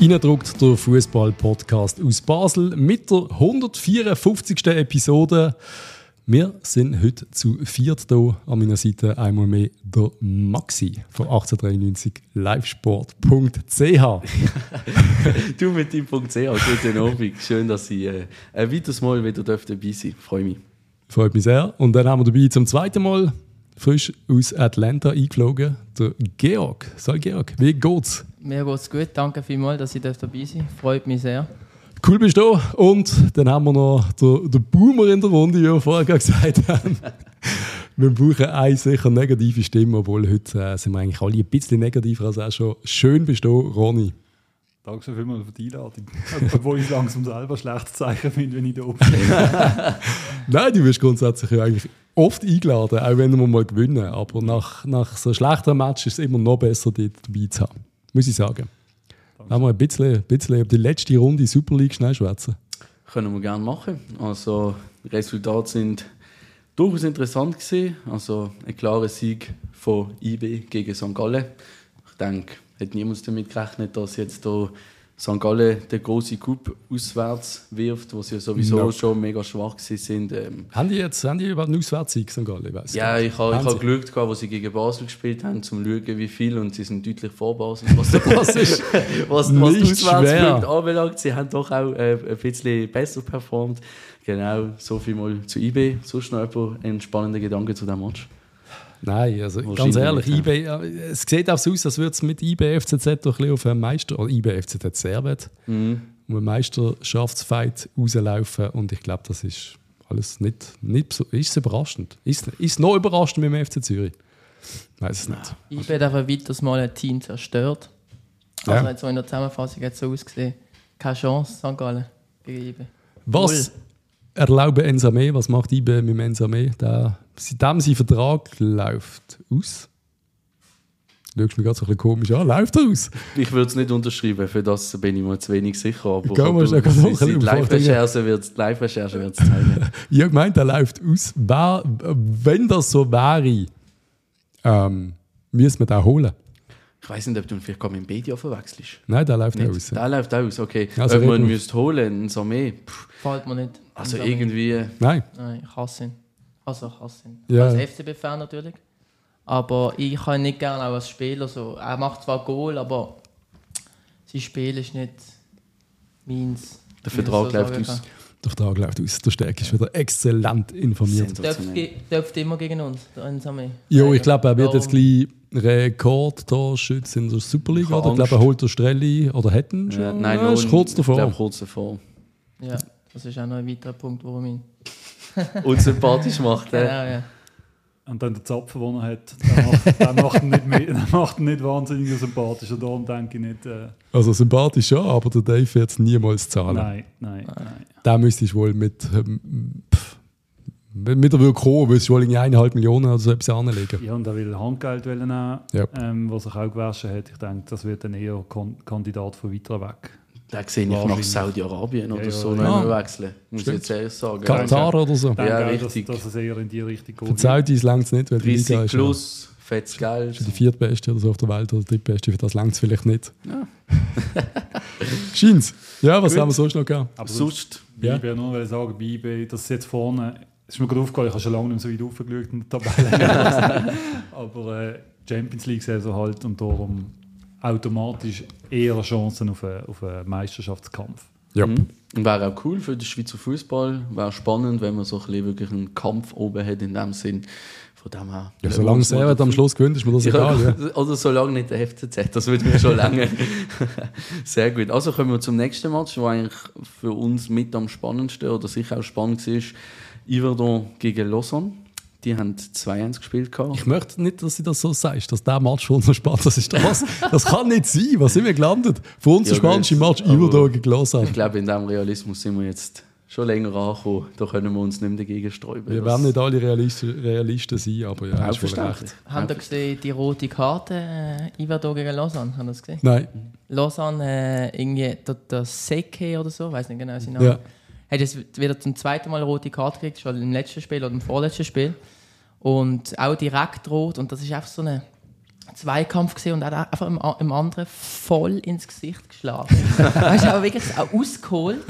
Innendruckt der Fußball-Podcast aus Basel mit der 154. Episode. Wir sind heute zu viert hier an meiner Seite. Einmal mehr der Maxi von 1893 livesport.ch. du mit dem .ch, guten Abend. Schön, dass ich äh, ein weiteres Mal wieder dabei sein darf. Freue mich. Freut mich sehr. Und dann haben wir dabei zum zweiten Mal frisch aus Atlanta eingeflogen, der Georg. Sag Georg, wie geht's? Mir geht's gut, danke vielmals, dass ich dabei sein darf. Freut mich sehr. Cool bist du. Und dann haben wir noch den, den Boomer in der Runde, wie wir vorher gesagt haben. wir brauchen eine sicher negative Stimme, obwohl heute äh, sind wir eigentlich alle ein bisschen negativer als auch schon. Schön bist du, Ronny. Danke schon vielmals für die Einladung. Obwohl ich langsam selber schlechtes Zeichen finde, wenn ich da oben bin. Nein, du wirst grundsätzlich ja eigentlich oft eingeladen, auch wenn wir mal gewinnen. Aber nach, nach so schlechteren Match ist es immer noch besser, dort dabei zu haben. Muss ich sagen. Danke. Haben wir ein bisschen, ein bisschen über die letzte Runde Super League schnell schwätzen? Können wir gerne machen. Also, die Resultate sind durchaus interessant gewesen. Also, ein klarer Sieg von IB gegen St. Gallen. Ich denke, hat niemand damit gerechnet, dass jetzt da St. Gallen den großen Coup auswärts wirft, wo sie sowieso no. schon mega schwach sind. Ähm, haben die jetzt haben die überhaupt einen Auswärtssieg St. Gallen? Weiss ja, ich habe hab geschaut, wo sie gegen Basel gespielt haben, um zu schauen, wie viel. Und sie sind deutlich vor Basel, was, was, ist, was, was die Auswärtspunkte anbelangt. Sie haben doch auch äh, ein bisschen besser performt. Genau, so viel mal zu IB. Sonst noch ein spannender Gedanke zu diesem Match. Nein, also ganz ehrlich, ja. IB, es sieht auch so aus, als würde es mit IB FCZ doch ein auf einen Meister, oder IB FCZ Servet, mhm. um einen Meisterschaftsfight rauslaufen und ich glaube, das ist alles nicht, nicht so, ist überraschend. Ist, ist noch überraschend mit dem FC Zürich. Ich weiß es nicht. IB hat einfach weiteres Mal ein Team zerstört. Also ja. so in der Zusammenfassung hat es so ausgesehen. Keine Chance, St. Gallen gegen IB. Was erlauben Ensame? Was macht IB mit dem Ensame? Der seitdem sein Vertrag läuft aus. Du schaust mich gerade so ein bisschen komisch an. Läuft er aus? Ich würde es nicht unterschreiben, für das bin ich mir zu wenig sicher. Aber, Gehen aber die Live-Recherche wird es Live zeigen. ich habe gemeint, er läuft aus. Wer, wenn das so wäre, ähm, müssen wir den holen. Ich weiß nicht, ob du vielleicht mit Media verwechselst. Nein, der läuft nicht. aus. Der läuft aus, okay. Also ob man müsste holen, so mehr. Fällt mir nicht. Also irgendwie. Nein. Nein, ich hasse ihn. Also ich hasse ihn. Ja. Als FCB-Fan natürlich. Aber ich kann ihn nicht gerne auch als Spieler so. Er macht zwar Goal, aber sein Spiel ist nicht meins. Der Vertrag so läuft aus. Der Vertrag läuft aus. Der Stärke ist wieder exzellent informiert. Dürft immer gegen uns. Ja, ich glaube, er wird jetzt gleich Rekordtorschütze in der Superliga. Oder? Ich glaube, er holt der Strelli oder hätten schon. Ja, nein, ja, ist kurz davor. Ich glaube, kurz davor. Ja, das ist auch noch ein weiterer Punkt, warum ich unsympathisch macht. Genau, ja. Und dann der Zapfen, den er hat, der macht, der macht, ihn, nicht mehr, der macht ihn nicht wahnsinnig sympathisch. Und darum denke ich nicht. Äh also sympathisch ja, aber der Dave wird es niemals zahlen. Nein, nein, nein. Da müsste ich wohl mit. Ähm, pff, mit der Willkommen willst du wohl in eineinhalb Millionen oder so etwas anlegen. Ja, und er will Handgeld nehmen, ja. ähm, was sich auch gewaschen hat. Ich denke, das wird dann eher Kandidat von weiter weg. Da sehe ich nach Saudi-Arabien oder ja, so ja. ja. wechseln. Muss Stimmt. ich jetzt ehrlich sagen. Katar oder so. Ja, richtig. Dass, dass es eher in die Richtung geht. Für die Saudis längt es nicht, weil die Liga ist plus, ja. fettes Geld. Für die viertbeste oder so auf der Welt oder die drittbeste, für das längt es vielleicht nicht. Ja. Scheint's. Ja, was Gut. haben wir sonst noch gehabt? Aber sonst, ja. ich will nur sagen, eBay, das ist jetzt vorne, es ist mir gerade aufgefallen, ich habe schon lange nicht so weit aufgeschaut in der Tabelle. Aber äh, Champions League-Saison halt und darum automatisch eher Chancen auf einen, auf einen Meisterschaftskampf. Ja. Mhm. Und wäre auch cool für den Schweizer Fußball. Wäre spannend, wenn man so ein bisschen wirklich einen Kampf oben hat in dem Sinn. Von dem her. Ja, solange Servet am Schluss gewinnt, ist mir das egal. Ja. Oder solange nicht der FCZ, das würde mir schon lange. Sehr gut. Also kommen wir zum nächsten Match, der eigentlich für uns mit am spannendsten oder sicher auch spannend war. Yverdon gegen Lausanne. Die haben 2-1 gespielt. Ich möchte nicht, dass du das so sagst, dass der Match für uns so spannend ist. Das, das kann nicht sein. Was sind wir gelandet? Für uns ja, der spannendste Match über gegen Lausanne. Ich glaube, in diesem Realismus sind wir jetzt schon länger angekommen. Da können wir uns nicht mehr dagegen sträuben. Wir werden nicht alle Realisten, Realisten sein, aber ja, hast recht. Haben Sie gesehen, die rote Karte äh, Iverdor gegen Lausanne? Haben das gesehen? Nein. Lausanne, äh, irgendwie der, der Seke oder so, ich weiß nicht genau seinen Namen. Ja hat jetzt wieder zum zweiten Mal eine rote Karte gekriegt, schon im letzten Spiel oder im vorletzten Spiel. Und auch direkt rot. Und das ist einfach so eine, Zweikampf gesehen und er hat einfach im, im anderen voll ins Gesicht geschlagen. weißt du, aber wirklich auch ausgeholt,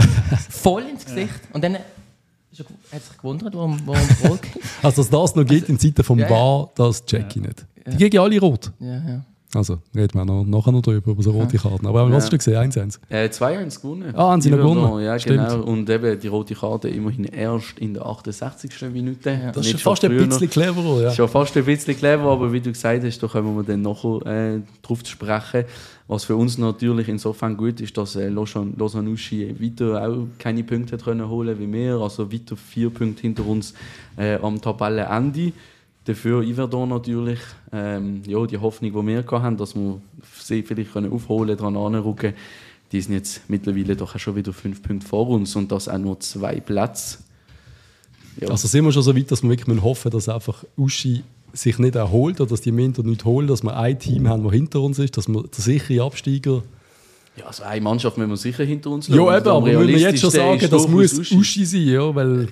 voll ins Gesicht. Und dann hat sich gewundert, warum, warum es rot gibt. Also, dass das noch geht in Zeiten vom ja, Bar, das check ich nicht. Die gegen alle rot. Ja, ja. Also, reden wir noch, nachher noch drüber, über so rote Karten. Aber was hast du gesehen? 1-1? Äh, 2-1 gewonnen. Ah, haben sie noch gewonnen? Ja, Stimmt. genau. Und eben die rote Karte immerhin erst in der 68. Minute. Ja. Das ist schon fast ein bisschen cleverer. Ja. Schon fast ein bisschen clever, aber wie du gesagt hast, da kommen wir dann noch äh, drauf zu sprechen. Was für uns natürlich insofern gut ist, dass äh, Losanuschi weiter auch keine Punkte können holen wie wir. Also weiter vier Punkte hinter uns äh, am Tabellenende. Dafür Iverdon natürlich ähm, ja, die Hoffnung, die wir hatten, dass wir sie vielleicht können aufholen können, daran anrücken die sind jetzt mittlerweile doch schon wieder fünf Punkte vor uns und das auch nur zwei Plätze. Ja. Also sind wir schon so weit, dass wir wirklich hoffen dass einfach Uschi sich nicht erholt oder dass die Minder nicht holen, dass wir ein Team haben, das hinter uns ist, dass wir der sichere Absteiger ja, also eine Mannschaft müssen wir sicher hinter uns lassen. Ja, eben, aber wir jetzt schon sagen, das muss Uschi, Uschi sein, ja, weil...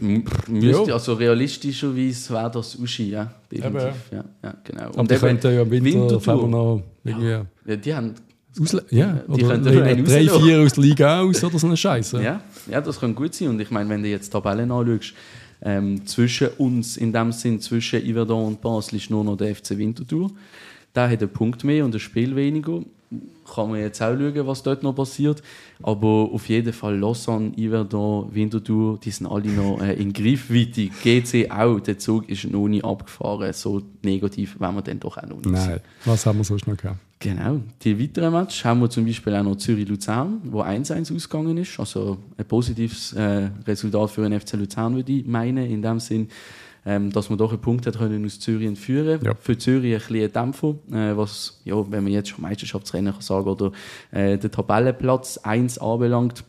Müsste, ja. Also realistischerweise wäre das Uschi, ja, definitiv. Ja, ja, genau. Und aber die könnten ja im Winter, Winter noch irgendwie... Ja, die haben... Ausle ja, die oder drei, vier aus der Liga aus oder so eine Scheiße. Ja, ja, das kann gut sein. Und ich meine, wenn du jetzt Tabellen anschaust, ähm, zwischen uns, in dem Sinn zwischen Iverdon und Basel, ist nur noch der FC Winterthur. Der hat einen Punkt mehr und ein Spiel weniger kann man jetzt auch schauen, was dort noch passiert. Aber auf jeden Fall Lausanne, Yverdon, Winterthur, die sind alle noch äh, in Griffweite. GC auch, der Zug ist noch nie abgefahren. So negativ wenn wir dann doch auch noch nicht Nein, was haben wir sonst noch gehabt? Genau. Die weiteren Matches haben wir zum Beispiel auch noch Zürich-Luzern, wo 1-1 ausgegangen ist. Also ein positives äh, Resultat für den FC Luzern, würde ich meinen. In dem Sinn, ähm, dass wir doch einen Punkt hat können aus Zürich entführen ja. Für Zürich ein bisschen Dämpfer, äh, was, ja, wenn man jetzt schon Meisterschaftsrennen kann sagen oder äh, den Tabellenplatz 1 anbelangt,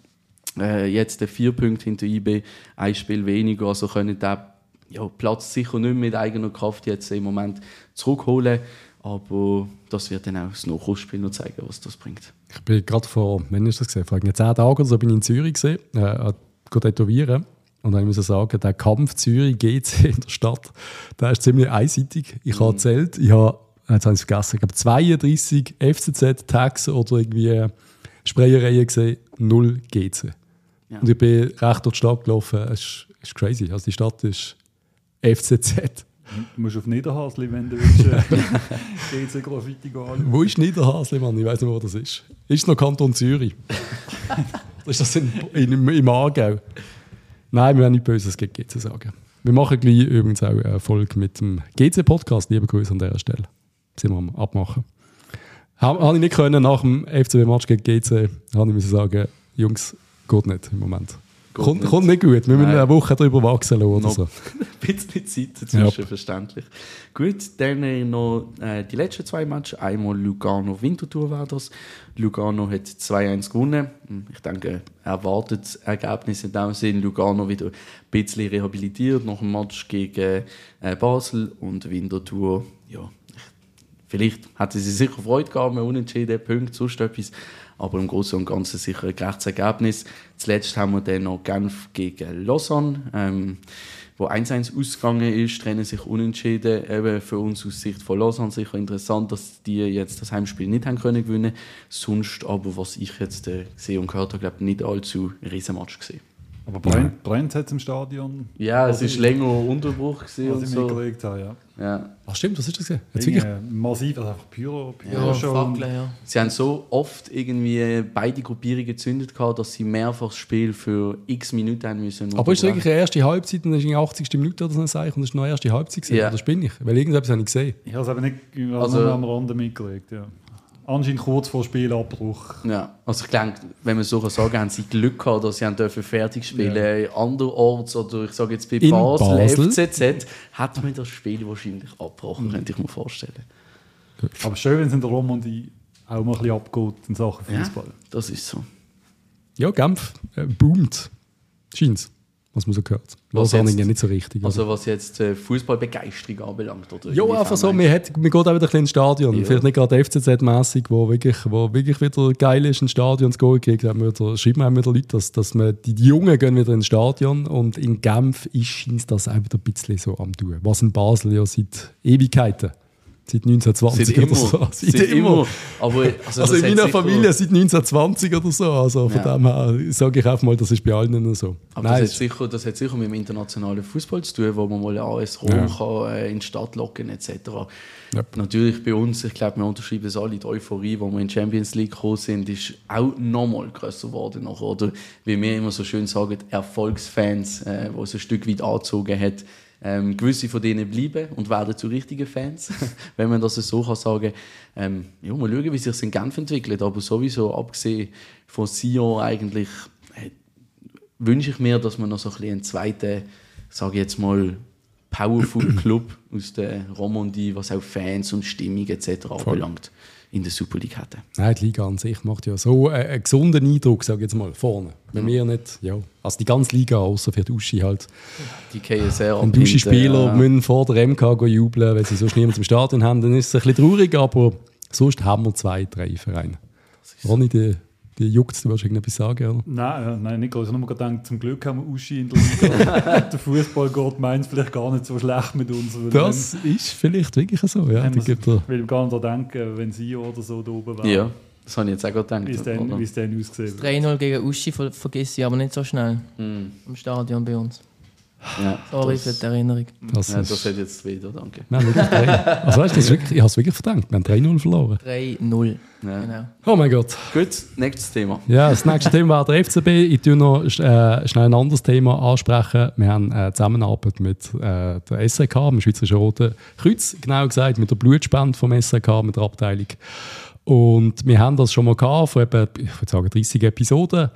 äh, jetzt der vier Punkte hinter IB, ein Spiel weniger, also können der ja, Platz sicher nicht mit eigener Kraft jetzt im Moment zurückholen. Aber das wird dann auch das Nachholspiel noch zeigen, was das bringt. Ich bin gerade vor, wann ist das gesehen? Vor zehn Tagen oder so bin ich in Zürich gesehen, äh, tätowieren. Und dann muss ich sagen, der Kampf Zürich GC in der Stadt, der ist ziemlich einseitig. Ich mhm. habe erzählt, ich habe, jetzt habe ich es vergessen, ich habe 32 FCZ-Tags oder irgendwie Sprayereien gesehen, null GC. Ja. Und ich bin recht durch die Stadt gelaufen, es ist, ist crazy. Also die Stadt ist FCZ. Du musst auf Niederhasli, wenn du willst, äh, GC Graffiti anschauen. Wo ist Niederhasli, Mann? Ich weiß nicht, wo das ist. Ist es noch Kanton Zürich? ist das in, in, im Aargau? Nein, wir haben nichts Böses gegen GC sagen. Wir machen gleich übrigens auch eine Folge mit dem GC-Podcast. Liebe Grüße an dieser Stelle. Sind wir am Abmachen. Habe ich nicht können nach dem FCB-Match gegen GC, habe ich sagen, Jungs, geht nicht im Moment. Kommt nicht. kommt nicht gut. Wir müssen eine Woche darüber wachsen lassen oder so. ein bisschen Zeit dazwischen, ja. verständlich. Gut, dann noch äh, die letzten zwei Matches. Einmal Lugano-Winterthur war das. Lugano hat 2-1 gewonnen. Hm, ich denke, erwartet Ergebnis in dem Sinn. Lugano wieder ein bisschen rehabilitiert nach dem Match gegen äh, Basel und Winterthur, ja, vielleicht hätten sie sicher Freude gehabt, unentschieden, Punkte, sonst etwas aber im Großen und Ganzen sicher ein gerechtes Ergebnis. Zuletzt haben wir dann noch Genf gegen Lausanne, ähm, wo 1-1 ausgegangen ist, trennen sich unentschieden. Eben für uns aus Sicht von Lausanne sicher interessant, dass die jetzt das Heimspiel nicht haben können gewinnen. Sonst aber, was ich jetzt äh, gesehen und gehört habe, glaube nicht allzu Riesenmatch gesehen. Aber brennt, brennt es im Stadion? Ja, es war länger Unterbruch. Gewesen was ich so. mir habe, ja. ja. Ach stimmt, was ist das? Gewesen? Jetzt massiv, also einfach Pyro, Pyro ja, schon. Ja. Sie haben so oft irgendwie beide Gruppierungen gezündet, dass sie mehrfach das Spiel für x Minuten haben müssen. Aber ist es wirklich die erste Halbzeit und das ist in 80. Minute oder so ein und das ist noch die erste Halbzeit gewesen? Ja. Oder bin ich? Weil irgendetwas habe ich gesehen. Ich habe es aber nicht also, am Rande mitgelegt, ja anscheinend kurz vor Spielabbruch. Ja, also ich denke, wenn man so sagen kann, haben sie Glück gehabt, dass sie haben dürfen fertig spielen ja. Anderorts oder ich sage jetzt bei In Basel, Basel, FCZ, hat man das Spiel wahrscheinlich abgebrochen, mhm. könnte ich mir vorstellen. Aber schön, wenn es in der Romandie auch mal ein bisschen abgeht in Sachen Fußball. Ja, das ist so. Ja, Genf äh, boomt. Scheint was man so gehört. Was jetzt, nicht so richtig. Also was jetzt äh, Fußballbegeisterung anbelangt? Oder ja, einfach so, man, hat, man geht auch wieder ein ins Stadion. Ja. Vielleicht nicht gerade FCZ-mässig, wo wirklich, wo wirklich wieder geil ist, ins Stadion zu gehen. Kriegt, wieder, schreiben auch wieder Leute, dass, dass man, die, Jungen gehen wieder ins Stadion und in Genf ist das auch wieder ein bisschen so am tun. Was in Basel ja seit Ewigkeiten Seit 1920 Seit oder immer. so. Seit immer. Aber, also, Also in meiner Familie seit 1920 oder so. Also von Ja. dem her sage ich einfach mal, das ist bei allen so. Aber Nein, das, hat sicher, das hat sicher mit dem internationalen Fußball zu tun, wo man mal AS Rom Ja. kann, äh, in die Stadt locken etc. Yep. Natürlich bei uns, ich glaube, wir unterschreiben es alle, die Euphorie, wo wir in die Champions League gekommen sind, ist auch nochmal grösser geworden. Oder wie wir immer so schön sagen, Erfolgsfans, äh, wo es ein Stück weit angezogen hat. Ähm, gewisse von denen bleiben und werden zu richtigen Fans, wenn man das so kann sagen ähm, Ja, mal schauen, wie sich es in Genf entwickelt. Aber sowieso, abgesehen von Sion, eigentlich äh, wünsche ich mir, dass man noch so ein bisschen einen zweiten, sage ich jetzt mal, Powerful Club aus der Romandie, was auch Fans und Stimmung etc. anbelangt, in der Super League hätte. Nein, die Liga an sich macht ja so einen, einen gesunden Eindruck, sage ich jetzt mal, vorne. Bei mir nicht, ja. Also die ganze Liga, außer für die Uschi halt. Die KSR Und die Uschi-Spieler müssen vor der MK gehen jubeln, weil sie sonst niemand im Stadion haben, dann ist es ein bisschen traurig, aber sonst haben wir zwei, drei Vereine. Ronny, die, die juckt, du willst irgendetwas sagen, oder? Nein, äh, nein, nicht groß. Ich habe nur gedacht, zum Glück haben wir Uschi in der Liga. der Fußball geht meins vielleicht gar nicht so schlecht mit uns. Das ist vielleicht wirklich so, ja. er. will gar nicht daran denken, wenn sie oder so da oben wären. Ja, das habe ich jetzt auch gerade Wie es gedacht. dann, es dann ausgesehen hat. 3-0 gegen Uschi ver vergiss ich aber nicht so schnell Hm, im Stadion bei uns. Ja, Sorry für das, die Erinnerung. Das ja, ist, das hat jetzt wieder, danke. haben wirklich drei. Also weißt du, das wirklich, ich habe es wirklich verdrängt. Wir haben 3-0 verloren. 3-0. Ja. Genau. Oh mein Gott. Gut, nächstes Thema. Ja, das nächste Thema war der FCB. Ich tue noch äh, schnell ein anderes Thema ansprechen. Wir haben äh, Zusammenarbeit mit äh, der SRK, dem Schweizerischen Roten Kreuz, genau gesagt, mit der Blutspende vom SRK, mit der Abteilung. Und wir haben das schon mal gehabt, vor etwa, ich würde sagen, 30 Episoden.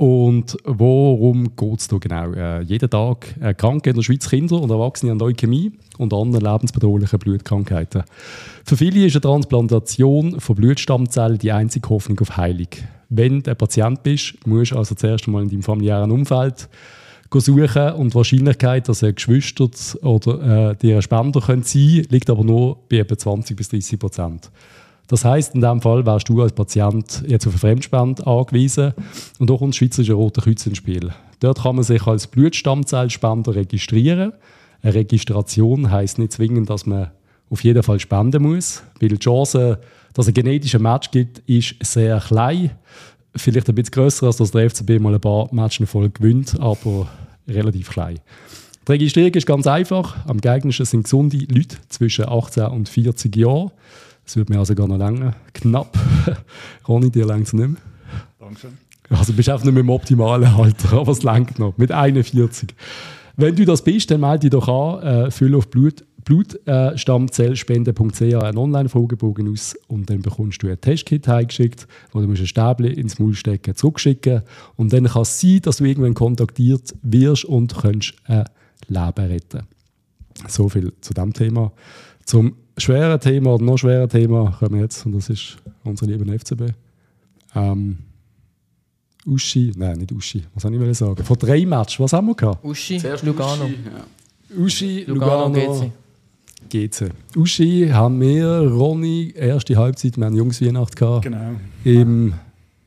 Und worum geht es da genau? Äh, jeden Tag äh, kranke in der Schweiz Kinder und Erwachsene an Leukämie und anderen lebensbedrohlichen Blutkrankheiten. Für viele ist eine Transplantation von Blutstammzellen die einzige Hoffnung auf Heilung. Wenn du ein Patient bist, musst du also zuerst einmal in deinem familiären Umfeld suchen und die Wahrscheinlichkeit, dass ein Geschwister oder äh, dir ein Spender können sein liegt aber nur bei etwa 20 bis 30 Prozent. Das heißt, in diesem Fall wärst du als Patient jetzt auf eine Fremdspende angewiesen und da kommt das Schweizerische Rote Kreuz ins Spiel. Dort kann man sich als Blutstammzellspender registrieren. Eine Registration heißt nicht zwingend, dass man auf jeden Fall spenden muss, weil die Chance, dass es ein genetischer Match gibt, ist sehr klein. Vielleicht ein bisschen grösser, als dass der FCB mal ein paar Matches Folge gewinnt, aber relativ klein. Die Registrierung ist ganz einfach. Am geeignetsten sind gesunde Leute zwischen 18 und 40 Jahren. Das würde mir also gar noch länger. Knapp. Ronny, dir längt es nicht mehr. Dankeschön. Also du bist einfach nicht mehr im optimalen Alter, aber es längt noch. Mit 41. Wenn du das bist, dann melde dich doch an, äh, fülle auf Blut, blutstammzellspende.ch einen Online-Fragebogen aus und dann bekommst du ein Testkit heimgeschickt, wo du musst ein Stäbchen ins Maul stecken, zurückschicken und dann kann es sein, dass du irgendwann kontaktiert wirst und kannst ein Leben retten. So viel zu dem Thema. Zum schweren Thema oder noch schweren Thema kommen wir jetzt und das ist unser lieber FCB. Ähm, Uschi, nein, nicht Uschi, was soll ich sagen? Vor drei Matches, was haben wir gehabt? Uschi, Zuerst Lugano. Uschi, ja. Uschi, Lugano, Lugano, GC. GC. Uschi haben wir, Ronny, erste Halbzeit, wir haben Jungsweihnacht gehabt, Genau. im,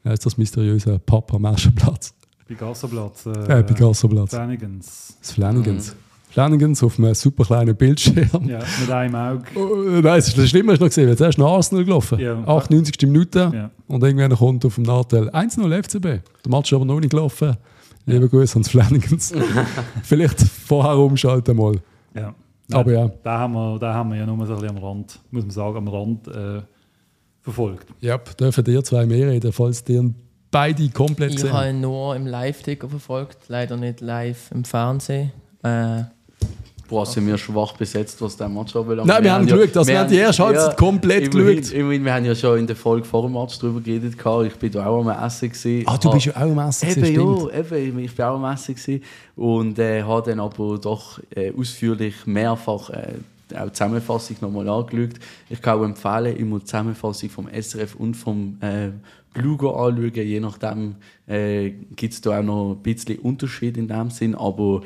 wie heisst das mysteriöse Papa Maschenplatz, Bei Gassenplatz. äh, bei Gasserplatz, Flanagan's. das Flanagans. Flanagans auf einem super kleinen Bildschirm. Ja, mit einem Auge. Oh, nein, das Schlimme hast du noch gesehen, jetzt erst nach Arsenal gelaufen. Ja. 98. Minute. Ja. Und irgendwann kommt auf dem Nachteil 1-0 FCB. Der Match ist aber noch nicht gelaufen. Liebe Grüße ans Flanagans. Vielleicht vorher umschalten mal. Ja. Aber ja. Da haben, wir, da haben wir ja nur so ein bisschen am Rand, muss man sagen, am Rand äh, verfolgt. Ja, dürfen dir zwei mehr reden, falls dir beide komplett Ich sehen. habe ihn nur im Live-Ticker verfolgt, leider nicht live im Fernsehen. Äh, Boah, sind wir schwach besetzt, was den Match anbelangt. Nein, wir haben ja- geschaut, dass wir haben die erste Halbzeit komplett immerhin, geschaut. Immerhin, wir haben ja schon in der Folge vor dem Match darüber geredet. gehabt. Ich bin da auch am Essen. Gewesen. Ah, du bist ja auch im Essen, Eben, ja, eben, ich war auch am Essen gewesen und äh, habe dann aber doch äh, ausführlich mehrfach äh, auch die Zusammenfassung nochmal angeschaut. Ich kann auch empfehlen, immer die Zusammenfassung vom SRF und vom äh, Blugo anschauen. Je nachdem äh, gibt es da auch noch ein bisschen Unterschied in dem Sinn, aber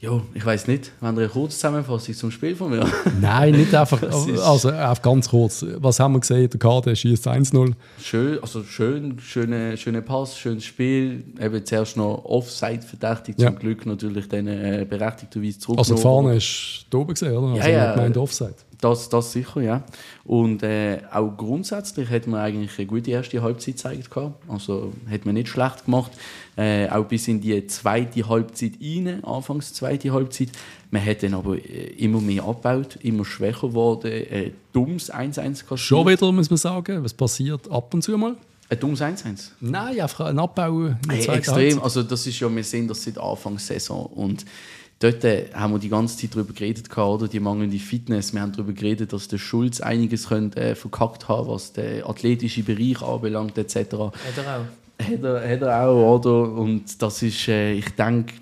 ja, ich weiß nicht, wenn ihr eine kurze Zusammenfassung zum Spiel von mir. Nein, nicht einfach. Also, auf ganz kurz. Was haben wir gesehen? Der Kader schießt 1-0. Schön, also schön, schöner schöne Pass, schönes Spiel. Eben zuerst noch Offside verdächtigt, Ja. zum Glück natürlich dann äh, berechtigterweise zurück. Also, die Fahne ist da oben gesehen, oder? Also, Ja, ja. gemeint Offside. Das, das sicher, ja. Und äh, auch grundsätzlich hat man eigentlich eine gute erste Halbzeit gezeigt. Also hat man nicht schlecht gemacht. Äh, auch bis in die zweite Halbzeit rein, anfangs zweite Halbzeit. Man hat dann aber äh, immer mehr abgebaut, immer schwächer geworden. Äh, dummes 1-1 Schon wieder, muss man sagen. Was passiert ab und zu mal? Ein dummes 1-1? Nein, einfach ein Abbau in der hey, Extrem. Halbzeit. Also das ist ja, wir sehen das seit Anfang der Saison. Und dort äh, haben wir die ganze Zeit darüber geredet, oder? die mangelnde Fitness. Wir haben darüber geredet, dass der Schulz einiges könnte, äh, verkackt haben was den athletischen Bereich anbelangt, etc. Hat er auch. Hat er, hat er auch, oder? Und das ist, äh, ich denke,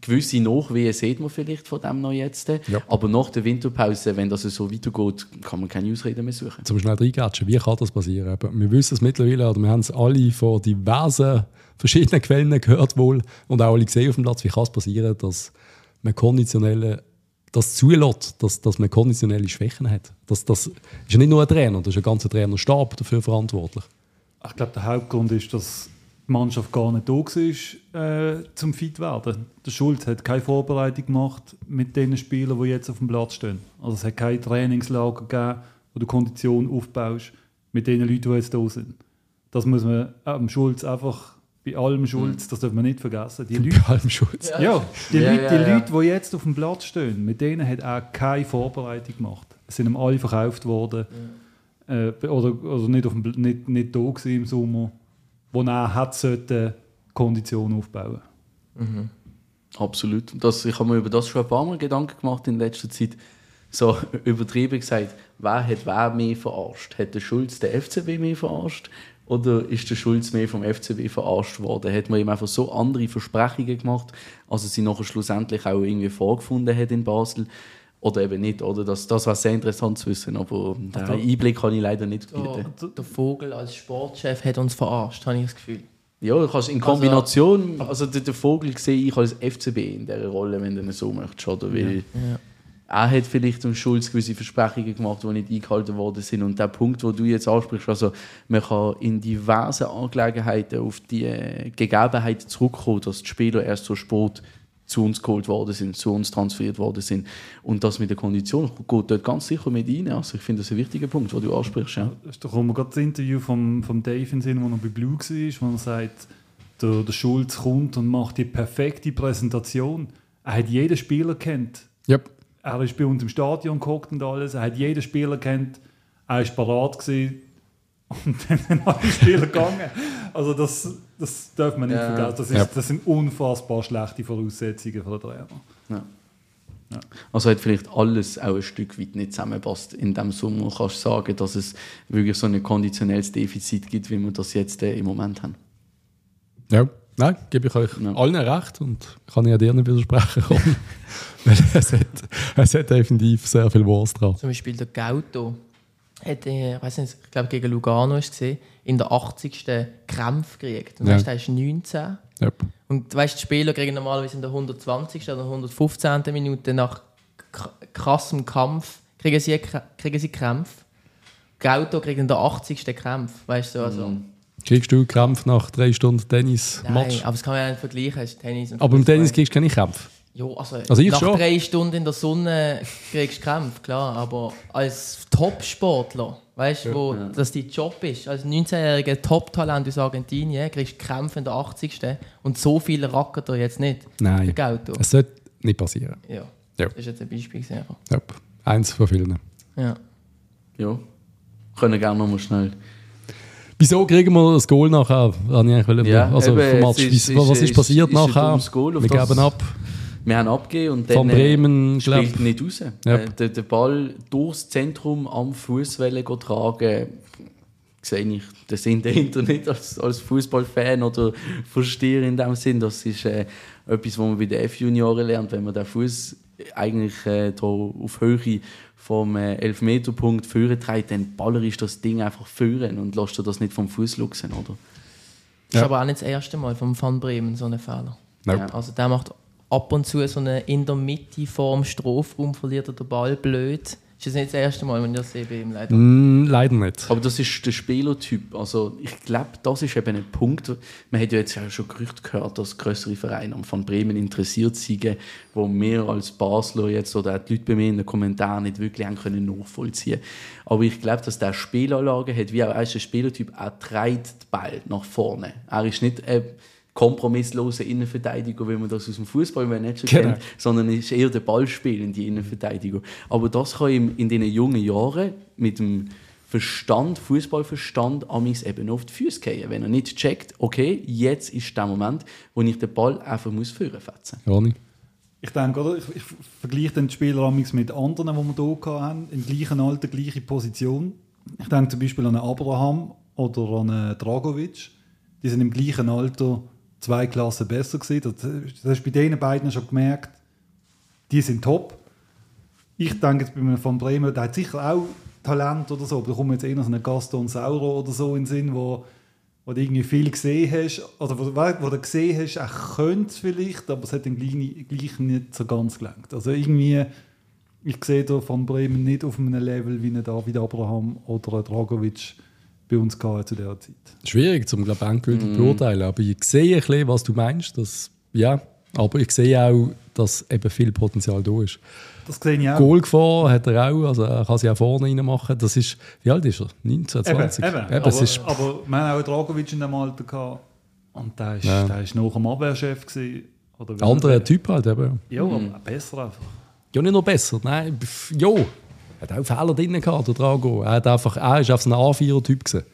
gewisse Nachwehen sieht man vielleicht von dem noch jetzt. Ja. Aber nach der Winterpause, wenn das so weitergeht, kann man keine Ausreden mehr suchen. Zum schnell reingatschen, wie kann das passieren? Wir wissen es mittlerweile, oder wir haben es alle von diversen verschiedenen Quellen gehört wohl und auch alle gesehen auf dem Platz, wie kann es passieren, dass man konditionelle das zulässt, dass, dass man konditionelle Schwächen hat. Das, das ist ja nicht nur ein Trainer, das ist ein ganzer Trainerstab dafür verantwortlich. Ich glaube, der Hauptgrund ist, dass die Mannschaft gar nicht da war, äh, zum fit werden. Der Schulz hat keine Vorbereitung gemacht mit den Spielern, die jetzt auf dem Platz stehen. Also es hat kein Trainingslager gegeben, wo du Kondition aufbaust mit den Leuten, die jetzt da sind. Das muss man am Schulz einfach bei allem Schulz, mhm. das darf man nicht vergessen. Die Leute, bei allem Schulz. Ja, ja die, ja, Leute, die ja, Leute, die jetzt auf dem Platz stehen, mit denen hat er keine Vorbereitung gemacht. Es sind ihm alle verkauft worden. Äh, oder, oder nicht, auf dem, nicht, nicht da im Sommer wo er hat sollte Konditionen aufbauen. Mhm. Absolut. Das, ich habe mir über das schon ein paar Mal Gedanken gemacht in letzter Zeit. So übertrieben gesagt, wer hat wer mehr verarscht? Hat der Schulz den FCB mehr verarscht? Oder ist der Schulz mehr vom FCB verarscht worden? Hat man ihm einfach so andere Versprechungen gemacht, als er sie nachher schlussendlich auch irgendwie vorgefunden hat in Basel? Oder eben nicht, oder? Das, das war sehr interessant zu wissen, aber den also, Einblick kann ich leider nicht bieten. Der, der Vogel als Sportchef hat uns verarscht, habe ich das Gefühl. Ja, du kannst in also, Kombination, also, also den, den Vogel sehe ich als FCB in dieser Rolle, wenn du so möchtest, oder? Weil ja. Er hat vielleicht dem Schulz gewisse Versprechungen gemacht, die nicht eingehalten worden sind. Und der Punkt, wo du jetzt ansprichst, also man kann in diversen Angelegenheiten auf die Gegebenheit zurückkommen, dass die Spieler erst so spät zu uns geholt worden sind, zu uns transferiert worden sind. Und das mit der Kondition geht dort ganz sicher mit rein. Also ich finde das ein wichtiger Punkt, den du ansprichst. Ja. Da kommt gerade das Interview von vom Dave in Sinn, wo er bei Blue war, wo er sagt, der, der Schulz kommt und macht die perfekte Präsentation. Er hat jeden Spieler kennt. Yep. Er ist bei uns im Stadion geguckt und alles. Er hat jeden Spieler kennt. Er war parat gewesen. Und dann sind alle Spieler gegangen. Also das, das darf man nicht ja. vergessen. Das, ist, ja. das sind unfassbar schlechte Voraussetzungen für den Trainer. Ja. Ja. Also hat vielleicht alles auch ein Stück weit nicht zusammenpasst. In dem Sommer kannst du sagen, dass es wirklich so ein konditionelles Defizit gibt, wie wir das jetzt äh, im Moment haben. Ja, nein, gebe ich euch ja. allen recht und kann ich dir nicht widersprechen. es, hat, es hat definitiv sehr viel Wurst dran. Zum Beispiel der Gauto hat, äh, ich weiß nicht, ich glaube gegen Lugano ist gesehen, in der 80. Krampf gekriegt. Und ja. weißt, er ist 19. Yep. Und weißt, die Spieler kriegen normalerweise in der 120. oder 115. Minute nach krassem Kampf kriegen sie, kriegen sie Krämpfe. Gauto kriegt in der 80. Krampf, weißt du, also. Mm. Kriegst du Krampf nach drei Stunden Tennis-Match? Nein, aber das kann man ja nicht vergleichen. Tennis aber im Tennis kriegst du keine Krämpfe? Ja, also, also nach schon. drei Stunden in der Sonne kriegst du Kämpfe, klar. Aber als Top-Sportler, weißt du, ja, wo ja. das dein Job ist, als 19-jähriger Top-Talent aus Argentinien, kriegst du Kämpfe in der 80. Und so viele rackert er jetzt nicht. Nein. Es sollte nicht passieren. Ja. ja. Das ist jetzt ein Beispiel. Gesehen. Ja. Eins von vielen. Ja. Ja. Können gerne nochmal schnell. Wieso kriegen wir das Goal nachher? Ja, also, eben, Match, ist, was ist, ist passiert ist nachher? wir geben ab wir haben abgegeben und dann Von Bremen, äh, spielt nicht raus. Ja. Äh, der, der, Ball durchs Zentrum am Fußwelle tragen, sehe ich den Sinn dahinter nicht als, als Fußballfan oder verstehe in dem Sinn. Das ist äh, etwas, was man bei den F-Junioren lernt, wenn man den Fuß eigentlich äh, auf Höhe vom äh, Elfmeterpunkt führen trägt, dann ballerisch das Ding einfach führen und lässt du das nicht vom Fuß luxen, oder? Das ist aber auch nicht das erste Mal vom Van Bremen so ein Fehler. Nope. Also der macht ab und zu so eine in der Mitte vorm Strafraum verliert er den Ball blöd. Ist das nicht das erste Mal, wenn ich das sehe bei ihm leider? Mm, leider nicht. Aber das ist der Spielertyp. Also ich glaube, das ist eben ein Punkt. Man hat ja jetzt ja schon Gerüchte gehört, dass größere Vereine von Bremen interessiert sind, wo wir als Basler jetzt oder auch die Leute bei mir in den Kommentaren nicht wirklich haben können nachvollziehen. Aber ich glaube, dass der Spielanlage hat, wie auch ein Spielertyp, auch treibt den Ball nach vorne. Er ist nicht äh, kompromissloser Innenverteidiger, wie man das aus dem Fußball nicht schon genau. kennt, sondern ist eher der Ballspielende Innenverteidiger. Aber das kann ihm in diesen jungen Jahren mit dem Verstand, Fußballverstand, amigs eben auf die Füße gehen, wenn er nicht checkt, okay, jetzt ist der Moment, wo ich den Ball einfach muss führen muss. Ich denke, oder? Ich, ich vergleiche den Spieler amigs mit anderen, die wir hier haben, im gleichen Alter, gleiche Position. Ich denke zum Beispiel an einen Abraham oder an einen Dragovic. Die sind im gleichen Alter zwei Klassen besser gewesen. Das, das hast bei den beiden schon gemerkt, die sind top. Ich denke jetzt bei einem von Bremen, der hat sicher auch Talent oder so, aber da kommt jetzt eher so ein Gaston Sauro oder so in den Sinn, wo, wo du irgendwie viel gesehen hast, oder wo, wo du gesehen hast, er könnte es vielleicht, aber es hat dann gleich, gleich nicht so ganz gelangt. Also irgendwie, ich sehe da von Bremen nicht auf einem Level wie ein David Abraham oder ein Dragovic, bei uns gehabt zu dieser Zeit. Schwierig, zum glaube endgültig mm. beurteilen, aber ich sehe ein bisschen, was du meinst, dass, ja, aber ich sehe auch, dass eben viel Potenzial da ist. Das sehe ich auch. Goalgefahr hat er auch, also er kann sie auch vorne reinmachen. Das ist, wie alt ist er? 19, 20? Eben, eben. eben aber, ist, aber wir haben auch Dragovic in dem Alter gehabt und der ist, ja. der ist noch am Abwehrchef gewesen. Oder Anderer Typ halt eben. Ja, mhm. aber besser einfach. Ja, nicht noch besser, nein, ja. Er hat auch Fehler drin gehabt, der Drago. Er, hat einfach, er ist auf so ein A4-Typ gewesen.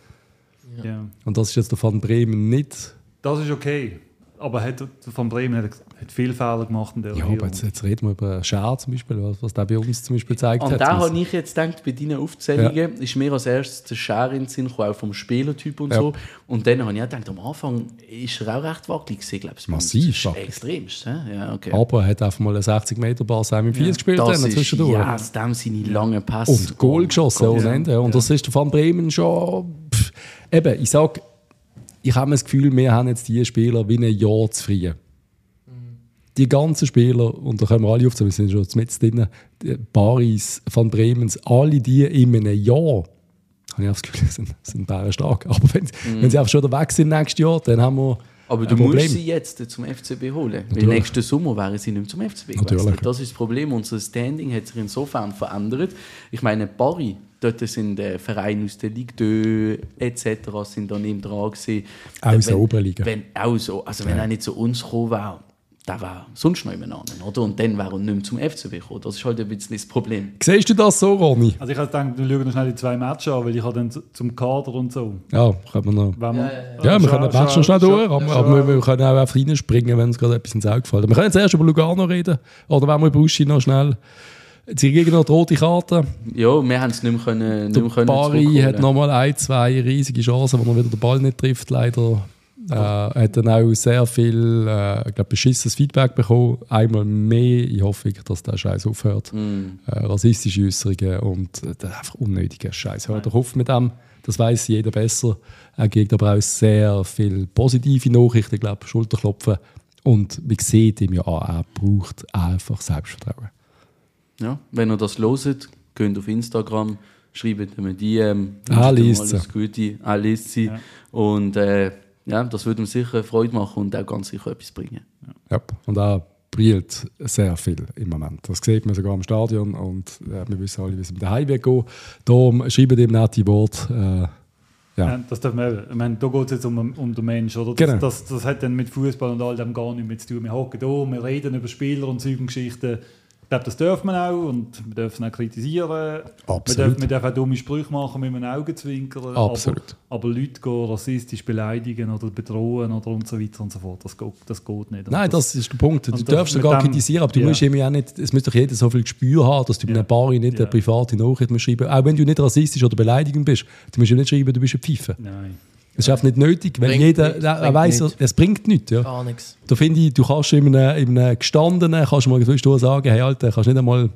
Ja. Und das ist jetzt der Van Bremen nicht. Das ist okay. Aber hat, Van Bremen hat, hat viele Fehler gemacht in der Ja, aber jetzt, jetzt, reden wir über Scher zum Beispiel, was, was der bei uns zum Beispiel gezeigt und hat. Und da habe ich jetzt gedacht, bei deinen Aufzählungen ja. ist mir als erstes der Scher in den Sinn gekommen, auch vom Spielertyp und ja. so. Und dann habe ich auch gedacht, am Anfang ist er auch recht wackelig gewesen, glaube ich. Massiv wackelig. Extremst, ja, okay. Aber er hat einfach mal einen 60 Meter Ball mit 40 ja. gespielt das dann zwischendurch. Ja, aus dem seine langen Pässe. Und Goal geschossen oh, ohne Ende. Und das ist der Van Bremen schon... Pff, eben, ich sage, ich habe das Gefühl, wir haben jetzt die Spieler wie ein Jahr zu früh die ganzen Spieler, und da können wir alle aufzählen, wir sind schon mit drin, Paris, Van Bremens, alle die in einem Jahr, habe ich das Gefühl, sind, sind stark. Aber wenn, mm. wenn sie einfach schon weg sind nächstes Jahr, dann haben wir aber du musst sie jetzt zum FCB holen. Weil nächsten Sommer wären sie nicht mehr zum FCB gewesen. Das ist das Problem. Unser Standing hat sich insofern verändert. Ich meine, Paris, dort sind äh, Vereine aus der Ligue 2 etc. sind dann eben dran gewesen. Aus der Oberliga. Wenn, auch so, also wenn ja. er nicht zu uns gekommen wäre, der war sonst noch jemand anderen, oder? Und dann wäre er nicht mehr zum FCB gekommen. Das ist halt ein bisschen das Problem. Siehst du das so, Ronny? Also ich habe gedacht, wir schauen noch schnell die zwei Matches an, weil ich habe dann zum Kader und so. Ja, können wir noch. Wir, ja, ja, ja. ja, wir können die Matches noch schnell durch, aber, aber wir, wir, können auch einfach reinspringen, wenn uns gerade etwas ins Auge gefällt. Wir können jetzt erst über Lugano reden, oder wenn wir über Uschi noch schnell... Sie kriegen noch die rote Karte. Ja, wir haben es nicht mehr können. Nicht mehr Bari hat nochmal ein, zwei riesige Chancen, wo man wieder den Ball nicht trifft, leider. Äh, hat dann auch sehr viel äh, glaub, beschissenes Feedback bekommen. Einmal mehr. Ich hoffe, dass der Scheiß aufhört. Mm. Äh, rassistische Äußerungen und äh, einfach unnötiger Scheiß. Hört doch auf mit dem. Das weiß jeder besser. Er gibt aber auch sehr viele positive Nachrichten, ich glaube, Schulterklopfen. Und wie sieht ihm ja an, er braucht einfach Selbstvertrauen. Ja, wenn ihr das loset, geht auf Instagram, schreibt ihm die DM. Ah, liest alles Gute, ah, liest sie. Ja. Und äh, ja, das würde ihm sicher Freude machen und auch ganz sicher etwas bringen. Ja, ja und er brillt sehr viel im Moment. Das sieht man sogar im Stadion und äh, wir wissen alle, wie es mit der Heimweg geht. Darum schreiben ihm nette Worte. Äh, ja. ja. das darf man ich meine, da geht es jetzt um, um den Menschen. Oder? Das, genau. das, das, hat dann mit Fußball und all dem gar nichts mehr zu tun. Wir hocken hier, wir reden über Spieler und Zeugensgeschichten glaube, das dürfen wir auch und wir dürfen auch kritisieren. Absolut. Wir dürfen, wir dürfen auch dumme Sprüche machen mit einem Augenzwinkern. Absolut. Aber, aber Leute gehen rassistisch beleidigen oder bedrohen oder und so weiter und so fort, das geht, das geht nicht. Nein, das, das, ist der Punkt. Du darfst sogar dem, kritisieren, aber du ja. musst eben auch nicht, es muss doch jeder so viel Gespür haben, dass du ja. bei einer Bar nicht ja. eine private Nachricht musst schreiben Auch wenn du nicht rassistisch oder beleidigend bist, du musst ja nicht schreiben, du bist ein Pfeife. Nein. Das ist einfach nicht nötig, weil jeder nicht, er weiß, es bringt nichts. Ja. Gar nichts. Da finde ich, du kannst in einem, in einem gestandenen, kannst du mal zwischendurch sagen, hey Alter, kannst nicht einmal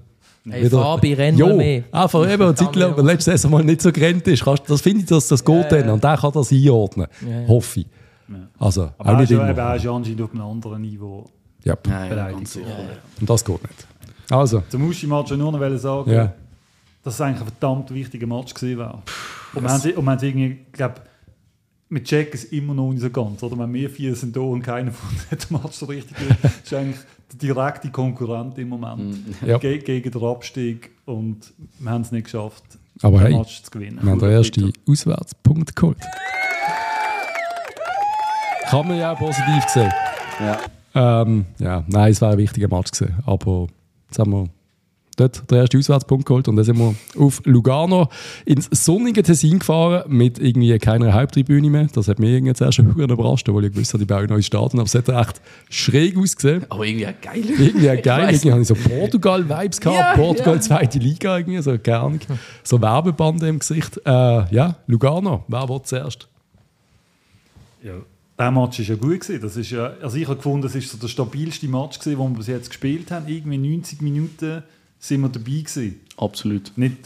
Hey, wieder, Fabi, renn jo, mehr. Einfach eben, und Zeit lang, letztes Saison mal nicht so gerannt ist. Kannst, das finde ich, dass das geht ja, dann. Und der kann das einordnen. Ja. Hoffe ich. Ja. Also, Aber auch nicht immer. Aber er ist anscheinend auf einem anderen Niveau ja. beleidigt. Ja, Und das geht nicht. Also. Zum Uschi mal schon nur noch sagen, ja. dass es eigentlich ein verdammt wichtiger Match gewesen wäre. Und wir haben, haben irgendwie, glaube mit Jack ist immer noch nicht so ganz. Oder wenn wir vier sind da und keiner von dem Match so richtig ist, ist eigentlich der direkte Konkurrent im Moment mm. ja. Ge gegen den Abstieg und wir haben es nicht geschafft, Aber den hey, Match zu gewinnen. Wir haben den ersten Auswärtspunkt geholt. Kann man ja auch positiv sehen. Ja. Ähm, ja, nein, es war ein wichtiger Match gewesen, aber jetzt haben wir dort den ersten Auswärtspunkt geholt und dann sind wir auf Lugano ins sonnige Tessin gefahren mit irgendwie keiner Haupttribüne mehr. Das hat mich irgendwie zuerst schon überrascht, weil ich gewusst habe, die bauen neue Staaten, aber es hat echt schräg ausgesehen. Aber irgendwie auch geil. Irgendwie auch geil. irgendwie habe ich so Portugal-Vibes gehabt, ja, Portugal ja. zweite Liga irgendwie, so keine Ahnung. So Werbebande im Gesicht. Äh, ja, Lugano, wer war zuerst? Ja. Der Match war ja gut. Gewesen. Das ist ja, also ich habe gefunden, das war so der stabilste Match, gewesen, den wir bis jetzt gespielt haben. Irgendwie 90 Minuten sind wir dabei gewesen. Absolut. Nicht,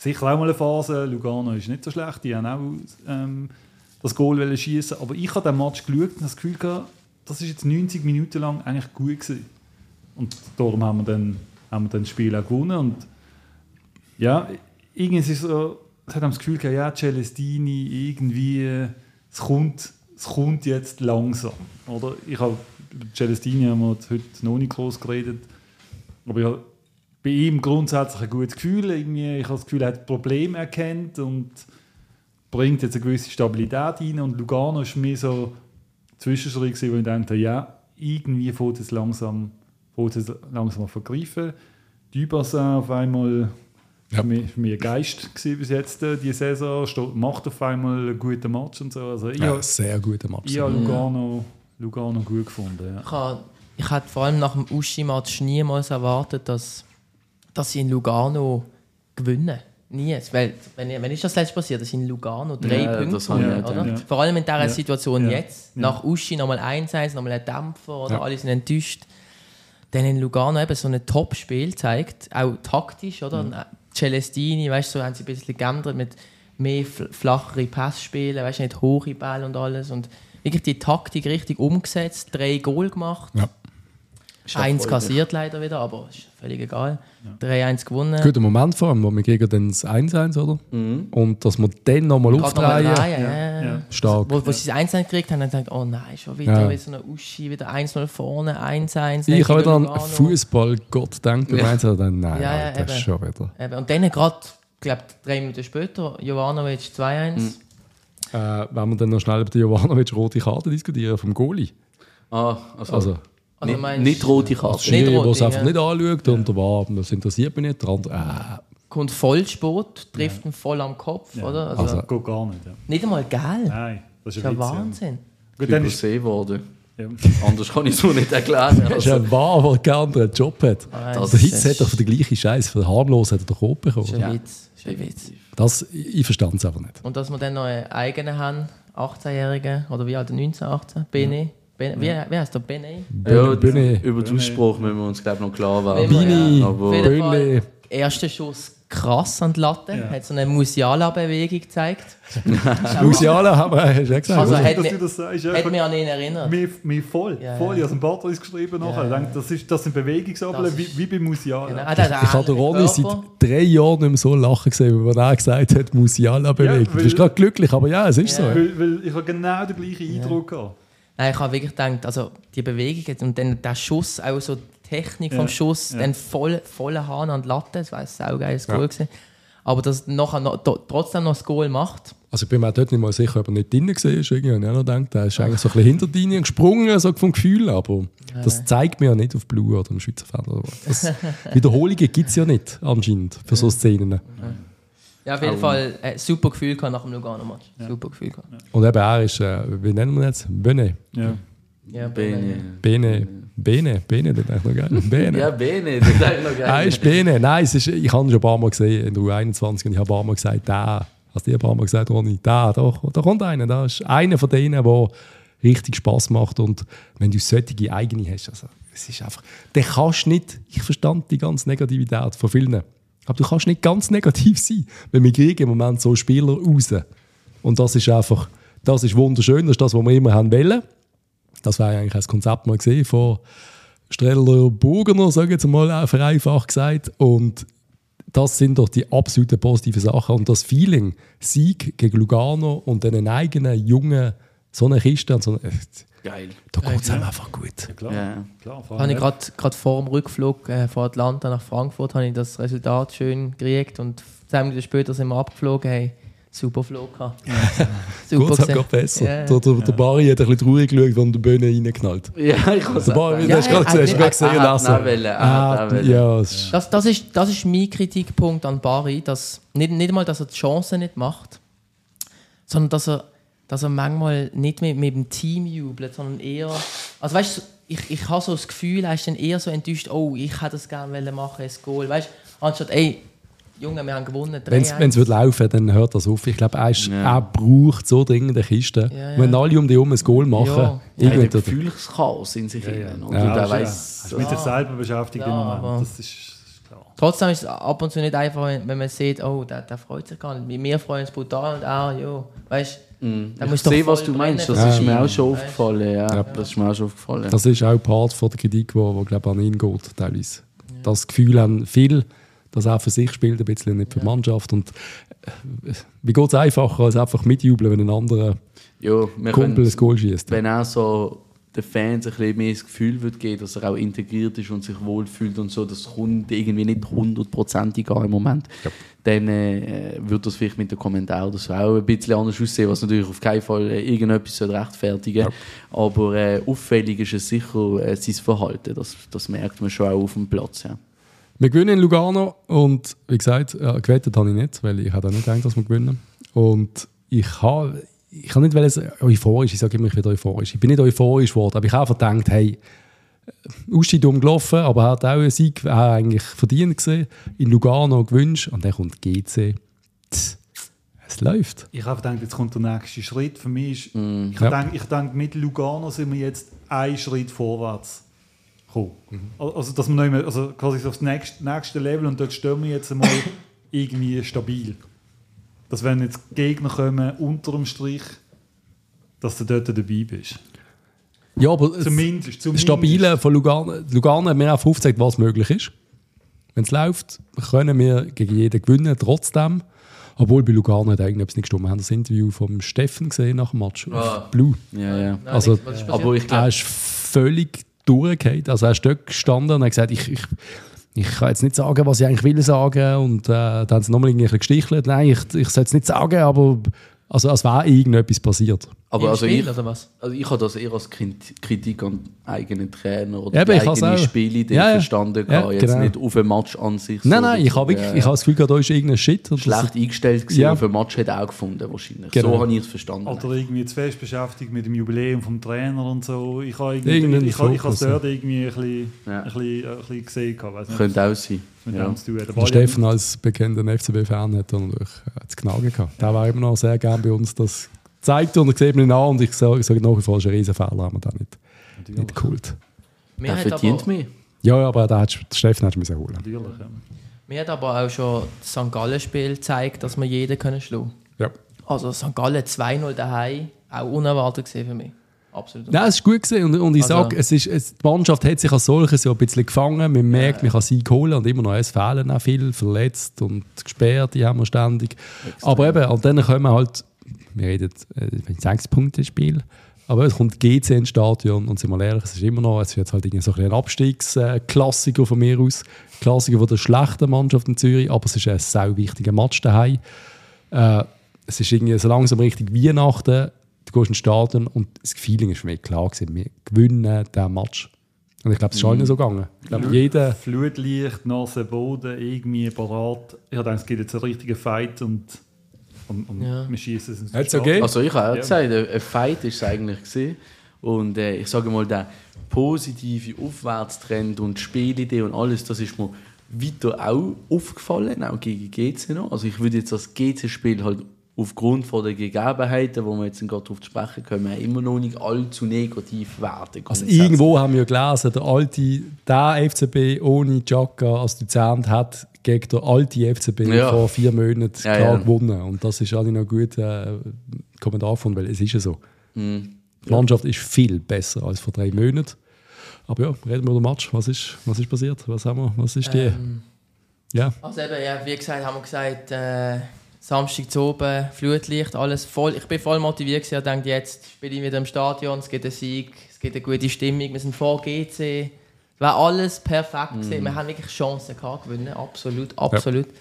sicher auch mal eine Phase, Lugano ist nicht so schlecht, die haben auch ähm, das Goal schießen. Aber ich habe den Match geschaut und das Gefühl gehabt, das ist jetzt 90 Minuten lang eigentlich gut gewesen. Und darum haben wir dann, haben wir dann das Spiel auch gewonnen. Und ja, irgendwie ist es so, ich habe das Gefühl gehabt, ja, Celestini, irgendwie, es kommt, es kommt jetzt langsam. Oder? Ich habe über Celestini haben wir heute noch nicht groß geredet, aber ich bei ihm grundsätzlich ein gutes Gefühl. Irgendwie, ich habe das Gefühl, er hat Probleme erkannt und bringt jetzt eine gewisse Stabilität rein. Und Lugano ist mir so ein Zwischenschritt, wo ich dachte, ja, irgendwie fängt es langsam, fängt es langsam an vergreifen. Dubassin auf einmal ja. für, mich, für mich ein Geist bis jetzt, äh, die Saison. Macht auf einmal einen guten Match und so. Also ich ja, habe, sehr guter Match. Ich habe Lugano, Lugano gut gefunden. Ja. Ich, ich hätte vor allem nach dem Uschi-Match niemals erwartet, dass dass sie in Lugano gewinnen. Nie. Weil, wenn, wenn ist das letzte passiert, dass in Lugano drei ja, Punkte haben, oder? Ja. Vor allem in dieser ja. Situation jetzt. Nach Uschi nochmal 1-1, nochmal ein Dämpfer, oder? Alle sind enttäuscht. Dann in Lugano eben so ein Top-Spiel zeigt, auch taktisch, oder? Mhm. Celestini, weißt du, so haben sie ein bisschen geändert mit mehr flachere Passspielen, weißt du, nicht hohe Bälle und alles. Und wirklich die Taktik richtig umgesetzt, drei Goal gemacht. Ja. Eins kassiert leider wieder, aber ist völlig egal. Ja. 3-1 gewonnen. Guter Moment vor allem, wo wir gegen den 1-1, oder? Mhm. Und dass wir dann nochmal aufdrehen. Noch ja, ja, ja. Stark. Wo, wo sie das 1-1 gekriegt haben, haben sie gedacht, oh nein, schon wieder ja. so eine Uschi, wieder 1-0 vorne, 1-1. Ich habe wieder an Fußball-Gott gedacht, ja. 1 dann, nein, ja, ja, das ist schon wieder. Eben. Und dann gerade, ich glaube, drei Minuten später, Jovanovic 2-1. Mhm. Äh, wenn wir dann noch schnell über die Jovanovic rote Karte diskutieren, vom Goalie. Ah, also. also also nicht, meinst, nicht rote Karte. Nicht rote, was einfach ja. nicht anschaut und war, das interessiert mich nicht. Der andere, äh. Kommt Vollsport, trifft ihn voll am Kopf, ja. oder? Also, also geht gar nicht. Ja. Nicht einmal geil. Nein, das ist, das ist ja Wahnsinn. Gut, dann ist worden. Ja. Anders kann ich es so nicht erklären. Das ist ein Wahr, der keinen anderen Job hat. Oh, der Hitz hat doch für den gleichen Scheiß, für den Harmlos hat er doch auch bekommen. Das ist ein Witz. Das, ist ein Witz. das ich verstand es aber nicht. Und dass wir dann noch einen eigenen haben, 18-Jährigen, oder wie alt, 19, 18, Bene. Ja. Ben, wie, wie heißt der? Bene? Ja, Bene. über den Ausspruch müssen wir uns glaube noch klar werden. Bini, Bene. Erster Schuss krass an die Latte, ja. hat so eine Musiala-Bewegung gezeigt. Musiala haben wir ja gesagt. Also hat, mich, das sagst, ja, hat mich an ihn erinnert. Mich, mich voll, ja, voll. Ich habe ein paar geschrieben nachher. Ja. Das, ist, das sind Bewegungsabläufe wie, wie bei Musiala. Genau. Ah, ich habe Ronny seit drei Jahren nicht mehr so lachen gesehen, wie er gesagt hat, Musiala-Bewegung. Ja, du bist gerade glücklich, aber ja, es ist so. Weil, weil ich habe genau den gleichen Eindruck gehabt. Nein, ich habe wirklich gedacht, also die Bewegung und dann der Schuss, auch so die Technik ja. vom Schuss, ja. dann voll, voller Hahn an die Latte, das war ein saugeiles Goal. Ja. Aber dass nachher noch, trotzdem noch das Goal macht. Also ich bin mir dort nicht mal sicher, ob er nicht drinnen war. Irgendwie. Und ich noch gedacht, er ist eigentlich so ein bisschen hinter die Linie gesprungen, so vom Gefühl. Aber das zeigt mir ja nicht auf Blue oder im Schweizer Fan. Wiederholungen gibt es ja nicht anscheinend für so Szenen. Ja, auf jeden Fall ein super Gefühl nach dem Lugano-Match. Ja. Super Gefühl gehabt. Und eben er ist, äh, wie nennen wir ihn jetzt? Bene. Ja. Ja, Bene. Bene. Bene, Bene, das ist eigentlich noch geil. Bene. Ja, Bene, das ist eigentlich noch geil. Nein, ist Bene. Nein, es ist, ich habe ihn schon ein paar Mal gesehen in der U21 und ich habe ein paar Mal gesagt, da. Hast du ein paar Mal gesagt, Ronny, da, da, da kommt einer. Da ist einer von denen, der richtig Spass macht. Und wenn du solche eigene hast, also, es ist einfach, der kannst nicht, ich verstand die ganze Negativität von vielen aber du kannst nicht ganz negativ sein, weil wir kriegen im Moment so Spieler raus. Und das ist einfach, das ist wunderschön, das ist das, was wir immer haben wollen. Das war eigentlich das Konzept mal gesehen von Streller Burgener, sage ich jetzt mal, vereinfacht gesagt. Und das sind doch die absoluten positiven Sachen. Und das Feeling, Sieg gegen Lugano und einen eigenen jungen, so eine Kiste so eine, Geil. Da geht es ja. einfach gut. Ja, klar. Ja. klar habe ich gerade vor dem Rückflug äh, von Atlanta nach Frankfurt habe ich das Resultat schön gekriegt und zwei Minuten später sind wir abgeflogen. Hey, super Flug gehabt. Ja. super Gut, es besser. Yeah. Der, der, der Bari hat ein bisschen traurig geschaut, wenn der Bühne reingeknallt. Ja, ich kann Der Bari, ja, hast gerade gesehen, hast gesehen lassen. Ah, ja, das, das, ist, das ist mein Kritikpunkt an Bari, dass nicht, nicht mal, dass er die Chancen nicht macht, sondern dass er dass er manchmal nicht mit, mit dem Team jubelt, sondern eher. Also weißt du, ich, ich habe so das Gefühl, er ist dann eher so enttäuscht, oh, ich hätte das gerne machen, ein Goal. Weißt du, anstatt, ey, Junge, wir haben gewonnen. Wenn es laufen dann hört das auf. Ich glaube, er, ja. er braucht so dringend eine Kiste. Ja, ja. Wenn alle um dich herum ein Goal machen, ja. irgendwie. Ja, Gefühlschaos in sich. Ja, ja. Und ja. ja. Weiss, ja. mit sich selber beschäftigt im Moment. Das ist, Trotzdem ist es ab und zu nicht einfach, wenn man sieht, oh, der, der freut sich gar nicht. Wir freuen uns brutal und ah, ja, weißt Mm. Ich sehe, was du meinst. Das ist mir auch schon aufgefallen. Ja. ja. Das ist mir auch schon aufgefallen. Das ist auch Part von der Kritik, glaube an ihn geht, teilweise. Ja. Das Gefühl haben viel, dass er für sich spielt, ein bisschen nicht für die Mannschaft. Und äh, wie geht es einfacher, als einfach mitjubeln, wenn ein anderer ja, Kumpel ein Goal schießt? Wenn er so den Fans ein bisschen mehr das Gefühl wird geben, dass er auch integriert ist und sich wohlfühlt und so, das kommt irgendwie nicht hundertprozentig an im Moment, ja. dann äh, wird das vielleicht mit den Kommentaren oder so auch ein bisschen anders aussehen, was natürlich auf keinen Fall äh, irgendetwas rechtfertigen ja. Aber äh, auffällig ist es sicher äh, sein Verhalten, das, das merkt man schon auch auf dem Platz. Ja. Wir gewinnen in Lugano und wie gesagt, äh, gewettet habe ich nicht, weil ich auch nicht gedacht, dass wir gewinnen. Und ich habe ich kann nicht euphorisch, ich sage immer, ich bin euphorisch. Ich bin nicht euphorisch geworden, aber ich habe einfach gedacht, hey, Ausstieg umgelaufen, aber er hat auch einen Sieg er eigentlich verdient gesehen. In Lugano gewünscht und dann kommt GC. Tss, es läuft. Ich habe gedacht, jetzt kommt der nächste Schritt. Für mich ist, mm. ich, ja. denke, ich denke, mit Lugano sind wir jetzt einen Schritt vorwärts gekommen. Mhm. Also, dass wir nicht mehr, also quasi aufs nächste, nächste Level und dort stehen wir jetzt einmal irgendwie stabil dass wenn jetzt Gegner kommen, unter dem Strich, dass du dort dabei bist. Ja, aber zumindest, zumindest. Stabile von Lugano, Lugano hat mir auch aufgezeigt, was möglich ist. Wenn es läuft, können wir gegen jeden gewinnen, trotzdem. Obwohl bei Lugano hat eigentlich etwas nicht gestimmt. Wir haben das Interview vom Steffen gesehen nach dem Match. Ah. Blue. Ja, ja. Also, aber ich glaub... er ist völlig durchgefallen. Also er ist dort gestanden und hat gesagt, ich, ich, ich kann jetzt nicht sagen, was ich eigentlich will sagen. Und äh, dann haben sie nochmal irgendwie gestichelt. Nein, ich, ich soll es nicht sagen, aber also als wäre irgendetwas passiert. Aber also Spiel, ich, oder was? Also ich habe das eher als Kritik an eigenen Trainer oder Eben, eigene Spielidee ja, ja. verstanden. Ja, jetzt genau. nicht auf ein Match an sich. Nein, so nein, ich habe wirklich, ich habe das Gefühl, da ist irgendein Shit. Schlecht eingestellt gewesen, ja. auf ein Match hat er auch gefunden wahrscheinlich. Genau. So habe ich es verstanden. Oder irgendwie zu fest beschäftigt mit dem Jubiläum vom Trainer und so. Ich habe irgendwie, ich, ich, habe dort irgendwie ein bisschen, ja. ein bisschen, ein bisschen gesehen. Könnte auch sein. Ja. Der Steffen als bekannter FCB-Fan hat natürlich das Knagen gehabt. Der war immer noch sehr gerne bei uns. Das zeigt und sieht mich an und ich sage, sage nach wie vor, ist ein Riesenfehler, haben wir da nicht, nicht geholt. Er verdient mich. Ja, ja, aber da hat, Steffen hat es holen. Natürlich, ja. Mir hat aber auch schon das St. Gallen-Spiel gezeigt, dass wir jeden können schlagen Ja. Also St. Gallen 2-0 daheim, auch unerwartet gesehen für mich. Absolut. Nein, es ist gut gesehen und, und ich also, sage, es ist, es, die Mannschaft hat sich als solches so ein bisschen gefangen. Man merkt, ja, man kann Sieg holen und immer noch, es fehlen auch viel, verletzt und gesperrt, die haben wir ständig. Extrem. Aber eben, und dann kommen halt wir reden äh, sechs Punkte Spiel. Aber es kommt GC ins Stadion und sind wir ehrlich, es ist immer noch, es ist jetzt halt so ein, ein Abstiegsklassiker von mir aus, Klassiker von der schlechten Mannschaft in Zürich, aber es ist ein sehr wichtiger Match daheim. Äh, es ist irgendwie so langsam richtig Weihnachten, du gehst ins Stadion und das Feeling ist für mich klar gewesen, wir gewinnen diesen Match. Und ich glaube, es ist allen mhm. so gegangen. Ich glaube, jeder... Flutlicht, Nase, Boden, irgendwie parat. Ich habe gedacht, es gibt jetzt einen richtigen Fight und und, und ja. wir schießen es ins okay. Also ich habe auch ja. gesagt, ein Fight ist es eigentlich gesehen. Und äh, ich sage mal, der positive Aufwärtstrend und Spielidee und alles, das ist mir weiter auch aufgefallen, auch gegen GC noch. Also ich würde jetzt das GC-Spiel halt aufgrund von der Gegebenheiten, wo wir jetzt gerade darauf zu sprechen kommen, immer noch nicht allzu negativ werden. Also irgendwo haben wir gelesen, der alte der FCB ohne Chaka als Dozent hat gegen den alten FCB ja. vor vier Monaten ja, klar ja. gewonnen. Und das ist alle noch gut äh, Kommentar von, weil es ist ja so. Mhm. Die Mannschaft ist viel besser als vor drei Monaten. Aber ja, reden wir über den Match. Was ist, was ist passiert? Was haben wir? Was ist die? Ähm, Ja. Also eben, ja, wie gesagt, haben wir gesagt, äh, Samstag zu oben, Flutlicht, alles voll. Ich bin voll motiviert gewesen, ich dachte, jetzt spiele ich wieder im Stadion, es gibt einen Sieg, es gibt eine gute Stimmung, wir sind vor GC. Es war alles perfekt mm. Wir haben wirklich Chancen gehabt, gewinnen, absolut, absolut. Ja.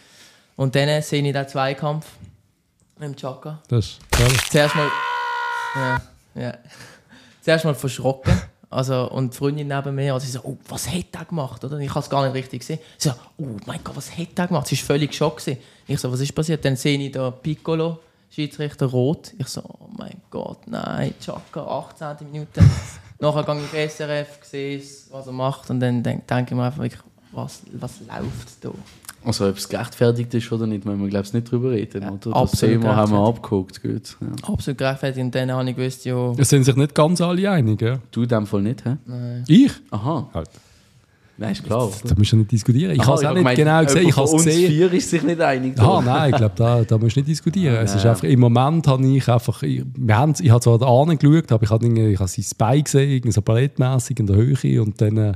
Und dann sehe ich den Zweikampf mit dem Chaka. Das ist toll. Zuerst mal... Ja, ja. Zuerst mal verschrocken. Also, und die Freundin neben mir, also sie so, oh, was hat der gemacht? Oder? Ich habe es gar nicht richtig gesehen. Sie so, oh mein Gott, was hat der gemacht? Sie war völlig geschockt. Ich so, was ist passiert? Dann sehe ich da Piccolo, Schiedsrichter rot. Ich so, oh mein Gott, nein, Chaka, 18. Minute. Nachher gehe ich SRF, sehe was er macht und dann denke denk ich mir einfach, was, was läuft da? Also ob es gerechtfertigt ist oder nicht, müssen wir glaube ich nicht drüber reden. Ja, oder? Das Thema haben wir abgeguckt. Gut. Ja. Absolut gerechtfertigt. Und dann habe ich gewusst, ja... Es sind sich nicht ganz alle einig, ja? Du in dem Fall nicht, hä? Nein. Ich? Aha. Halt. Nein, ist klar. Da musst du nicht diskutieren. Ich habe es auch nicht gemeint, genau gesehen. Ich habe es gesehen. vier ist sich nicht einig. Ah, nein, ich glaube, da, da musst du nicht diskutieren. Ah, es ist einfach, Im Moment habe ich einfach... Ich, wir haben, ich habe zwar da geschaut, aber ich habe, ich habe sein Bein gesehen, so ballettmäßig in der Höhe und dann...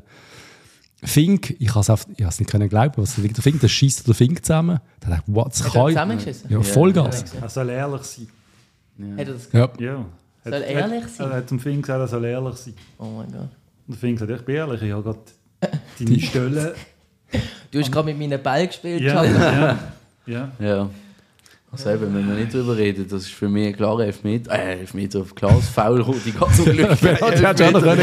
Fink, ich habe es nicht können glauben, was der Fink, der schießt der Fink zusammen. Da dachte ich, was kann ich? zusammengeschissen? Ja, Vollgas. Ja, er soll ehrlich sein. Ja. Hat er das gesagt? Ja. Soll er ehrlich sein? Er hat zum Fink gesagt, er soll ehrlich sein. Oh mein Gott. Und der Fink sagt, ich bin ehrlich, ich habe gerade deine Stelle... Du hast gerade mit meinen Ball gespielt, ja, ja, ja. ja. Also eben, wenn wir nicht darüber reden, das ist für mich ein klarer Elfmeter, äh, Elfmeter auf Klaus, Foul, die ganze Glück.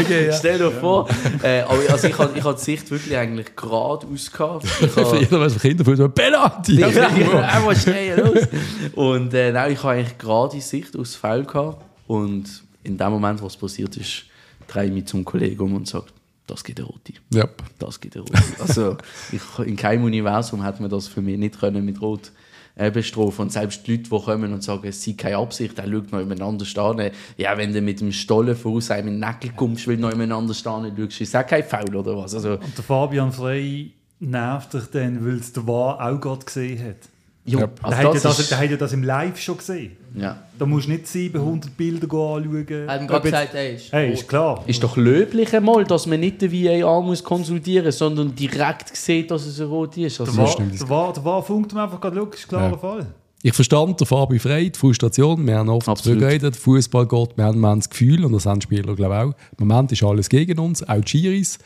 gehen, Stell dir vor, äh, aber also ich hatte ich die Sicht wirklich eigentlich geradeaus gehabt. Für jeder, was Kinderfuß so Penalty! Einmal stehen, los! Und äh, nein, ich habe eigentlich gerade die Sicht aus Foul gehabt und in dem Moment, was passiert ist, drehe ich mich zum Kollegen um und sage, das geht der Rote. Yep. Das geht der Rote. Also ich, in keinem Universum hätte man das für mich nicht können mit Rot äh, bestrafen. Und selbst die Leute, die kommen und sagen, es sei keine Absicht, dann schaut noch übereinander stehen. Ja, wenn du mit dem Stollen voraus einem in den Nägel kommst, will noch übereinander stehen, schaust, ist auch kein Foul oder was. Also, und der Fabian Frey nervt dich dann, weil es der War auch gerade gesehen hat. Ja, ja. Also der, hat das, ist... hat ja das im Live schon gesehen. Ja. Da musst du nicht 700 Bilder anschauen. Er hat gerade gesagt, ey, ist, hey, ist klar. Ist doch löblich einmal, dass man nicht den VAR muss konsultieren muss, sondern direkt sieht, dass es ein rot ist. Also der, war, der, war, der war funkt mir einfach gerade, ist klarer ja. Fall. Ich verstand der Fabi Frey, die Frustration. Wir haben oft zurückgeredet, Fußball geht, wir haben, haben das Gefühl, und das haben die Spieler glaube ich auch, im Moment ist alles gegen uns, auch die Giris.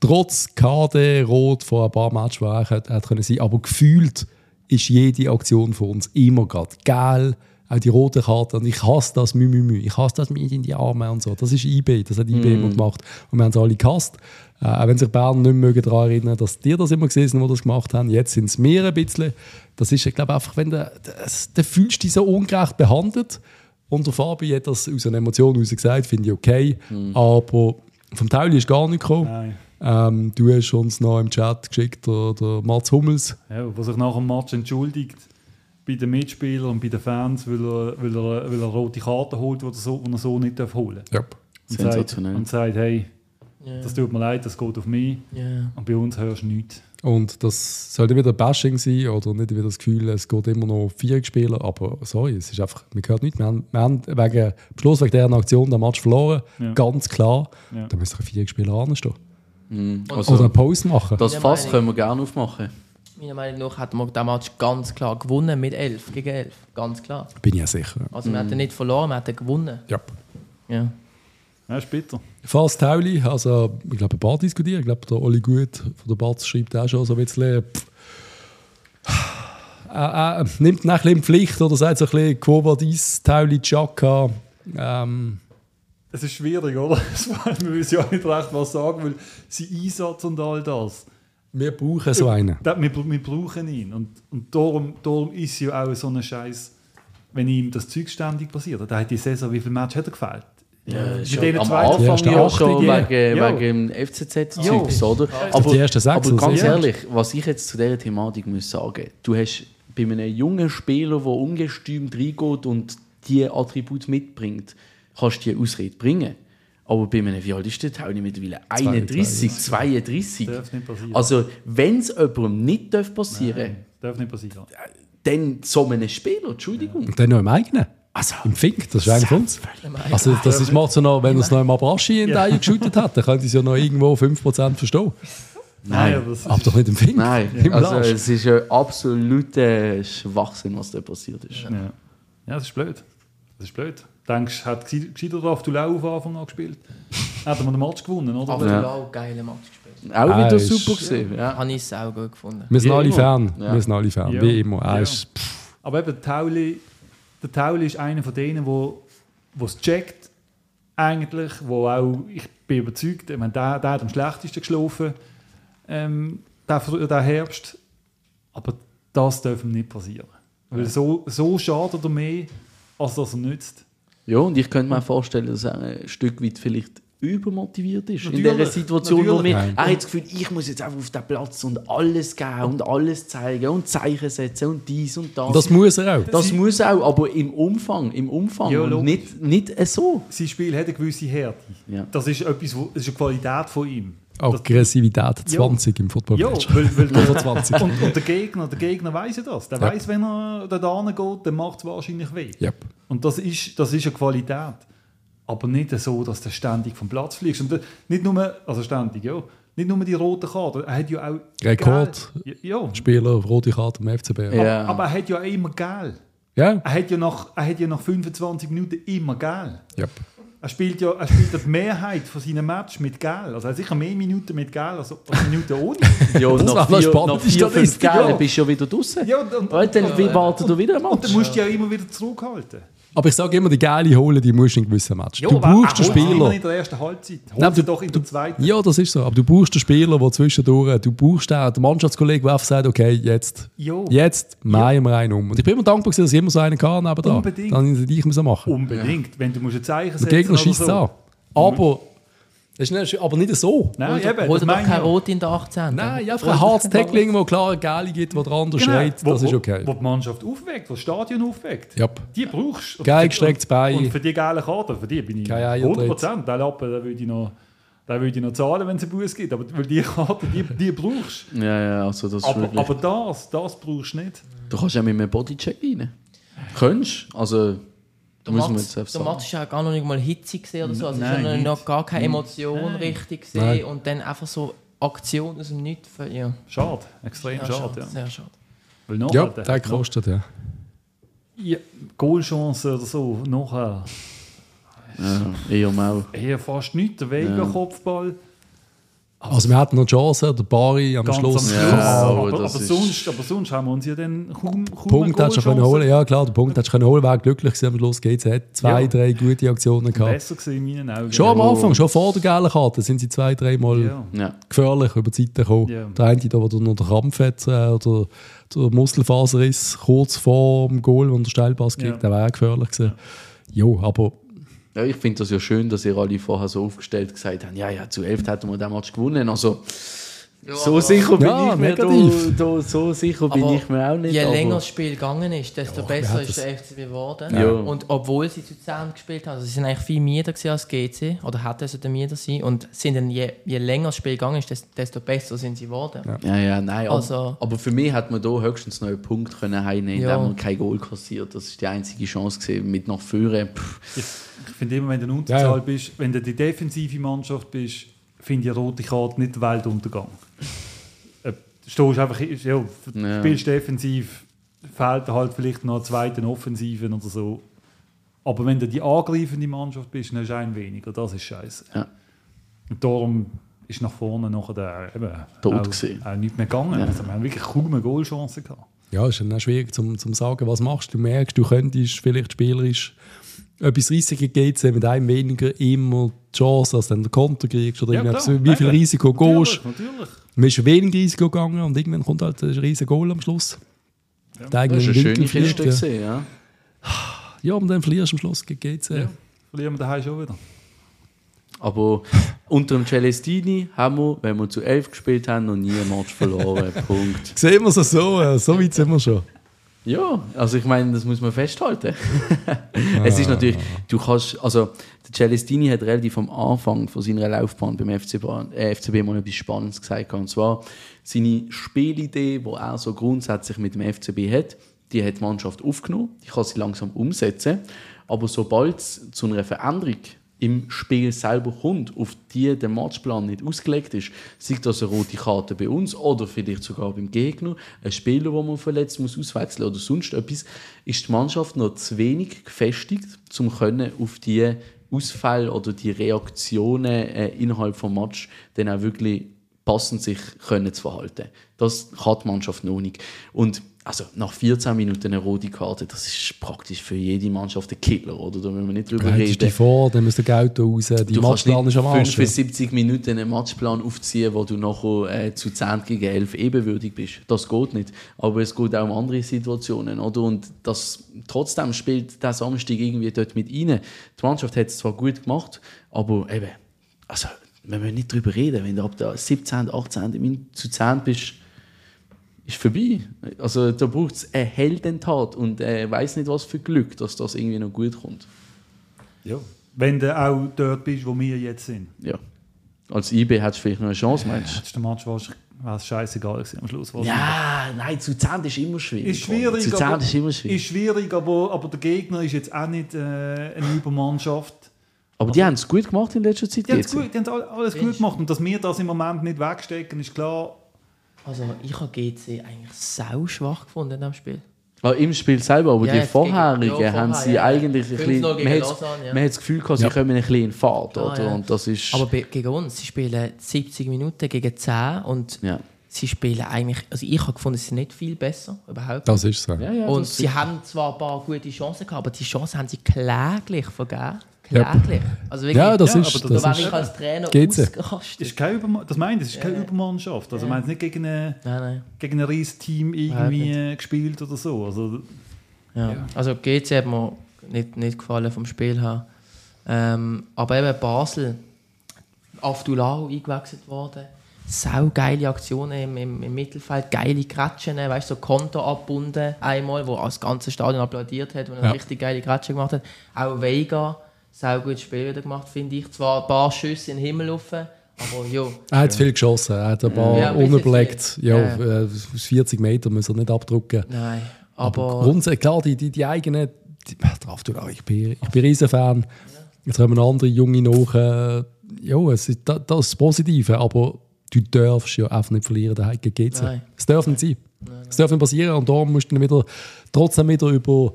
Trotz KD, Rot vor ein paar Matches, die er hätte sein, aber gefühlt ist jede Aktion von uns immer gerade geil. Auch die rote Karte. Und ich hasse das Mü, Mü, Mü. Ich hasse das mit in die Arme und so. Das ist IB. Das hat IB mm. immer gemacht. Und wir haben es alle gehasst. Äh, auch wenn sich Bern nicht mehr daran erinnern dass die das immer gesehen haben, die das gemacht haben. Jetzt sind es mehr ein bisschen. Das ist, ich glaube, einfach, wenn du, das, du fühlst dich so ungerecht behandelt. Und der Fabi hat das aus einer Emotion heraus gesagt, finde ich okay. Mm. Aber vom Tauli ist gar nicht gekommen. Nein. Ähm, du hast uns noch im Chat geschickt, der, der Mats Hummels. Ja, der sich nach dem Match entschuldigt bei den Mitspielern und bei den Fans, weil er, weil er, weil er rote Karten holt, die er so, die er so nicht holen darf. Yep. Und, sagt, und sagt, hey, yeah. das tut mir leid, das geht auf mich. Yeah. Und bei uns hörst du nichts. Und das sollte wieder Bashing sein oder nicht wieder das Gefühl, es geht immer noch vier Spieler. Aber sorry, es ist einfach, man gehört nichts. Wir haben, wir haben wegen Beschluss wegen dieser Aktion den Match verloren, ja. ganz klar. Ja. Da müssen vier Spieler anstehen. Mhm. Also, Oder eine Pause machen. Das Fass können wir gerne aufmachen. Meiner Meinung nach hat man den Match ganz klar gewonnen mit 11 gegen 11. Ganz klar. Bin ich ja sicher. Also, wir mhm. haben nicht verloren, wir haben gewonnen. Ja. Ja. Ja, ist bitter. Fast Tauli, also ich glaube, ein paar diskutieren. Ich glaube, der Oli Gut von der Batz schreibt auch schon so ein bisschen. Pff, äh, äh, nimmt nach in Pflicht oder sagt so ein bisschen Quo Vadis, Tauli, Chaka. Ähm, es ist schwierig, oder? Man weiß ja nicht recht, was sagen will. Sein Einsatz und all das. Wir brauchen so einen. wir, wir, brauchen ihn. Und, und darum, darum ist ja auch so ein Scheiß, wenn ihm das Zeug ständig passiert. Da hat die Saison, wie viele Matches hat er gefällt? Ja, ja schon am Anfang ja, schon wegen, ja. wegen dem FCZ-Zeugs, oder? Aber, Sechs, aber ganz ehrlich, was ich jetzt zu dieser Thematik muss sagen, du hast bei einem jungen Spieler, der ungestüm reingeht und diese Attribute mitbringt, kannst du die Ausrede bringen. Aber bei einem, wie alt ist der Tauli mittlerweile? 31, 32. Darf nicht passieren. Also, wenn es jemandem nicht darf passieren Nein, darf nicht passieren. Dann so einem Spieler, Entschuldigung. Und dann noch im eigenen. Also, Im Fink, das ist von uns. Also, das ist, macht so noch, wenn er es noch im Abraschi in ja. geschüttet hat, dann könnte es ja noch irgendwo 5% verstehen. Nein, aber, aber doch nicht im Finger. Nein, Im also es ist ein absoluter Schwachsinn, was da passiert ist. Ja, ja das ist blöd. Das ist blöd. Denkst du, hat Gescheiter auf Dulau auf Anfang an gespielt? Hätten wir den Match gewonnen, oder? Auf Dulau, geile Match gespielt. Auch wieder ah, super gesehen. Ja. Habe ich es auch gut gefunden. Wir sind alle Fan. Wir sind alle Fan, wie immer. Ah, ist, Aber eben, Tauli, der Tauli ist einer von denen, der es checkt, eigentlich, wo auch, ich bin überzeugt, ich meine, der, der hat am schlechtesten geschlafen, ähm, der, der Herbst. Aber das darf ihm nicht passieren. Weil so, so schadet er mehr, als dass er nützt. Ja, und ich könnte mir vorstellen, dass er ein Stück weit vielleicht übermotiviert ist natürlich, in dieser Situation, wo wir, er hat das Gefühl, ich muss jetzt einfach auf den Platz und alles geben und alles zeigen und Zeichen setzen und dies und das. Das muss er auch. Das Sie muss er auch, aber im Umfang, im Umfang ja, und nicht, nicht so. Sein Spiel hat eine gewisse Härte. Ja. Das ist etwas, das ist eine Qualität von ihm. Aggressivität 20 ja. im Football. Ja, weil, weil der, 20. Und, und, der Gegner, der Gegner weiß das. Der ja. weiß, wenn er da geht, dann macht es wahrscheinlich weh. Yep. Und das ist, das ist eine Qualität aber nicht so, dass du ständig vom Platz fliegst. Und nicht nur, also ständig, ja, nicht nur die rote Karte, er hat ja auch... Rekord, ja. Spieler, rote Karte im FCB. Ja. Aber, aber, er hat ja immer Gel. Ja. Er hat ja nach, er hat ja nach 25 Minuten immer Gel. Yep. Er spielt ja er spielt die Mehrheit von seinen Matches mit Gel. Also er hat sicher mehr Minuten mit Gel als, als Minuten ohne. ja, und nach vier, nach vier fünf Gel ja. bist du ja wieder draußen. Ja, und, und, und, dann wie wartet du wieder mal? Und dann musst du ja immer wieder zurückhalten. Aber ich sage immer, die geile holen, die musst du in gewissen Match. Jo, du brauchst einen Spieler. In der ersten Halbzeit. Hol du, doch in der zweiten. Ja, das ist so. Aber du brauchst einen Spieler, der zwischendurch, du brauchst auch den Mannschaftskollegen, der einfach sagt, okay, jetzt, jo. jetzt mähen wir einen um. Und ich bin immer dankbar, dass ich immer so einen kann nebenan. Unbedingt. Dann ich muss machen. Unbedingt. Wenn du musst ein Zeichen setzen Der Gegner schießt so. an. Aber das ist aber nicht so. Nein, eben, Holt doch kein Rot in der 18. Nein, einfach ein hartes Tackling, wo klar Gale gibt, wo der andere genau. schreit, das ist okay. Wo, wo die Mannschaft aufweckt, wo das Stadion aufweckt. Yep. Die brauchst du. Geil gestrecktes Bein. Und für die geile Karte, für die bin ich 100%. Den Lappen, den würde ich noch... Würde ich noch zahlen, wenn es einen Bus gibt. Aber weil die Karte, die, die brauchst du. Ja, ja, also das aber, aber das, das brauchst du nicht. Du kannst ja mit einem Bodycheck rein. Könntest Also der Mats, der Mats ist ja gar noch nicht mal hitzig oder so. Also Nein, ist noch gar keine Emotion Nein. richtig gesehen und dann einfach so Aktion aus dem Nichts. Ja. Schade, extrem ja, schade, schade. Ja. Sehr schade. Weil nachher, ja, der kostet, ja. ja. Goalchance oder so, nachher. Ja, eher mal. Eher fast nichts, der Vega-Kopfball. Also wir hatten noch Chance, der Bari am Ganz Schluss. Am Schluss. Ja, aber, aber, aber, sonst, aber sonst haben wir uns ja dann kaum, kaum Punkt hättest du holen Ja klar, der Punkt hättest du holen Wäre glücklich gewesen am Schluss. GZ hat zwei, ja. drei gute Aktionen gehabt. Besser gesehen in meinen Augen. Schon am Anfang, schon vor der gelben Karte sind sie zwei, dreimal ja. gefährlich über die Seite gekommen. Ja. Der eine, der noch den Krampf hat äh, oder der Muskelfaser ist, kurz vor dem Goal, wo der Steilpass kriegt, ja. der wäre gefährlich gewesen. Ja, aber ja, ich finde das ja schön, dass ihr alle vorher so aufgestellt gesagt habt, ja, ja, zu elf hätten wir den Match gewonnen. Also, ja, so sicher bin ja, ich mir da, da, so sicher bin ich mir auch nicht. Je länger das Spiel gegangen ist, desto ja, besser ist der FCB geworden. Ja. Und obwohl sie zu zusammen gespielt haben, also sie sind eigentlich viel Mieter als GC oder hätten sie der Mieter sein und sind dann je, je länger das Spiel gegangen ist, desto besser sind sie geworden. Ja, ja, nein. Also, aber für mich hat man da höchstens noch einen Punkt können heimnehmen, ja. indem man kein Goal kassiert. Das ist die einzige Chance gewesen, mit nach vorne. Ich, ich finde immer, wenn du in Unterzahl bist, wenn du die defensive Mannschaft bist, finde ich eine rote Karte nicht Weltuntergang. Äh, stehst einfach, ja, ja. spielst defensiv, fehlt halt vielleicht noch eine zweite Offensive oder so. Aber wenn du die angreifende Mannschaft bist, dann ist ein weniger. Das ist scheiße. Ja. Und darum ist nach vorne nachher der, eben, Tot auch, gewesen. auch nicht mehr gegangen. Ja. Also, wir haben wirklich kaum eine Goalchance gehabt. Ja, es ist dann schwierig zu sagen, was machst du. Du merkst, du könntest vielleicht spielerisch etwas Risiko geht es mit einem weniger immer die Chance, dass du dann den Konter kriegst oder ja, klar, wie viel Risiko gehst. Natürlich. Man ist wenig Risiko gegangen und irgendwann kommt halt ein riesiger Goal am Schluss. Ja. Der das ist eine schöne Kiste gesehen, ja. Ja, und dann verlierst du am Schluss gegen GC. Ja, verlieren wir daheim schon wieder. Aber unter dem Celestini haben wir, wenn wir zu elf gespielt haben, noch nie einen Match verloren. Punkt. Sehen wir es so, so weit sind wir schon. Ja, also ich meine, das muss man festhalten. es ist natürlich, du kannst, also der Celestini hat relativ am Anfang von seiner Laufbahn beim FCB, äh, FCB mal etwas Spannendes gesagt. Und zwar seine Spielidee, die er so grundsätzlich mit dem FCB hat, die hat die Mannschaft aufgenommen, die kann sie langsam umsetzen. Aber sobald es zu einer Veränderung im Spiel selber kommt, auf die der Matchplan nicht ausgelegt ist, sei das eine rote Karte bei uns oder vielleicht sogar beim Gegner, ein Spieler, wo man verletzt muss auswechseln oder sonst etwas, ist die Mannschaft noch zu wenig gefestigt, um können auf die Ausfälle oder die Reaktionen äh, innerhalb des Match dann auch wirklich passend sich können zu verhalten. Das kann die Mannschaft noch nicht. Und also nach 14 Minuten eine rote Karte, das ist praktisch für jede Mannschaft ein Killer, oder? Da müssen wir nicht drüber reden. Du vor, dann muss der Geld raus, die du Matchplan ist am Arsch. 75 Minuten einen Matchplan aufziehen, wo du nachher äh, zu 10 gegen 11 ebenwürdig bist. Das geht nicht. Aber es geht auch um andere Situationen, oder? Und das, trotzdem spielt der Samstag irgendwie dort mit rein. Die Mannschaft hat es zwar gut gemacht, aber eben, also, wir müssen nicht drüber reden, wenn du ab der 17., 18. zu 10 bist, ist vorbei. Also da braucht es eine Heldentat und äh, weiß nicht was für Glück, dass das irgendwie noch gut kommt. Ja. Wenn du auch dort bist, wo wir jetzt sind. Ja. Als IB hättest du vielleicht noch eine Chance, meinst du? Hättest du Match war es scheißegal am Schluss. Ja, nein, zu 10 ist immer schwierig. Ist schwierig, zu 10 aber, ist immer schwierig. Ist schwierig, aber, aber der Gegner ist jetzt auch nicht äh, eine Übermannschaft. Aber die haben es gut gemacht in letzter Zeit. Die, gut, die haben alles gut gemacht. Und dass wir das im Moment nicht wegstecken, ist klar. Also ich habe GC eigentlich sau schwach gefunden in dem Spiel. Ah, Im Spiel selber, aber ja, die vorherigen ja, haben sie ja, eigentlich ein bisschen, man, hat, man hat das Gefühl gehabt, sie kommen ein bisschen in Fahrt. Ah, oder? Und das ist aber gegen uns, sie spielen 70 Minuten gegen 10 und sie spielen eigentlich, also ich habe gefunden, sie sind nicht viel besser, überhaupt Das ist so. und sie haben zwar ein paar gute Chancen gehabt, aber die Chancen haben sie kläglich vergeben. Kläglich. Also wirklich, ja, das ja, ist. Aber das da wäre ich als Trainer ausgerastet. Ist kein Überma das meint, es ist keine ja. Übermannschaft. Also, ja. man nicht gegen, eine, nein, nein. gegen ein riesiges Team irgendwie ja, gespielt oder so. Also, ja. also GC hat mir nicht, nicht gefallen vom Spiel her. Ähm, aber eben Basel, Aftulau eingewechselt worden. Sau geile Aktionen im, im, im Mittelfeld, geile Gratschen, weißt du, so Konto abbunden einmal, wo das ganze Stadion applaudiert hat, wo er eine richtig geile Gratsche gemacht hat. Auch Vega sehr gutes Spiel wieder gemacht, finde ich. Zwar ein paar Schüsse in den Himmel rauf, aber ja. Er hat viel geschossen, er hat ein paar ja, unüberlegt. Ja, ja. Äh, aus 40 Metern muss er nicht abdrucken. Nein, aber... aber klar, die, die, die eigenen... Die, drauf, du, ich bin, ich bin Riesenfan. Jetzt haben wir andere junge nach. Äh, ja, es ist, das, das ist das Positive, aber du darfst ja einfach nicht verlieren daheim gegen GC. Es darf nicht sein. Es darf nicht passieren und da musst du dann wieder, trotzdem wieder über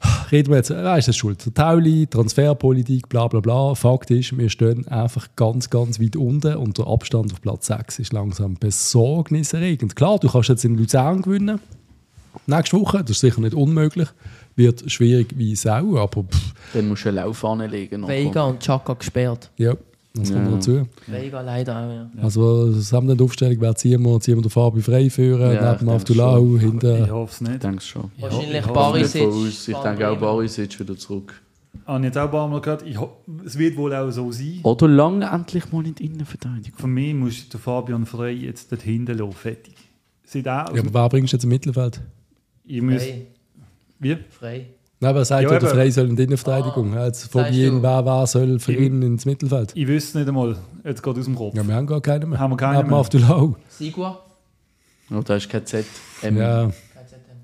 reden wir jetzt, äh, ist das schuld? Tauli, Transferpolitik, bla bla bla. Fakt ist, wir stehen einfach ganz, ganz weit unten und der Abstand auf Platz 6 ist langsam besorgniserregend. Klar, du kannst jetzt in Luzern gewinnen. Nächste Woche, das ist sicher nicht unmöglich. Wird schwierig wie Sau, aber... Pff. Dann musst du einen Lauf anlegen. Vega und Chaka gesperrt. Ja. Das kommt ja. dazu. Vega leider auch, ja. Also, zusammen die Aufstellung wäre ziehen wir, ziehen wir den Fabi frei führen, ja, neben Aftulau, hinten. Ich hoffe es nicht. Ich denke schon. Wahrscheinlich Barisic. Ich denke auch Barisic wieder zurück. Habe ich jetzt auch ein paar Mal gehört, ich, es wird wohl auch so sein. Oder lang endlich mal in die Innenverteidigung. Für mich muss der Fabian Frey jetzt dort hinten laufen, fertig. Ja, aber wer bringst du jetzt im Mittelfeld? Ich muss... Wie? Frei. Nein, aber er sagt ja, ja der Frey soll in die Innenverteidigung. Ah, jetzt von jedem, wer, wer soll für ihn ins Mittelfeld. Ich wüsste nicht einmal, jetzt geht aus dem Kopf. Ja, wir haben gar keinen mehr. Haben wir keinen mehr. auf Dulau. Sigua? Oh, da ist kein Z. M. Ja.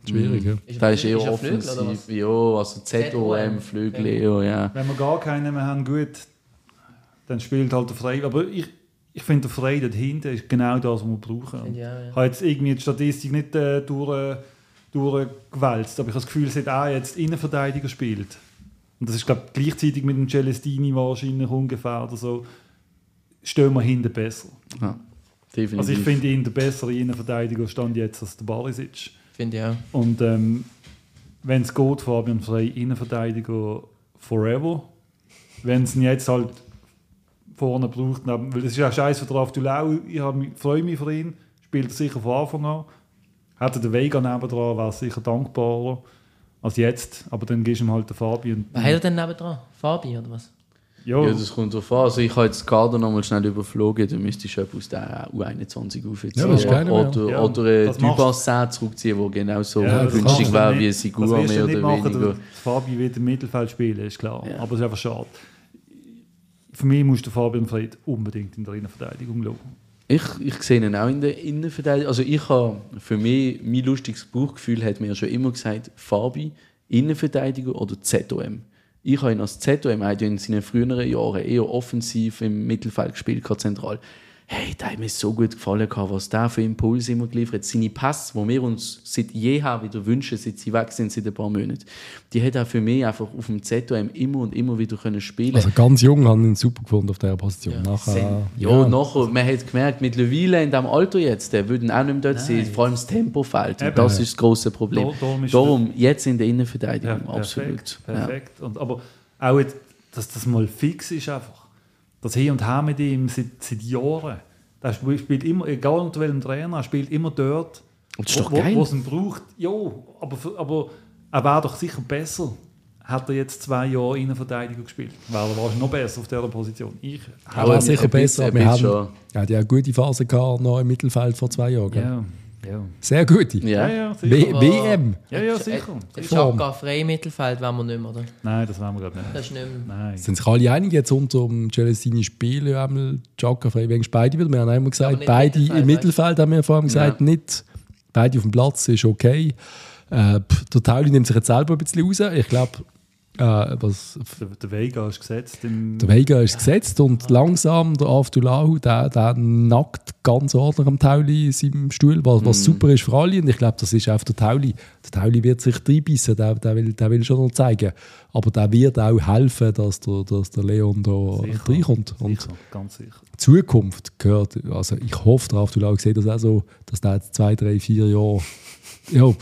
Schwierig, ja. Ist da ist eher offensiv. Ja, also ZOM, Flügel, ja. ja. Wenn wir gar keinen mehr haben, gut, dann spielt halt der Frey. Aber ich, ich finde, der Frey dort hinten ist genau das, was wir brauchen. Ja, ja. Ich habe jetzt irgendwie die Statistik nicht äh, durch durchgewälzt. Aber ich habe das Gefühl, dass er jetzt Innenverteidiger spielt. Und das ist, glaube ich, gleichzeitig mit dem Celestini wahrscheinlich ungefähr oder so. Stehen wir hinten besser. Ja, definitiv. Also ich finde ihn der bessere Innenverteidiger stand jetzt als der Barisic. Finde ich auch. Und ähm, wenn es geht, Fabian Frey, Innenverteidiger forever. Wenn es ihn jetzt halt vorne braucht, weil das ist ja scheiße für Draft Dulau, ich freue mich für ihn, spielt er sicher von Anfang an. Hätte der Vega nebendran, wäre sicher dankbarer als jetzt. Aber dann gehst du ihm halt den Fabi. Und Wer hat er denn nebendran? Fabi oder was? Ja. ja, das kommt drauf an. Also ich habe jetzt Kader nochmal schnell überflogen, dann müsstest du aus der U21 aufziehen. Ja, oder, ja, oder äh, Dubas zurückziehen, wo genau so ja, günstig wäre wie Sigura mehr oder machen, weniger. Fabi wird im Mittelfeld spielen, ist klar. Ja. Aber es ist einfach schade. Für mich muss der Fabian Freit unbedingt in der Innenverteidigung schauen. Ich, ich sehe ihn auch in der Innenverteidigung. Also ich habe, für mich, mein lustiges Bauchgefühl hat mir schon immer gesagt, Fabi, Innenverteidiger oder ZOM. Ich habe ihn als ZOM in seinen früheren Jahren eher offensiv im Mittelfeld gespielt, zentral hey, da hat mir so gut gefallen, was der für Impulse immer geliefert hat. Seine Pass, die wir uns seit jeher wieder wünschen, seit sie weg sind, seit ein paar Monaten, die hat er für mich einfach auf dem ZOM immer und immer wieder können spielen Also ganz jung haben ihn super gefunden auf dieser Position. Ja, nachher, ja, ja, nachher, man hat gemerkt, mittlerweile in diesem Alter jetzt, der würden auch nicht mehr dort sein, vor allem das Tempo fehlt. Und das ist das große Problem. Darum, Darum jetzt in der Innenverteidigung, ja, absolut. Perfekt. Und, aber auch, jetzt, dass das mal fix ist einfach das Hin und Her mit ihm seit, seit Jahren. Er spielt immer, egal unter welchem Trainer, er spielt immer dort, wo, wo es ihn braucht. Ja, aber, aber er wäre doch sicher besser, hat er jetzt zwei Jahre Innenverteidigung gespielt. Wäre er wahrscheinlich noch besser auf dieser Position. Ich er war sicher besser. Wir haben, ja, die eine gute Phase gehabt, noch im Mittelfeld vor zwei Jahren. Ja. Ja. Sehr gut. Ja, ja, sicher. WM. Ja, ja, sicher. Der Chaka frei Mittelfeld wollen wir nicht mehr, oder? Nein, das wollen wir gerade nicht. Das ist nicht mehr. Nein. Sind sich alle einig jetzt unter dem Celestini Spiel einmal Chaka frei wegen beide wieder? Wir haben einmal gesagt, beide Mittelfeld, im Mittelfeld, haben wir vorhin gesagt, ja. nicht beide auf dem Platz ist okay. Äh, der Tauli nimmt sich jetzt selber ein bisschen raus. Ich glaube, äh, was, der, der Vega ist gesetzt. der Vega ist gesetzt und langsam der Aftulahu, der, der nackt ganz ordentlich am Tauli in seinem Stuhl, was, was mm. super ist für alle. Und ich glaube, das ist auch der Tauli. Der Tauli wird sich reinbissen, der, der, will, der will schon noch zeigen. Aber der wird auch helfen, dass der, dass der Leon da reinkommt. Und sicher, ganz sicher. Zukunft gehört, also ich hoffe, der Aftulahu sieht das auch so, dass der jetzt zwei, drei, vier Jahre ja,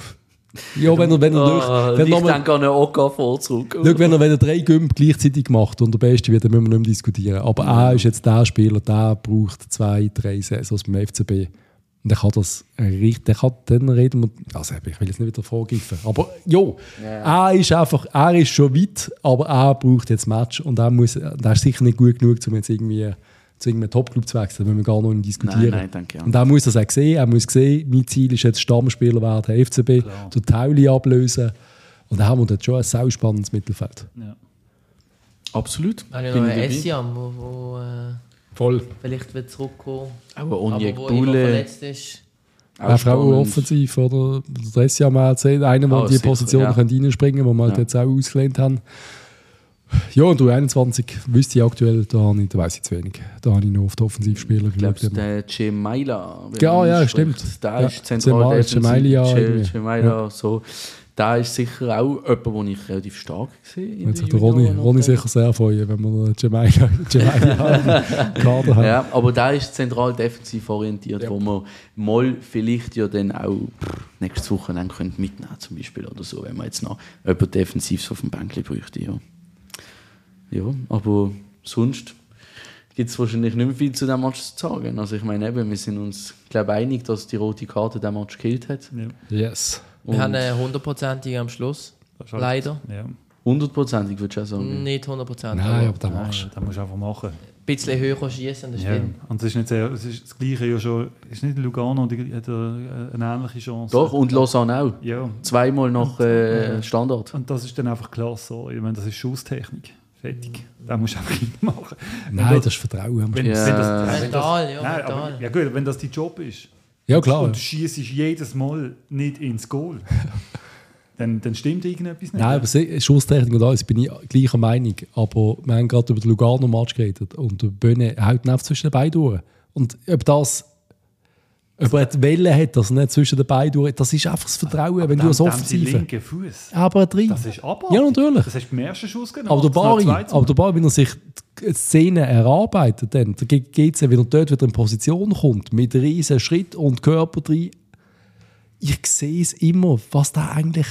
ja, wenn er, wenn er durch. Oh, wenn ich denke an einen OK zurück. Schau, wenn er, wenn er drei Gümp gleichzeitig macht und der Beste wird, dann müssen wir nicht mehr diskutieren. Aber er ist jetzt der Spieler, der braucht zwei, drei Saisons beim FCB. Und der kann das richtig, der kann, dann reden wir, also ich will jetzt nicht wieder vorgreifen, aber jo, ja, er ist einfach, er ist schon weit, aber er braucht jetzt Match und er muss, der ist sicher nicht gut genug, um jetzt irgendwie zu irgendeinem Topclub zu wechseln, wenn wir gar noch nicht diskutieren. Nein, nein, danke, ja. Und er muss das auch sehen. Er muss sehen, mein Ziel ist jetzt Stammspieler werden, FCB, Klar. den Tauli ablösen. Und dann haben wir dort schon ein sehr spannendes Mittelfeld. Ja. Absolut. Habe ich noch einen Essiam, wo, wo äh, Voll. vielleicht wird zurückkommen. Aber Onjek Bule. verletzt ist. Auch Frau offensiv, oder? Der Essiam hat einer, der oh, die Position ja. reinspringen kann, wo wir ja. jetzt auch ausgelehnt haben. Ja, und U21 wüsste ich aktuell, da, habe ich, da weiss ich zu wenig. Da habe ich noch auf die Offensivspieler Ich glaube, der Cemaila. Ja, ja, stimmt. Der ja, ist zentral Cemaila, Cemaila, so. Da ist sicher auch jemand, den ich relativ stark sehe. Wird sich der Ronny, Ronny sicher sehr freuen, wenn wir Cemaila, Cemaila Kader haben. Ja, aber da ist zentral defensiv orientiert, ja. wo man mal vielleicht ja dann auch nächste Woche dann mitnehmen könnte, zum Beispiel oder so, wenn man jetzt noch jemand defensiv auf dem Bänkchen bräuchte. Ja. Ja, aber sonst gibt es wahrscheinlich nicht mehr viel zu diesem Match zu sagen. Also ich meine eben, wir sind uns glaube einig, dass die rote Karte den Match gekillt hat. Ja. Yes. Und wir haben eine hundertprozentige am Schluss. Halt, Leider. Ja. Hundertprozentig würdest du auch sagen? Nicht hundertprozentig. Nein, aber das machst du. musst du einfach machen. Ein bisschen höher schießen, das ja. Und es ist nicht sehr, es ist das Gleiche ja schon, ist nicht Lugano, die hat eine ähnliche Chance. Doch, und Lausanne auch. Ja. Zweimal nach äh, Standard. Und das ist dann einfach klasse. Ich meine, das ist Schusstechnik. Fertig. Da musst du einfach machen. Nein, das, das ist Vertrauen. Wenn, ja. wenn das, mental, ja, nein, mental. Aber, ja gut, wenn das dein Job ist. Ja, klar. Und du schießt jedes Mal nicht ins Goal. dann, dann stimmt irgendetwas nicht. Nein, aber Schusstechnik und alles bin ich gleicher Meinung. Aber wir haben gerade über den Lugano-Match geredet und der Böhne hält einfach zwischen den beiden durch. Und ob das ob er die Welle hat, dass er nicht zwischen den Beinen durch. Das ist einfach das Vertrauen, aber wenn du als Offensive... linken Fuß. Aber er Das ist aber. Ja, natürlich. Das hast du beim ersten Schuss genommen. Aber der Bari, aber der Bari, wenn er sich die Szene erarbeitet, dann, geht es, wenn er dort wieder in Position kommt, mit riesen Schritt und Körper drin. Ich sehe es immer, was da eigentlich...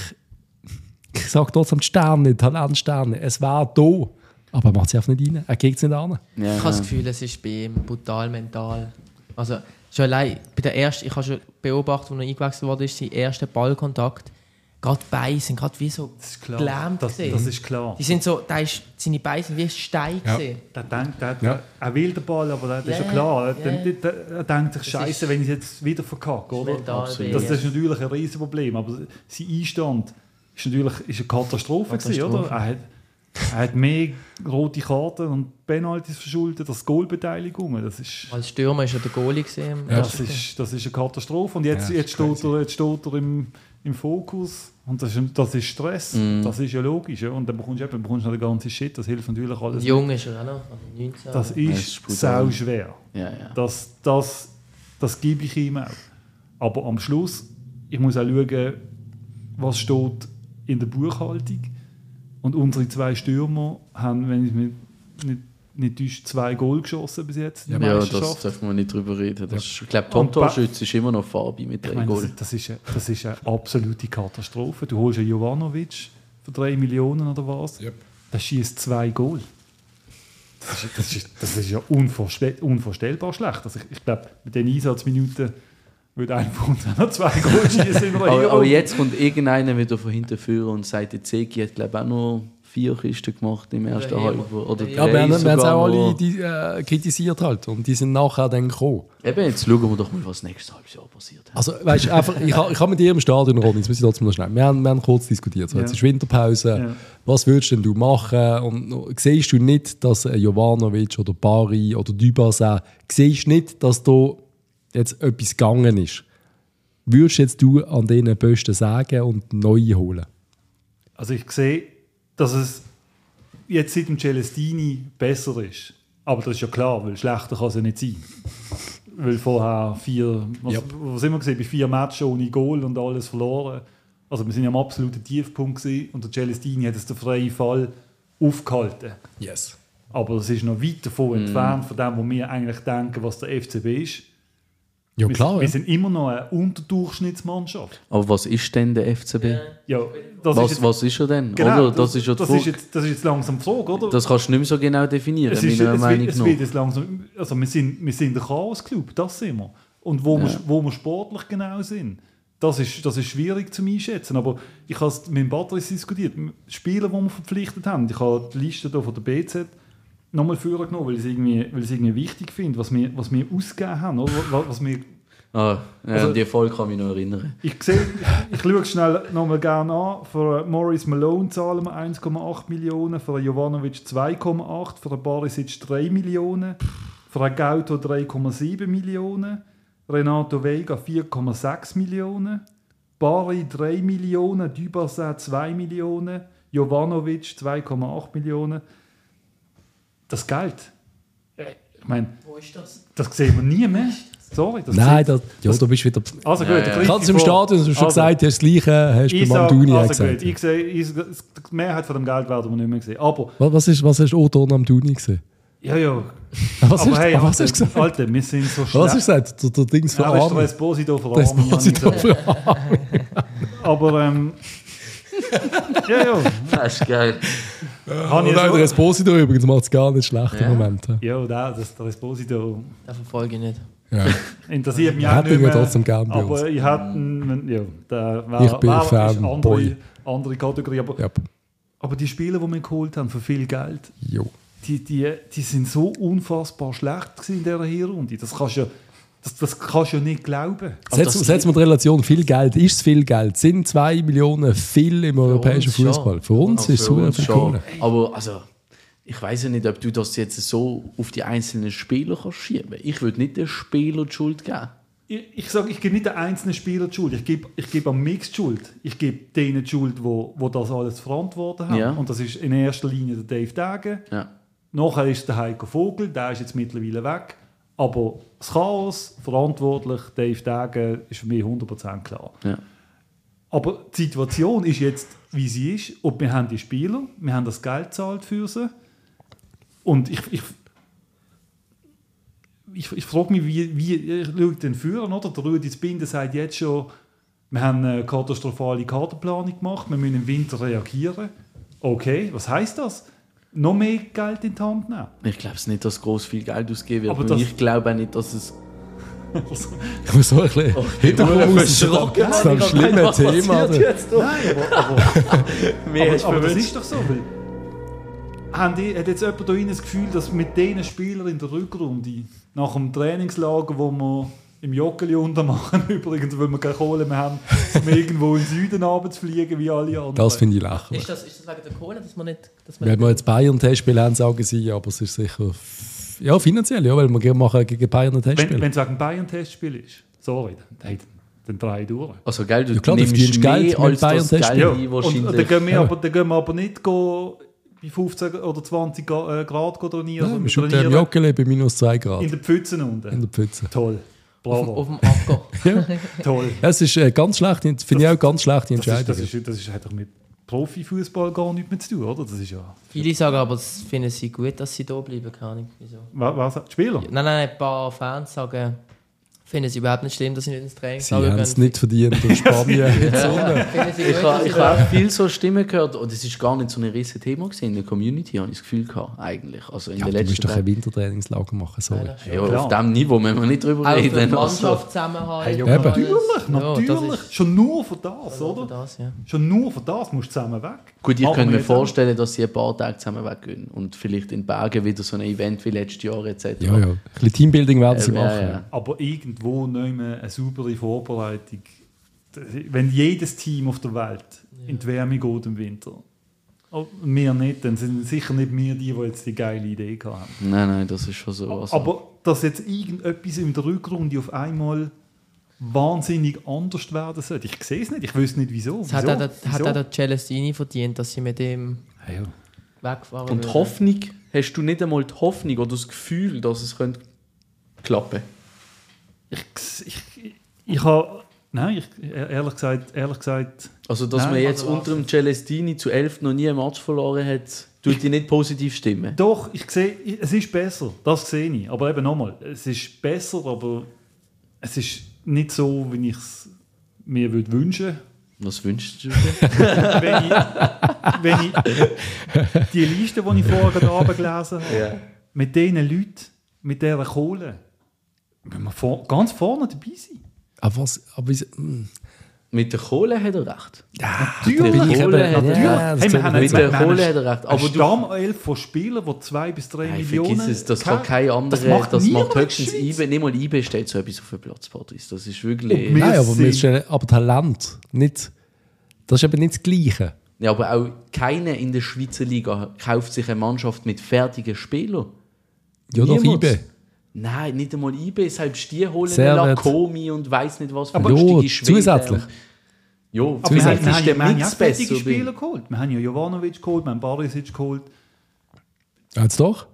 Ich sage trotzdem Sterne, Talentsterne. Es war da. Aber er macht es einfach nicht rein. Er geht es nicht an. Ja, ich habe das Gefühl, es ist bei ihm brutal mental. Also Schon allein bei der ersten, ich habe schon beobachtet, als er eingewechselt wurde, ist sein erster Ballkontakt. Gerade Beine sind gerade wie so gelähmt. Das, das, ist klar. Die sind so, da ist, seine Beine sind wie Stein. Ja. Der denkt, der, ja. er will den Ball, aber das yeah, ist ja klar. Yeah. Der, er denkt sich, Scheiße, wenn ich jetzt wieder verkacke. Oder? Das, das ist natürlich ein Riesenproblem. Aber sein Einstand ist natürlich ist eine Katastrophe, Katastrophe. Gewesen, oder? Er hat, mehr rote Karten und Penalties verschuldet als Goalbeteiligungen. Das ist, Als Stürmer ist er der Goalie gesehen. ja, das, ist, das ist eine Katastrophe. Und jetzt, Ja, jetzt, steht, er, jetzt steht er im, im Fokus. Und das ist, das ist Stress. Mhm. Das ist ja logisch. Ja. Und dann bekommst du eben bekommst du noch den ganzen Shit. Das hilft natürlich alles. Jung ist er auch noch, also 19. Das Das ist ist brutal. sau schwer. Ja, ja. Das, das, das gebe ich ihm auch. Aber am Schluss, ich muss auch schauen, was steht in der Buchhaltung. Und unsere zwei Stürmer haben, wenn ich mich nicht, nicht täusche, zwei Goal geschossen bis jetzt der Ja, das darf man nicht drüber reden. Das ist, ich glaube, Torschütz ist immer noch Fabi mit drei Goal. das, das, ist eine, das ist eine absolute Katastrophe. Du holst einen Jovanovic für drei Millionen oder was, Yep. der schießt zwei Goal. Das ist, das ist, das ist ja unvorstell, unvorstellbar schlecht. Also ich, ich glaube, mit den Einsatzminuten würde einer von uns noch zwei in einer Aber, aber jetzt kommt irgendeiner wieder von hinten führen und sagt, der Zeki hat glaube ich auch noch vier Kisten gemacht im ersten Oder Halbjahr. Oder Ja, Ja, drei wir haben wir haben es auch alle die, äh, kritisiert halt. Und die sind nachher dann gekommen. Eben, jetzt schauen wir doch mal, was nächstes Halbjahr passiert. Also, weißt du, einfach, ich habe ich hab mit dir im Stadion, Ronny, jetzt muss ich trotzdem noch schnell. Wir haben, wir haben kurz diskutiert. So, jetzt Ja. ist Winterpause. Ja. Was würdest denn du machen? Und siehst du nicht, dass ein Jovanovic oder Bari oder Dybasa, siehst du nicht, dass da jetzt etwas gegangen ist? Würdest jetzt du an diesen Bösten sagen und neue holen? Also ich sehe, dass es jetzt seit dem Celestini besser ist. Aber das ist ja klar, weil schlechter kann es ja nicht sein. Weil vorher vier, was, Ja. was immer gesehen, bei vier Matches ohne Goal und alles verloren. Also wir sind ja am absoluten Tiefpunkt gewesen und der Celestini hat es den freien Fall aufgehalten. Yes. Aber das ist noch weit davon Mhm. entfernt von dem, wo wir eigentlich denken, was der FCB ist. Ja, wir, klar. wir Ja. sind immer noch eine Unterdurchschnittsmannschaft. Aber was ist denn der FCB? Ja, das Was, jetzt- was ist er denn? Genau, oder? Das, ist ja das, ist jetzt, das ist jetzt langsam die Frage, oder? Das kannst du nicht mehr so genau definieren, es, ist, meiner es, Meinung wird, es nach. wird jetzt langsam, also wir sind, wir sind ein Chaos-Club, das sind wir. Und wo, wir, wo wir sportlich genau sind, das ist, das ist schwierig zu einschätzen. Aber ich habe es mit Batteries diskutiert. Spieler, die wir verpflichtet haben, ich habe die Liste hier von der BZ nochmal vorgenommen, weil ich es irgendwie, weil ich irgendwie wichtig finde, was wir, was wir ausgegeben haben. Oder? Was, wir, Ah, ja, Also- an die Folge kann ich mich noch erinnern. ich, sehe, ich, ich schaue es schnell nochmal gerne an. Für Morris Malone zahlen wir 1,8 Millionen, für Jovanovic 2,8, für Barisic 3 Millionen, für Gauto 3,7 Millionen, Renato Vega 4,6 Millionen, Bari 3 Millionen, Dybasa 2 Millionen, Jovanovic 2,8 Millionen. Das Geld, ich meine, Wo ist das? das sehen wir nie mehr. Sorry, das Nein, das, ja, du bist wieder. Also gut, Ja, ja. Kannst du im Stadion, du hast schon Also, gesagt, du hast das Gleiche, hast du ich beim auch also gesagt. gut, ich sehe, ich, die Mehrheit von dem Geld werden wir nicht mehr sehen. Aber, Was, was, ist, was hast du Otto am Duni gesehen? ja, ja. Was, aber hast, hey, was Alter, hast du gesagt? Alter, wir sind so Was hast du schlecht. gesagt? Der, der Dings Ja, ist der. Esposito ich Esposito. Aber, ähm, ja, ja. Das ist geil. Habe ich Und auch der Esposito übrigens macht es gar nicht schlecht Ja. im Moment. ja. ja, der, das, der Esposito Den verfolge ich nicht. Ja. interessiert mich auch nicht ja mehr. trotzdem gern bei Aber uns. ich hätte, ja, der wär, Ich bin wär, Fan, ist andere, Boy. andere Kategorie. Aber, Ja. aber die Spieler, die wir geholt haben für viel Geld, Jo. die, die, die sind so unfassbar schlecht gewesen in dieser Hinrunde. Das kannst du ja, das, das kannst du ja nicht glauben. Setz, das- setz mal die Relation, viel Geld, ist es viel Geld? Sind zwei Millionen viel im europäischen. Fußball? Für uns Ja, ist es super viel schon. Kohle. Aber also, ich weiß ja nicht, ob du das jetzt so auf die einzelnen Spieler kannst schieben. Ich würde nicht den Spieler die Schuld geben. Ich, ich sage, ich gebe nicht den einzelnen Spieler die Schuld, ich gebe, ich gebe am Mix die Schuld. Ich gebe denen die Schuld, die wo, wo das alles zu verantworten haben. Ja. Und das ist in erster Linie der Dave Degen. Ja. Nachher ist der Heiko Vogel, der ist jetzt mittlerweile weg. Aber das Chaos, verantwortlich, Dave Degen, ist für mich 100% klar. Ja. Aber die Situation ist jetzt, wie sie ist. Und wir haben die Spieler, wir haben das Geld gezahlt für sie. Und ich, ich, ich, ich frage mich, wie, wie ich schaue den führen, oder? Der Rudi Zbinder sagt jetzt schon, wir haben eine katastrophale Kaderplanung gemacht, wir müssen im Winter reagieren. Okay, was heißt das? Noch mehr Geld in die Hand nehmen? Ich glaube es nicht, dass groß viel Geld ausgegeben wird. Aber das- ich glaube auch nicht, dass es. Ich muss so ein bisschen zu einem Ich hab schlimmen Thema. passiert jetzt? Nein, aber, aber, aber, ist aber das ist doch so. Weil, haben die, hat jetzt jemand da rein das Gefühl, dass mit diesen Spielern in der Rückrunde, nach dem Trainingslager, wo wir im Joggeli untermachen, übrigens, weil wir keine Kohle mehr haben, um irgendwo in den Süden runterzufliegen, wie alle anderen. Das finde ich lächerlich. Ist das, ist das wegen der Kohle, dass man nicht... Dass man Wenn wir jetzt Bayern-Testspiel haben, sagen sie, aber es ist sicher... Ja, finanziell, ja, weil wir machen gegen Bayern ein Testspiel. Wenn es wegen Bayern-Testspiel ist, sorry, dann, dann drei durch. Also Geld, du ja, klar, nimmst mehr Geld als Bayern das Geld ja. ein, wahrscheinlich. Und, dann, gehen wir aber, dann gehen wir aber nicht go bei 15 oder 20 äh, Grad trainieren. Ja, wir schon im Joggeli bei minus 2 Grad. In der Pfütze unten. In der Pfütze. Toll. Bravo. Auf, auf dem Acker. ja. Toll. Ja, es ist äh, ganz schlecht, finde ich auch ganz schlechte Entscheidung. Das ist, das ist, das ist, hat doch mit Profifußball gar nichts mehr zu tun, oder? Das ist ja... Viele sagen aber, das finden sie gut, dass sie da bleiben, keine Ahnung wieso. Was, was? Spieler? Nein, nein, ein paar Fans sagen, finde es überhaupt nicht schlimm, dass sie nicht ins Training Sie haben es nicht verdient durch Spanien. ja. Ich habe ich ha viel so Stimmen gehört und es ist gar nicht so ein riesiges Thema in der Community, habe ich das Gefühl gehabt, eigentlich. Also in ja, der du musst doch ein Wintertrainingslager machen, sorry. Ja, ja, auf diesem Niveau müssen wir nicht drüber Auch reden. Auch Mannschaft zusammenhalten. Hey, ja, natürlich, natürlich. Schon nur für das, oder? Für das, ja. Schon nur für das musst du zusammen weg. Gut, ich könnte mir vorstellen, dass sie ein paar Tage zusammen weggehen und vielleicht in Bergen wieder so ein Event wie letztes Jahr etc. Ja, ja. Ein bisschen Teambuilding werden sie machen. Aber irgendwo nicht mehr eine saubere Vorbereitung. Wenn jedes Team auf der Welt in die Wärme geht im Winter, oh, wir nicht, dann sind sicher nicht wir die, die jetzt die geile Idee haben. Nein, nein, das ist schon so. Also. Aber dass jetzt irgendetwas in der Rückrunde auf einmal wahnsinnig anders werden sollte, ich sehe es nicht, ich wüsste nicht wieso. Das wieso? Hat, auch, hat auch der Celestini verdient, dass sie mit dem ja, ja. wegfahren Und Hoffnung, hast du nicht einmal die Hoffnung oder das Gefühl, dass es könnte klappen könnte? Ich, ich, ich habe, nein, ich, ehrlich gesagt, ehrlich gesagt. Also, dass nein, man jetzt also unter dem Celestini zu 11 noch nie ein Match verloren hat, tut die nicht positiv stimmen? Doch, ich sehe, es ist besser, das sehe ich. Aber eben nochmal, es ist besser, aber es ist nicht so, wie ich es mir würde wünschen was wünschst du dir? wenn, ich, wenn ich die Liste, die ich vorher gerade gelesen habe, yeah. mit diesen Leuten, mit dieser Kohle, wenn wir vor, ganz vorne dabei sind. Aber was? Aber ist, hm. mit der Kohle hat er recht. Ja, natürlich. Mit der Kohle, hat, ja, hey, wir haben mit der Kohle hat er recht. Aber du Stammelf von Spielern, die zwei bis drei Nein, Millionen. Vergiss es, das kann kein anderer. Das macht, das macht höchstens IBE. Nicht mal IBE steht so etwas auf dem Platz, Patrice. Das ist wirklich. Nein, aber, wir aber Talent. Nicht, das ist eben nicht das Gleiche. Ja, aber auch keiner in der Schweizer Liga kauft sich eine Mannschaft mit fertigen Spielern. Ja, doch IBE. Nein, nicht einmal eBay, selbst die holen Lakomi und weiß nicht was für aber lustige Schweden. Zusätzlich. Ja, aber zusätzlich. Wir, haben, wir, haben ja fertige Spieler geholt. Wir haben ja Jovanovic geholt, wir haben Barisic geholt. Jetzt doch?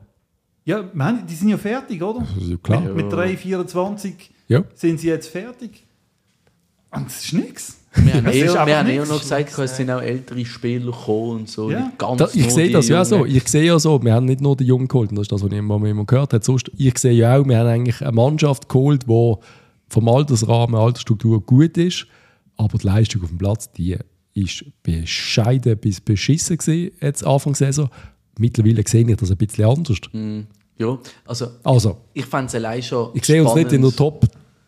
Ja, wir haben, die sind ja fertig, oder? Ja, klar. Mit, mit 3, 24 ja. sind sie jetzt fertig. Und das ist nichts. Wir haben, eher, wir haben eher noch gesagt, es sind auch ältere Spieler gekommen und so. Ja. Da, ich sehe das ja so. Ich sehe ja so, wir haben nicht nur die Jungen geholt, das ist das, was ich immer, immer gehört habe. Sonst, ich sehe ja auch, wir haben eigentlich eine Mannschaft geholt, die vom Altersrahmen, Altersstruktur gut ist, aber die Leistung auf dem Platz, die ist bescheiden bis beschissen gewesen, jetzt Anfang der Saison. Mittlerweile sehe ich das ein bisschen anders. Mm, ja, also, also ich fände es allein schon Ich sehe uns nicht in der Top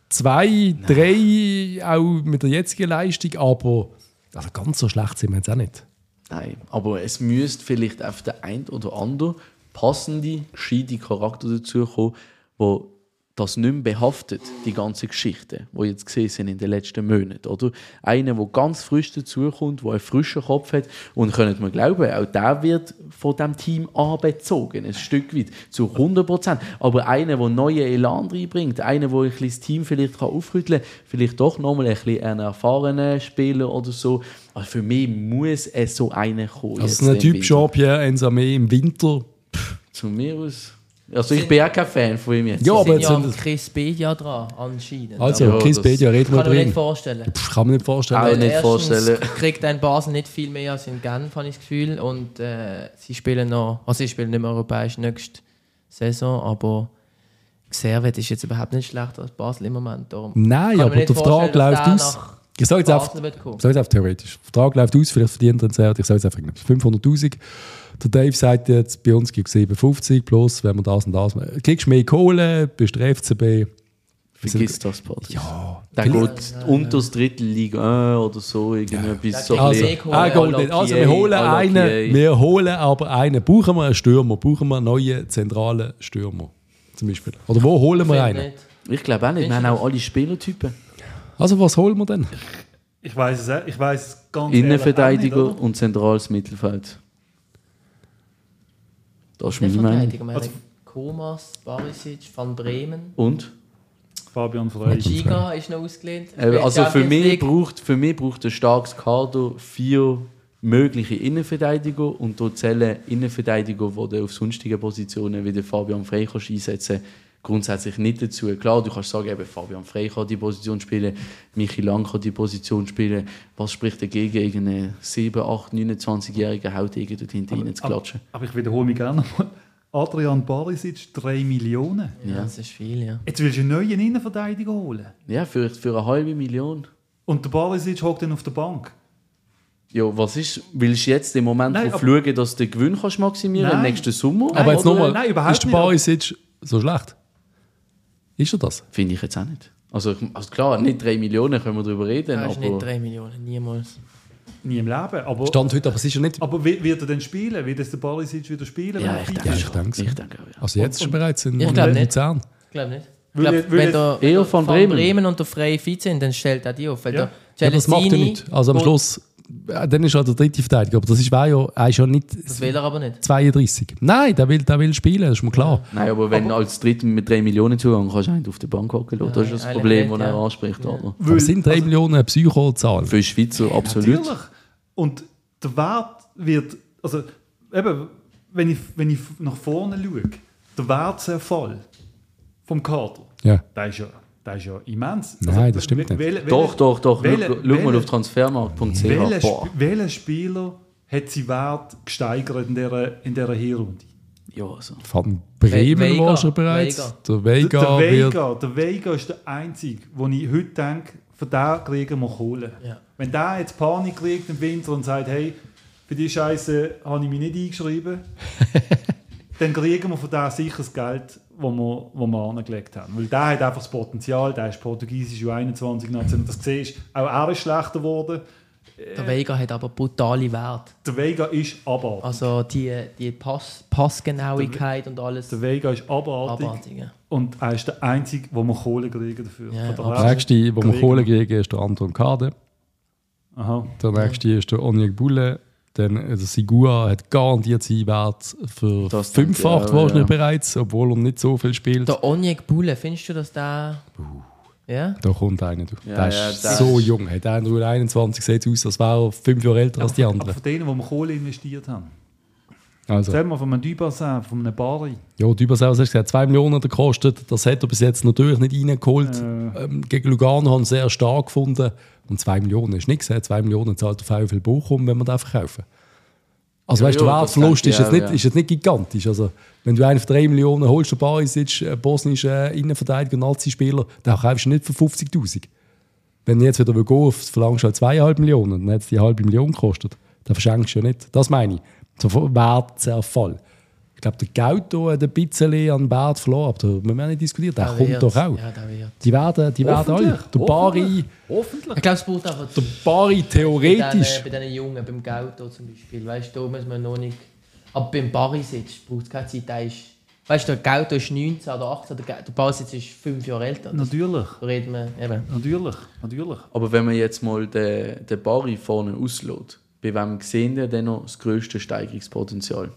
zwei, Nein. drei, auch mit der jetzigen Leistung, aber also ganz so schlecht sind wir jetzt auch nicht. Nein, aber es müsste vielleicht auf der ein oder andere passende, gescheite Charakter dazu kommen, wo das nicht mehr behaftet, die ganze Geschichte, die jetzt gesehen sind in den letzten Monaten. Oder? Einer, der ganz frisch dazukommt, der einen frischen Kopf hat und können wir glauben, auch der wird von dem Team anbezogen, ein Stück weit, zu 100 Prozent. Aber einer, der neuen Elan reinbringt, einer, der ein das Team vielleicht aufrütteln kann, vielleicht doch nochmal ein bisschen einen erfahrenen Spieler oder so. Also für mich muss es so einer kommen. Also ein Typ Jean-Pierre Ensame im Winter. Pff, zu mir aus also ich bin ja kein Fan von ihm jetzt. Ja, aber jetzt sind ja Chris Bedia dran, anscheinend. Also, ja, Chris Bedia, reden wir drin. Kann ich mir nicht vorstellen. Pff, kann man nicht vorstellen. Auch nicht vorstellen. kriegt ein Basel nicht viel mehr als in Genf, habe ich das Gefühl. Und äh, sie spielen noch, also sie spielen nicht mehr europäisch nächste Saison, aber Servet ist jetzt überhaupt nicht schlechter als Basel im Moment. Darum Nein, aber der Vertrag läuft aus. Ich sage jetzt, jetzt theoretisch. Der Vertrag läuft aus, vielleicht verdient er Servet, ich sage jetzt einfach 500'000 der Dave sagt jetzt, bei uns gibt es 57 plus, wenn man das und das macht. Kriegst mehr Kohle, bist der FCB. Vergiss das, Patrick. Ja. Der geht ja, unter das Drittel Liga oder so. Irgendetwas ja. so also, ah, also wir holen einen, wir holen aber einen. Brauchen wir einen Stürmer? Brauchen wir einen neuen zentralen Stürmer? Zum Beispiel. Oder wo holen wir einen? Ich glaube auch nicht. Wir haben auch alle Spielertypen. Also was holen wir denn? Ich weiß es, ich weiß ganz Innenverteidiger nicht, und zentrales Mittelfeld. Das ist meine Meinung. Also, Komas, Barisic, Van Bremen. Und? Fabian Frey. Giga ist noch ausgelehnt. Also für mich, braucht, für mich braucht ein starkes Kader vier mögliche Innenverteidiger und dort zählen Innenverteidiger, die auf sonstigen Positionen wie Fabian Frey kannst einsetzen grundsätzlich nicht dazu. Klar, du kannst sagen, eben Fabian Frey kann die Position spielen, Michi Lang kann die Position spielen. Was spricht dagegen, irgendeinen 7, 8, 29-jährigen Hautegen dort hinten zu klatschen? Aber, aber ich wiederhole mich gerne nochmal. Adrian Barisic 3 Millionen. Ja, das ist viel, ja. Jetzt willst du einen neuen Innenverteidiger holen? Ja, für, für eine halbe Million. Und der Barisic hockt dann auf der Bank? Ja, was ist, willst du jetzt im Moment nein, schauen, dass du den Gewinn kannst maximieren kannst nächsten Sommer? aber jetzt nochmal, ist der Barisic so schlecht? Ist er das? Finde ich jetzt auch nicht. Also, also klar, nicht 3 Millionen können wir darüber reden. Nein, aber nicht 3 Millionen, niemals. Nie im Leben. Aber, Stand heute, aber es ist ja nicht... Aber wird er denn spielen? Wird es der Barisic wieder spielen? Ja, ich denke, ja, ich denke, ich denke auch, ja. Also jetzt schon bereits in ich glaube nicht. Ich glaube nicht. Ich glaube, wenn der, eher von Bremen. Bremen und der Freie Fit sind, dann stellt er die auf. Weil ja. ja, das macht er nicht. Also am Schluss dann ist er der dritte Verteidiger. Aber das ist, war ja, er ist ja nicht. Das will er aber nicht. 32. Nein, der will, der will spielen, das ist mir klar. Ja. Nein, aber wenn aber, als Dritter mit 3 Millionen Zugang kannst du eigentlich auf der Bank hocken. Ja, das ist das Problem, das er anspricht. Ja. Aber. aber sind 3 Millionen eine Psychozahl? Für Schweizer absolut. Natürlich. Und der Wert wird. Also, eben, wenn ich, wenn ich nach vorne schaue, der Wertserfall vom Kader, ja. der ist ja das ist ja immens. Nein, also, das stimmt nicht. Welche, doch, doch, doch. Welche, schau, mal auf transfermarkt.ch. Welcher Spieler hat seinen Wert gesteigert in dieser, in dieser Hinrunde? Ja, also. Von Bremen Vega, war schon bereits. Vega. Der Vega, der, der, Vega der Vega ist der Einzige, wo ich heute denke, für den kriegen wir Kohle. Ja. Wenn der jetzt Panik kriegt im Winter und sagt, hey, für die Scheiße habe ich mich nicht eingeschrieben, dann kriegen wir von da sicher das Geld, wo wir, wo wir angelegt haben. Weil der hat einfach das Potenzial, der ist portugiesisch U21 Nation. Das siehst auch er ist schlechter geworden. Der Vega hat aber brutale Werte. Der Vega ist abartig. Also die, die Pass, Passgenauigkeit der, und alles. Der Vega ist abartig. abartig ja. Und er ist der Einzige, wo wir Kohle kriegen dafür. Ja, der nächste, wo wir Kohle kriegen, ist der Anton Kade. Aha. Der nächste ist der Onyek Bulle. Dann der also Sigua hat garantiert seinen Wert für das fünffacht wahrscheinlich ja. bereits, obwohl er nicht so viel spielt. Der Onyek Bulle, findest du, dass der... Uh. Ja? Da kommt einer. Du. Ja, der ist ja, so ist... jung. Hat er nur 21 sieht aus, als wäre er fünf Jahre älter als die anderen. von denen, die wir Kohle investiert haben. Also. Erzähl mal von einem Dubassin, von einem Bari. Ja, Dubassin, hast gesagt, 2 Millionen gekostet. Das hat er bis jetzt natürlich nicht reingeholt. Äh. Ähm, gegen Lugano haben sie sehr stark gefunden. Und 2 Millionen ist nichts. 2 Millionen zahlt der VfL Bochum, wenn wir den verkaufen. Also ja, weißt du, der Wertverlust ist, jetzt nicht, ist jetzt nicht gigantisch. Also, wenn du einen für 3 Millionen holst, der Barisic, äh, bosnischer Innenverteidiger, Nazi-Spieler, dann kaufst du nicht für 50'000. Wenn du jetzt wieder gehen verlangst du halt 2,5 Millionen, dann hat es die halbe Million gekostet. Dann verschenkst du ja nicht. Das meine ich. So Wertserfall. Ich glaube, der Gauto hat ein bisschen an Wert verloren, aber wir haben nicht diskutiert, der, der kommt doch auch. Ja, der wird. Die werden, die werden alle. Der Bari. Hoffentlich. Ich glaube, es braucht einfach. Der Bari theoretisch. Bei diesen Jungen, beim Gauto zum Beispiel, weißt du, da muss man noch nicht. Aber beim Bari sitzt, braucht es keine Zeit. Der ist, weißt du, der Gauto ist 19 oder 18, der, der Bari ist 5 Jahre älter. Natürlich. Reden wir eben. Natürlich, natürlich. Aber wenn man jetzt mal den, den Bari vorne auslässt, bei wem sehen wir denn noch das grösste Steigerungspotenzial?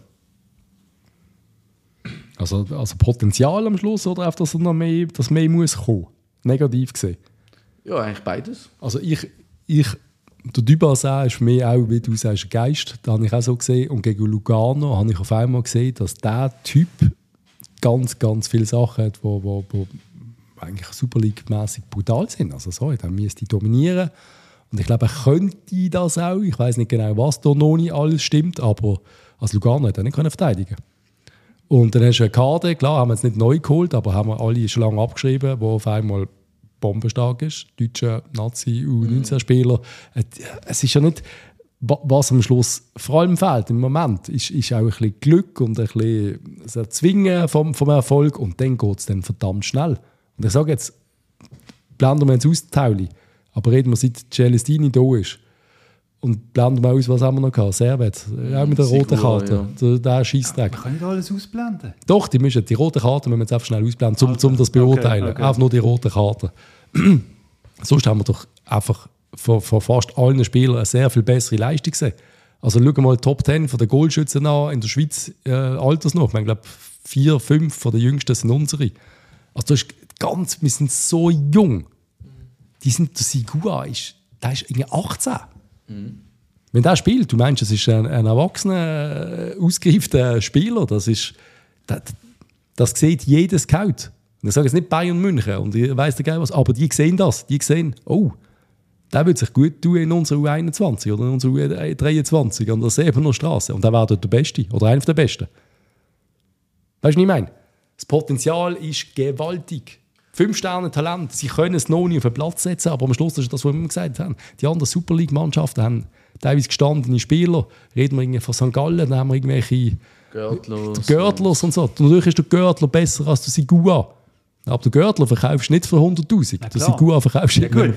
Also, also Potenzial am Schluss oder einfach, dass noch mehr, dass mehr muss kommen? Negativ gesehen. Ja, eigentlich beides. Also ich, ich der Dubassin ist mich auch, wie du sagst, ein Geist. Das habe ich auch so gesehen. Und gegen Lugano habe ich auf einmal gesehen, dass der Typ ganz, ganz viele Sachen hat, die wo, wo, wo eigentlich Super League-mäßig brutal sind. Also so, dann müsste dominieren. Und ich glaube, er könnte das auch. Ich weiß nicht genau, was da noch nicht alles stimmt, aber als Lugano hat er nicht verteidigen und dann hast du eine Karte, klar, haben wir jetzt nicht neu geholt, aber haben wir alle schon lange abgeschrieben, wo auf einmal bombenstark ist. Deutsche Nazi, U19-Spieler. Es ist ja nicht, was am Schluss vor allem fehlt im Moment, ist, ist auch ein bisschen Glück und ein bisschen das Erzwingen vom, vom Erfolg und dann geht es dann verdammt schnell. Und ich sage jetzt, blenden wir jetzt aus, Tauli, aber reden wir seit Celestini da ist Und blenden wir aus, was haben wir noch gehabt? Servet. Auch mit der roten Karte. Ja. Der Scheissdreck. Man kann nicht alles ausblenden. Doch, die müssen die rote Karte müssen wir jetzt einfach schnell ausblenden, um, um das zu beurteilen. Okay, okay. Einfach nur die rote Karte. Sonst haben wir doch einfach von, von fast allen Spielern eine sehr viel bessere Leistung gesehen. Also schau mal die Top 10 von den Goalschützen an in der Schweiz äh, alters noch. Ich glaube, vier, fünf von den jüngsten sind unsere. Also das ist ganz, wir sind so jung. Die sind, der Sigua ist, der ist irgendwie 18. Mhm. Wenn der spielt, du meinst, es ist ein, ein erwachsener, äh, ausgereifter Spieler, das ist, das, das sieht jedes Scout. ich sage jetzt nicht Bayern München und ich weiss gar was, aber die sehen das. Die sehen, oh, der würde sich gut tun in unserer U21 oder in unserer U23 an der Sebener Straße. Und der wäre dort der Beste oder einer der Besten. Weißt du, was ich meine? Das Potenzial ist gewaltig. Fünf Sterne Talent, sie können es noch nicht auf den Platz setzen, aber am Schluss ist das, was wir immer gesagt haben. Die anderen Super League-Mannschaften haben teilweise gestandene Spieler. Reden wir von St. Gallen, dann haben wir irgendwelche Görtlers, Görtlers und so. Natürlich ist der Görtler besser als der Sigua. Aber der Görtler verkaufst du nicht für 100'000. Der Sigua verkaufst du ja,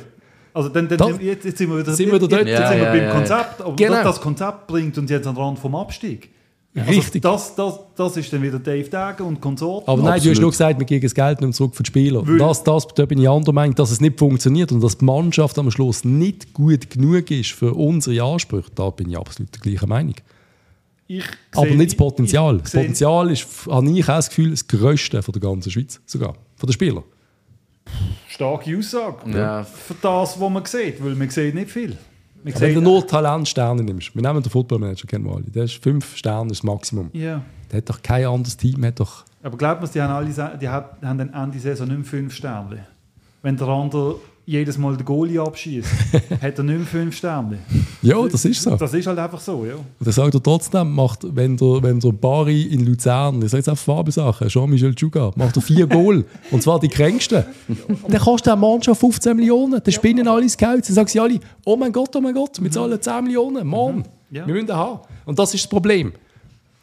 also dann, dann, dann jetzt, jetzt, sind wir wieder, sind wir, dort. Jetzt, sind wir beim Konzept. Aber genau. das, das Konzept bringt uns jetzt an den Rand vom Abstieg. Also Richtig. Also das, das, das ist dann wieder Dave Dagen und Konsorten. Aber nein, Absolut. du hast nur gesagt, wir geben das Geld nicht zurück für die Spieler. Weil das, das, da bin ich anderer Meinung, dass es nicht funktioniert und dass die Mannschaft am Schluss nicht gut genug ist für unsere Ansprüche. Da bin ich absolut der gleichen Meinung. Aber nicht das Potenzial. Das Potenzial ist, habe ich auch das Gefühl, das Größte von der ganzen Schweiz. Sogar. Von den Spielern. Starke Aussage. Ja. Für das, was man sieht, weil man sieht nicht viel. Wenn du nur Talentsterne nimmst, wir nehmen den Footballmanager, kennen wir alle, der ist fünf Sterne das Maximum. Ja. Der hat doch kein anderes Team. Hat doch Aber glaubt man, die haben, alle, die haben dann Ende Saison nicht mehr fünf Sterne. Wenn der andere jedes Mal den Goalie abschießt, hat er nicht mehr fünf Sterne. Ja, das ist so. Das ist halt einfach so, ja. Und dann sagt er trotzdem, macht, wenn der, wenn der Bari in Luzern, ich sage jetzt einfach Fabelsachen, Jean-Michel Tschuga, macht er vier Goal, und zwar die kränksten, dann kostet der Mannschaft 15 Millionen, dann spinnen alle Scouts, dann sagen sie alle, oh mein Gott, oh mein Gott, wir zahlen 10 Millionen, Mann, mhm. ja. wir müssen den haben. Und das ist das Problem.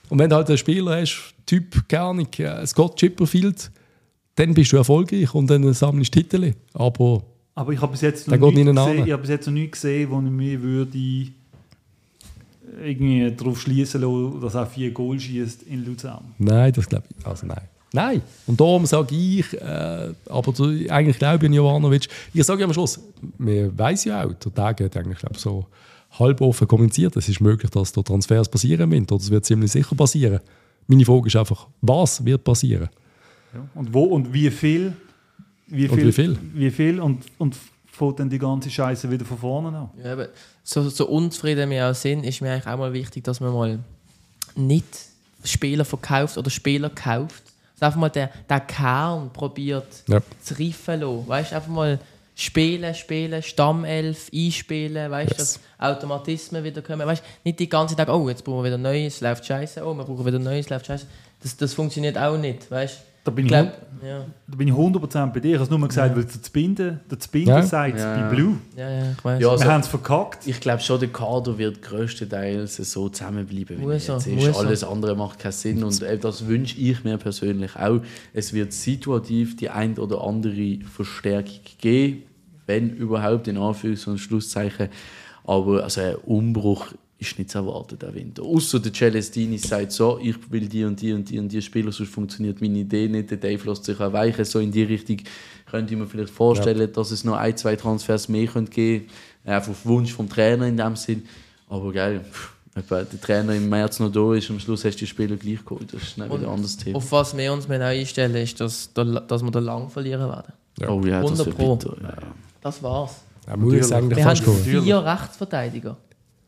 Und wenn du halt einen Spieler hast, Typ, gar nicht, äh, Scott Chipperfield, dann bist du erfolgreich und dann sammelst du Titel. Aber aber ich habe bis jetzt noch nicht gesehen, ich habe bis jetzt noch nicht gesehen, wo ich mir würde irgendwie darauf schließen lassen, dass er vier Goal schießt in Luzern. Nein, das glaube ich. Also nein. Nein. Und darum sage ich, äh, aber du, eigentlich glaube ich an Jovanovic. Ich sage ja am Schluss, man weiß ja auch, der Tag hat eigentlich glaub, so halb offen kommuniziert, es ist möglich, dass da Transfers passieren werden, oder es wird ziemlich sicher passieren. Meine Frage ist einfach, was wird passieren? Ja. Und wo und wie viel wie viel, und wie viel? Wie viel und, und fängt dann die ganze Scheiße wieder von vorne an. Ja, aber so, so unzufrieden wir auch sind, ist mir eigentlich auch mal wichtig, dass man mal nicht Spieler verkauft oder Spieler kauft. Also einfach mal den, den Kern probiert ja. zu reifen lassen. Weißt einfach mal spielen, spielen, Stammelf, einspielen, weißt yes. dass Automatismen wieder kommen. Weißt nicht die ganze Tag, oh, jetzt brauchen wir wieder Neues, läuft scheiße, oh, wir brauchen wieder Neues, läuft scheiße. Das, das funktioniert auch nicht, weißt da bin, ich, glaub, ja. da bin ich 100% bei dir. Ich habe es nur mal gesagt, ja. weil der Zbinden, der Zbinden ja. sagt, ja. bei Blue. Ja, ja, ich weiß. Ja, also, Wir haben es verkackt. Ich glaube schon, der Kader wird größtenteils so zusammenbleiben, wie muss jetzt ist. Alles andere macht keinen Sinn und äh, das wünsche ich mir persönlich auch. Es wird situativ die ein oder andere Verstärkung geben, wenn überhaupt, in Anführungs- und Schlusszeichen. Aber also ein Umbruch ist nicht zu erwarten, der Winter. Außer der Celestini sagt so, ich will die und die und die und die Spieler, sonst funktioniert meine Idee nicht. Der Dave lässt sich erweichen. So in die Richtung könnte ich mir vielleicht vorstellen, ja. dass es noch ein, zwei Transfers mehr könnte geben könnte. Einfach auf Wunsch vom Trainer in dem Sinn. Aber geil, wenn der Trainer im März noch da ist, am Schluss hast du die Spieler gleich geholt. Das ist nicht wieder ein anderes Thema. Auf was wir uns mehr einstellen, ist, dass, dass wir den lang verlieren werden. Ja. Oh ja, das wird bitter. Ja. Das war's. Ja, muss ich sagen, wir haben vier Rechtsverteidiger.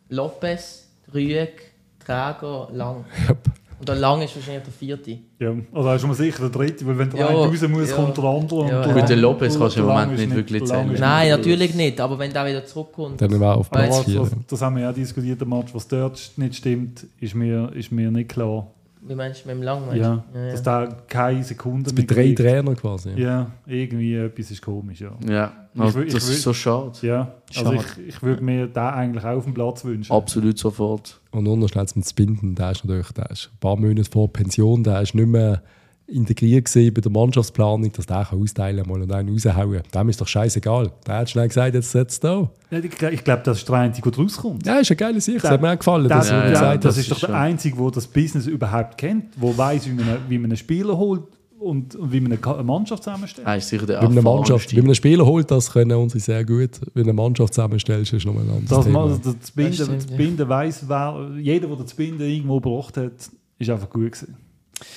Lopez, Rüeg, Träger, Lang. Yep. Und der Lang ist wahrscheinlich der vierte. Ja, also ist schon sicher der dritte, weil wenn der ja, eine raus muss, ja. kommt der andere. Ja, und ja. den Lopez kannst du im Moment nicht wirklich zählen. Nein, natürlich nicht, aber wenn der wieder zurückkommt. Dann war auf Platz 4. Das, das, haben wir ja diskutiert, der Match, was dort nicht stimmt, ist mir, ist mir nicht klar. Wie meinst du mit dem Lang? Ja, ja, ja, dass da keine Sekunde mehr. Bei drei Trainer quasi. Ja, irgendwie etwas ist komisch, ja. Ja, also ich, das ich, ist so schade. Ja, also schade. ich, ich würde mir da eigentlich auch auf dem Platz wünschen. Absolut sofort. Und unterschätzt mit Binden, der ist natürlich der ist ein paar Monate vor Pension, der ist nicht mehr integriert gesehen bei der Mannschaftsplanung, dass der kann austeilen mal und einen raushauen. Dem ist doch scheißegal. Der hat schnell gesagt, jetzt setzt da. Ja, ich glaube, das ist der Einzige, der rauskommt. Ja, ist eine geile Sicht. Das hat mir auch gefallen. Das, ja, ja, das ist doch der Einzige, der das Business überhaupt kennt, der weiß, wie man, wie man einen Spieler holt und, und wie man eine Mannschaft zusammenstellt. Ist sicher der wie, man eine Mannschaft, wie man einen Spieler holt, das können unsere sehr gut. Wie eine Mannschaft zusammenstellst, ist nochmal ein anderes das Thema. Man, das, das Binden, das, stimmt, das Binden weiss, wer, jeder, der das Binden irgendwo gebracht hat, ist einfach gut gewesen.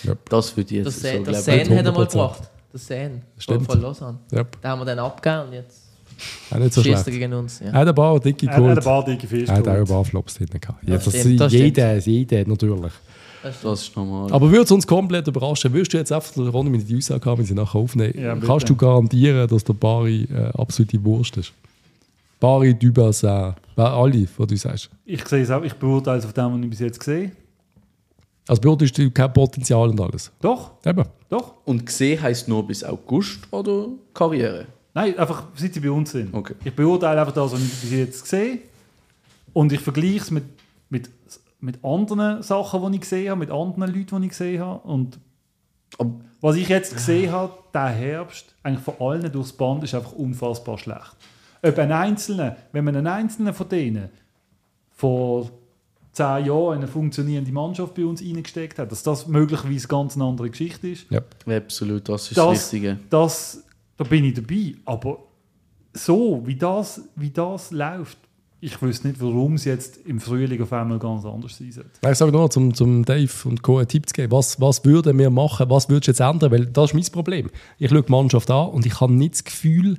Yep. Das würde ich jetzt das so Das Sen hat er mal gebracht. Das Sen. Stimmt. Von Lausanne. Yep. Den haben wir dann abgegeben und jetzt auch nicht so schlecht. gegen uns. Ja. Er hat ein paar dicke geholt. Er hat ein paar dicke Fische Er hat auch ein paar Flops drin gehabt. Ja, das, stimmt, das jeder, jeder natürlich. Das ist normal. Aber würde es uns komplett überraschen, würdest du jetzt einfach eine Runde mit die Aussage haben, wenn sie nachher aufnehmen, ja, kannst du garantieren, dass der Bari äh, absolute Wurst ist? Bari, Dubas, alle, was du sagst. Ich sehe es auch, ich beurteile es auf dem, was ich bis jetzt gesehen also beurteilst du kein Potenzial und alles? Doch. Eben. Doch. Und gesehen heisst nur bis August oder Karriere? Nein, einfach seit sie bei uns sind. Okay. Ich beurteile einfach das, was ich bis jetzt sehe. Und ich vergleiche es mit, mit, mit anderen Sachen, die ich gesehen habe, mit anderen Leuten, die ich gesehen habe. Und Ob was ich jetzt gesehen habe, der Herbst, eigentlich von allen durchs Band, ist einfach unfassbar schlecht. Ob ein Einzelner, wenn man einen Einzelnen von denen vor zehn Jahren eine funktionierende Mannschaft bei uns reingesteckt hat, dass das möglicherweise ganz eine andere Geschichte ist. Ja. Absolut, das ist das, das Richtige. Das, da bin ich dabei. Aber so, wie das, wie das läuft, ich wüsste nicht, warum es jetzt im Frühling auf einmal ganz anders sein sollte. Ich sage nur, zum, zum Dave und Co. einen Tipp zu geben. Was, was würden wir machen? Was würdest du jetzt ändern? Weil das ist mein Problem. Ich schaue die Mannschaft an und ich habe nicht das Gefühl,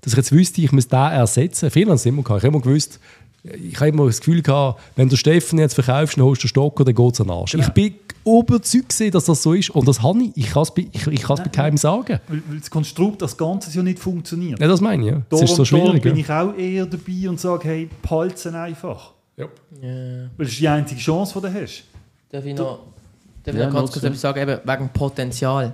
dass ich jetzt wüsste, ich muss den ersetzen. Viele haben es immer gehabt. Ich habe immer gewusst, ich habe immer das Gefühl gehabt, wenn du Steffen jetzt verkaufst, dann holst du den Stock dann geht es an den Arsch. Genau. Ich bin überzeugt, dass das so ist und das habe ich. Ich kann es bei, ich, ich bei keinem sagen. Weil, weil das Konstrukt, das Ganze ja nicht funktioniert. Ja, das meine ich. Ja. Das ist so schwierig. bin ja. ich auch eher dabei und sage, hey, behalten einfach. Ja. Weil das ist die einzige Chance, die du hast. Darf ich noch, darf ich noch ganz kurz etwas sagen, eben wegen Potenzial.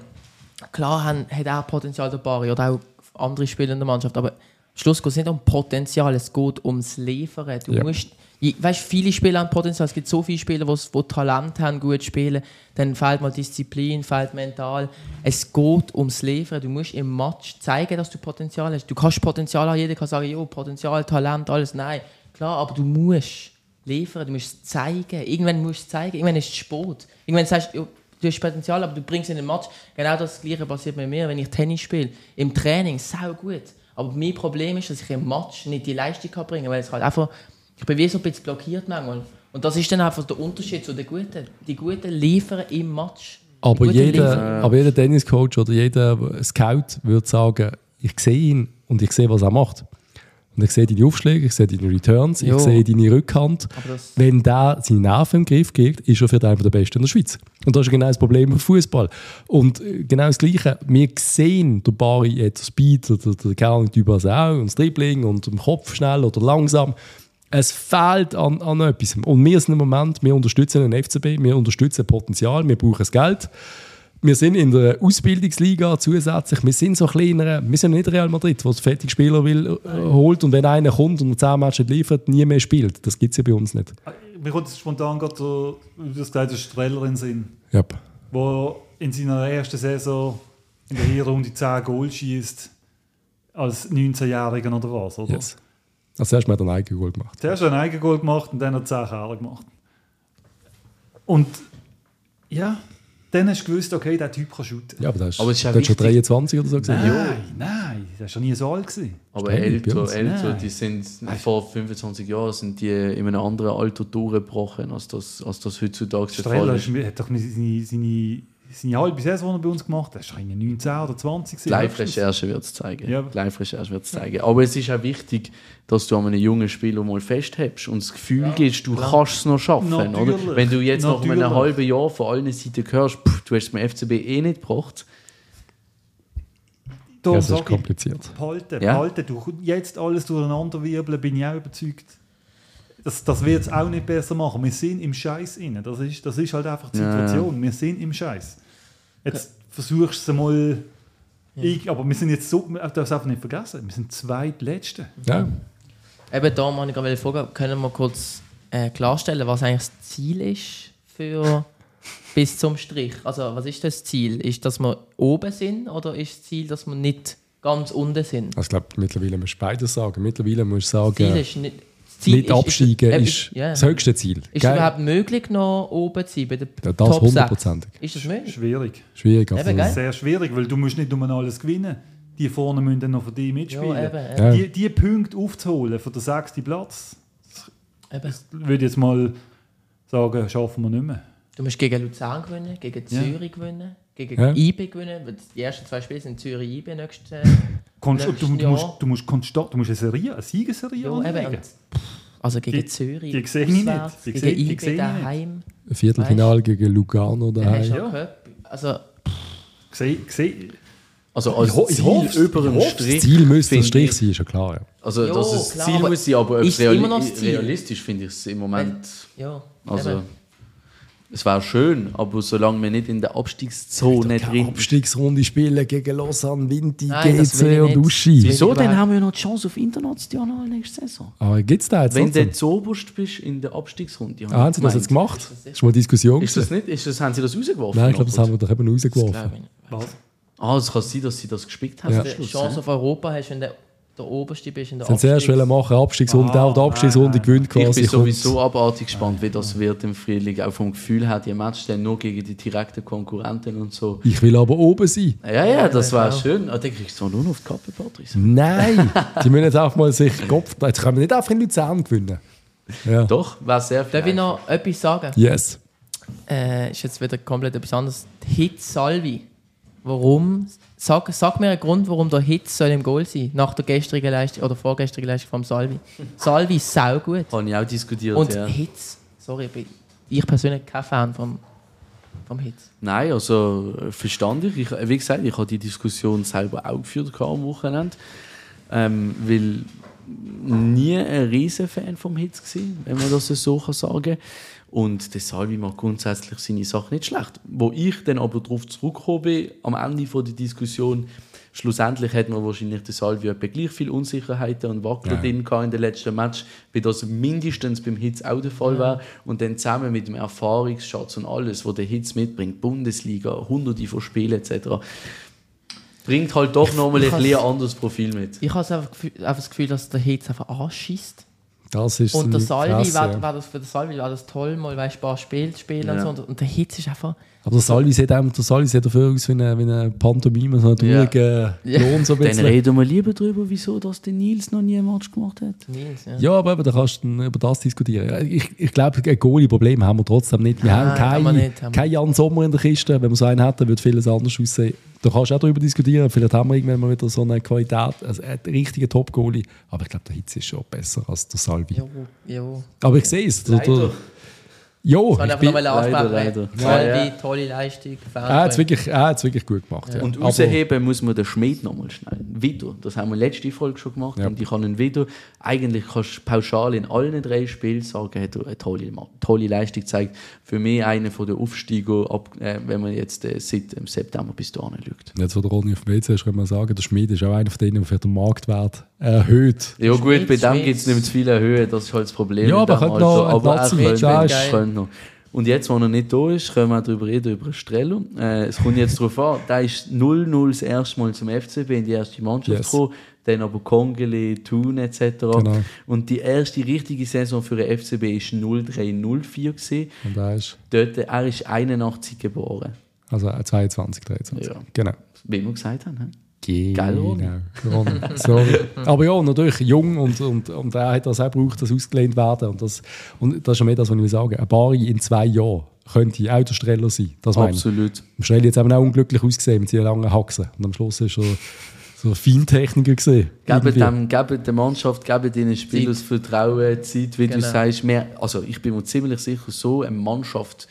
Klar haben, hat auch Potenzial der Bari oder auch andere Spieler in der Mannschaft, aber Schluss geht es nicht um Potenzial, es geht ums Liefern. Du ja. musst, weißt, viele Spieler haben Potenzial. Es gibt so viele Spieler, die Talent haben, gut spielen. Dann fehlt mal Disziplin, fehlt mental. Es geht ums Liefern. Du musst im Match zeigen, dass du Potenzial hast. Du kannst Potenzial haben. Jeder kann sagen, jo, Potenzial, Talent, alles. Nein, klar, aber du musst liefern. Du musst es zeigen. Irgendwann musst du es zeigen. Irgendwann ist es Sport. Irgendwann sagst du, du hast Potenzial, aber du bringst es in den Match. Genau das Gleiche passiert mit mir, wenn ich Tennis spiele. Im Training, sau gut. Aber mein Problem ist, dass ich im Match nicht die Leistung kann bringen kann, weil es halt einfach, ich bin wie so ein bisschen blockiert manchmal. Und das ist dann einfach der Unterschied zu den Guten. Die Guten liefern im Match. Aber jeder, aber jeder Tenniscoach oder jeder Scout würde sagen, ich sehe ihn und ich sehe, was er macht. Und ich sehe deine Aufschläge, ich sehe deine Returns, jo. ich sehe deine Rückhand. Wenn der seine Nerven im Griff kriegt, ist er für einen der Besten in der Schweiz. Und das ist genau das Problem im Fußball. Und äh, genau das Gleiche, wir sehen der Bari jetzt Speed oder der Kerl Dubas auch und das Dribbling und im Kopf schnell oder langsam. Es fehlt an, an etwas. Und wir sind im Moment, wir unterstützen den FCB, wir unterstützen Potenzial, wir brauchen das Geld wir sind in der Ausbildungsliga zusätzlich. Wir sind so kleiner, wir sind nicht Real Madrid, wo der fertige Spieler will, äh, holt und wenn einer kommt und 10 Matches liefert, nie mehr spielt. Das gibt es ja bei uns nicht. Mir kommt spontan gerade so, wie du gesagt hast, Streller in Sinn. Yep. Wo in seiner ersten Saison in der Hinrunde 10 Goal schießt als 19-Jähriger oder was, oder? Yes. Also zuerst hat er ein Eigengoal gemacht. Zuerst hat er ein Eigengoal gemacht und dann hat er 10 Kerle gemacht. Und ja, dann hast du gewusst, okay, der Typ kann shooten. Ja, aber das ist, aber ist ja schon 23 oder so gesehen. Nein, nein, das war schon nie so alt. Gewesen. Aber älter, älter die sind nein. vor 25 Jahren sind die in einem anderen Alter durchgebrochen, als das, als das heutzutage der Fall ist. hat doch seine, seine seine halbe Saison, die er bei uns gemacht hat, das war 19 oder 20. Live-Recherche wird es zeigen. Ja. Live-Recherche wird zeigen. Aber es ist auch wichtig, dass du an einem jungen Spieler mal festhältst und das Gefühl ja, gibst, du klar. kannst es noch schaffen. Oder? Wenn du jetzt Natürlich. nach einem halben Jahr von allen Seiten hörst, pff, du hast es beim FCB eh nicht gebracht, ja, das ist kompliziert. Behalten, ja. behalten. Du jetzt alles durcheinander wirbeln, bin ich auch überzeugt. Das, das wird es auch nicht besser machen. Wir sind im Scheiß inne. Das ist, das ist halt einfach die Situation. Ja. Wir sind im Scheiß. Jetzt versuchst du es mal. Ja. Ich, aber wir sind jetzt so, du darfst einfach nicht vergessen, wir sind zweitletzte. Ja. Eben da meine ich gerade fragen, können wir kurz äh, klarstellen, was eigentlich das Ziel ist für, bis zum Strich. Also was ist das Ziel? Ist, dass wir oben sind oder ist das Ziel, dass wir nicht ganz unten sind? Also ich glaube, mittlerweile musst du beides sagen. Mittlerweile musst du sagen, Ziel ist nicht, Ziel nicht absteigen ist, ist, ist, das höchste Ziel. Ist es überhaupt möglich, noch oben zu sein? Bei der ja, das hundertprozentig. Ist das möglich? Schwierig. Schwierig. Eben, Sehr schwierig, weil du musst nicht nur alles gewinnen. Die vorne müssen dann noch für dich mitspielen. Ja, eben, eben. Die, die Punkte aufzuholen für den sechsten Platz, das würde ich jetzt mal sagen, schaffen wir nicht mehr. Du musst gegen Luzern gewinnen, gegen Zürich ja. gewinnen, gegen ja. IB gewinnen. Die ersten zwei Spiele sind Zürich IB nächstes, äh, Konst du, du, musst, du musst konstant, du musst eine Serie, eine Siegesserie ja, anlegen. Also gegen die, Zürich, die sehe ich nicht. Die gegen IB daheim. Viertelfinale gegen Lugano daheim. Ja. Also, sehe, sehe, also als ich, Ziel ich über dem Strich. Das Ziel müsste ein Strich sein, ist ja klar. Ja. Also jo, dass es klar, Ziel muss sein, aber ist reali immer noch das Ziel. realistisch finde ich es im Moment. Ja, also eben. Es wäre schön, aber solange wir nicht in der Abstiegszone drin Abstiegsrunde spielen gegen Lausanne, Vinti, Nein, das GC und. Uschi. Wieso? Dann haben wir noch die Chance auf international nächste Saison. Aber gibt es da jetzt Wenn du zuoberst bist in der Abstiegsrunde. Ah, haben sie das jetzt gemacht? Das ist mal Diskussion. Ist das nicht? Ist das, haben sie das rausgeworfen? Nein, ich glaube, das haben wir doch eben rausgeworfen. was? Ah, es kann sein, dass sie das gespickt haben. Ja. Chance ja. auf Europa hast, wenn du der Oberste bist in der Sie haben zuerst machen, Abstiegsrunde, Ah, auch die Abstiegsrunde gewinnt Ich quasi. bin kommt- sowieso abartig gespannt, wie das wird im Frühling. Auch vom Gefühl her, die Match dann nur gegen die direkten Konkurrenten und so. Ich will aber oben sein. Ja, ja, das wäre genau. schön. Ah, dann kriegst du nur noch auf die Kappe, Patrice. Nein, die müssen jetzt auch mal sich Kopf. Jetzt können wir nicht einfach in Luzern gewinnen. Ja. Doch, wäre sehr viel. Darf ich noch etwas sagen? Yes. Äh, ist jetzt wieder komplett etwas anderes. Hit Salvi. Warum? Sag, sag mir einen Grund, warum der Hit soll im Goal sein nach der gestrigen Leistung oder vorgestrigen Leistung vom Salvi. Salvi ist sau gut. Habe ich auch diskutiert, Und ja. Hits, sorry, ich bin ich persönlich kein Fan vom, vom Hits. Nein, also äh, verstand ich. ich. Wie gesagt, ich habe die Diskussion selber auch geführt am Wochenende. Ähm, weil nie ein riesen Fan vom Hits gewesen, wenn man das so kann sagen Und der Salvi macht grundsätzlich seine Sache nicht schlecht. Wo ich dann aber darauf zurückgekommen bin, am Ende von der Diskussion, schlussendlich hat man wahrscheinlich der Salvi etwa gleich viel Unsicherheiten und Wackler Ja. drin gehabt in den letzten Match, wie das mindestens beim Hits auch der Fall wäre. Und dann zusammen mit dem Erfahrungsschatz und alles, was der Hits mitbringt, Bundesliga, hunderte von Spielen etc., bringt halt doch nochmal ein bisschen anderes Profil mit. Ich habe einfach, das Gefühl, dass der Hits einfach anschießt. Das ist Und der Salvi, Fresse, war, ja. war das für den Salvi war das toll, mal weißt, ein paar Spiele zu spielen Ja. und so. Und der Hits ist einfach. Aber der Salvi sieht, auch, der Salvi sieht dafür aus wie eine, wie eine Pantomime, so einen Ja. traurigen Ja. Lohn. So ein Dann reden wir lieber darüber, wieso das der Nils noch nie ein Match gemacht hat. Nils, ja. Ja, aber eben, da kannst du über das diskutieren. Ich, ich glaube, ein Goalie-Problem haben wir trotzdem nicht. Wir Nein, haben keinen nicht, haben wir. kein Jan Sommer in der Kiste. Wenn wir so einen hätten, würde vieles anders aussehen. Da kannst du auch darüber diskutieren. Vielleicht haben wir irgendwann mal wieder so eine Qualität, also einen richtigen Top-Goalie. Aber ich glaube, der Hitz ist schon besser als der Salvi. Jo, jo. Aber ich sehe es. Der, der, Leider. Jo, Ich kann ich einfach bin, noch leider, ansprechen. leider. Salvi, Ja, ja. tolle Leistung. er hat es wirklich, er hat's wirklich gut gemacht. Ja. Und rausheben muss man den Schmied nochmal schnell. Wieder. Das haben wir letzte Folge schon gemacht. Ja. Und ich kann ihn wieder. Eigentlich kannst du pauschal in allen drei Spielen sagen, hat er eine tolle, tolle Leistung gezeigt. Für mich einer von den Aufsteiger, ab, äh, wenn man jetzt äh, seit dem September bis dahin schaut. Jetzt, wo der Ronny auf dem WC ist, kann man sagen, der Schmied ist auch einer von denen, der den Marktwert erhöht. Ja, gut, bei Schmied, dem Schmied. gibt es nicht mehr zu viele Höhe, das ist halt das Problem. Ja, aber dem könnte noch aber er könnte, könnte noch. Und jetzt, wo er nicht da ist, können wir auch darüber reden, über Strello. Äh, es kommt jetzt darauf an, der ist 0-0 das erste Mal zum FCB in die erste Mannschaft Yes. gekommen, dann aber Kongele, Thun etc. Genau. Und die erste richtige Saison für den FCB war 0-3-0-4. gewesen. Und er ist Dort, er ist 81 geboren, also 22, 23. Ja. Genau. wie wir gesagt haben. Genau. Sorry. Aber ja, natürlich jung und, und, und er hat das auch gebraucht, dass ausgelehnt werden. Und das, und das ist schon mehr das, was ich will sagen. Ein Bari in zwei Jahren könnte auch der Streller sein. Das meine. Absolut. Streller jetzt eben auch unglücklich ausgesehen mit seinen langen Haxen. Und am Schluss ist er so ein Feintechniker gesehen. Geben, dem, geben der Mannschaft, geben den Spielern das. Vertrauen, Zeit, wie du Genau. sagst. Mehr, also ich bin mir ziemlich sicher, so eine Mannschaft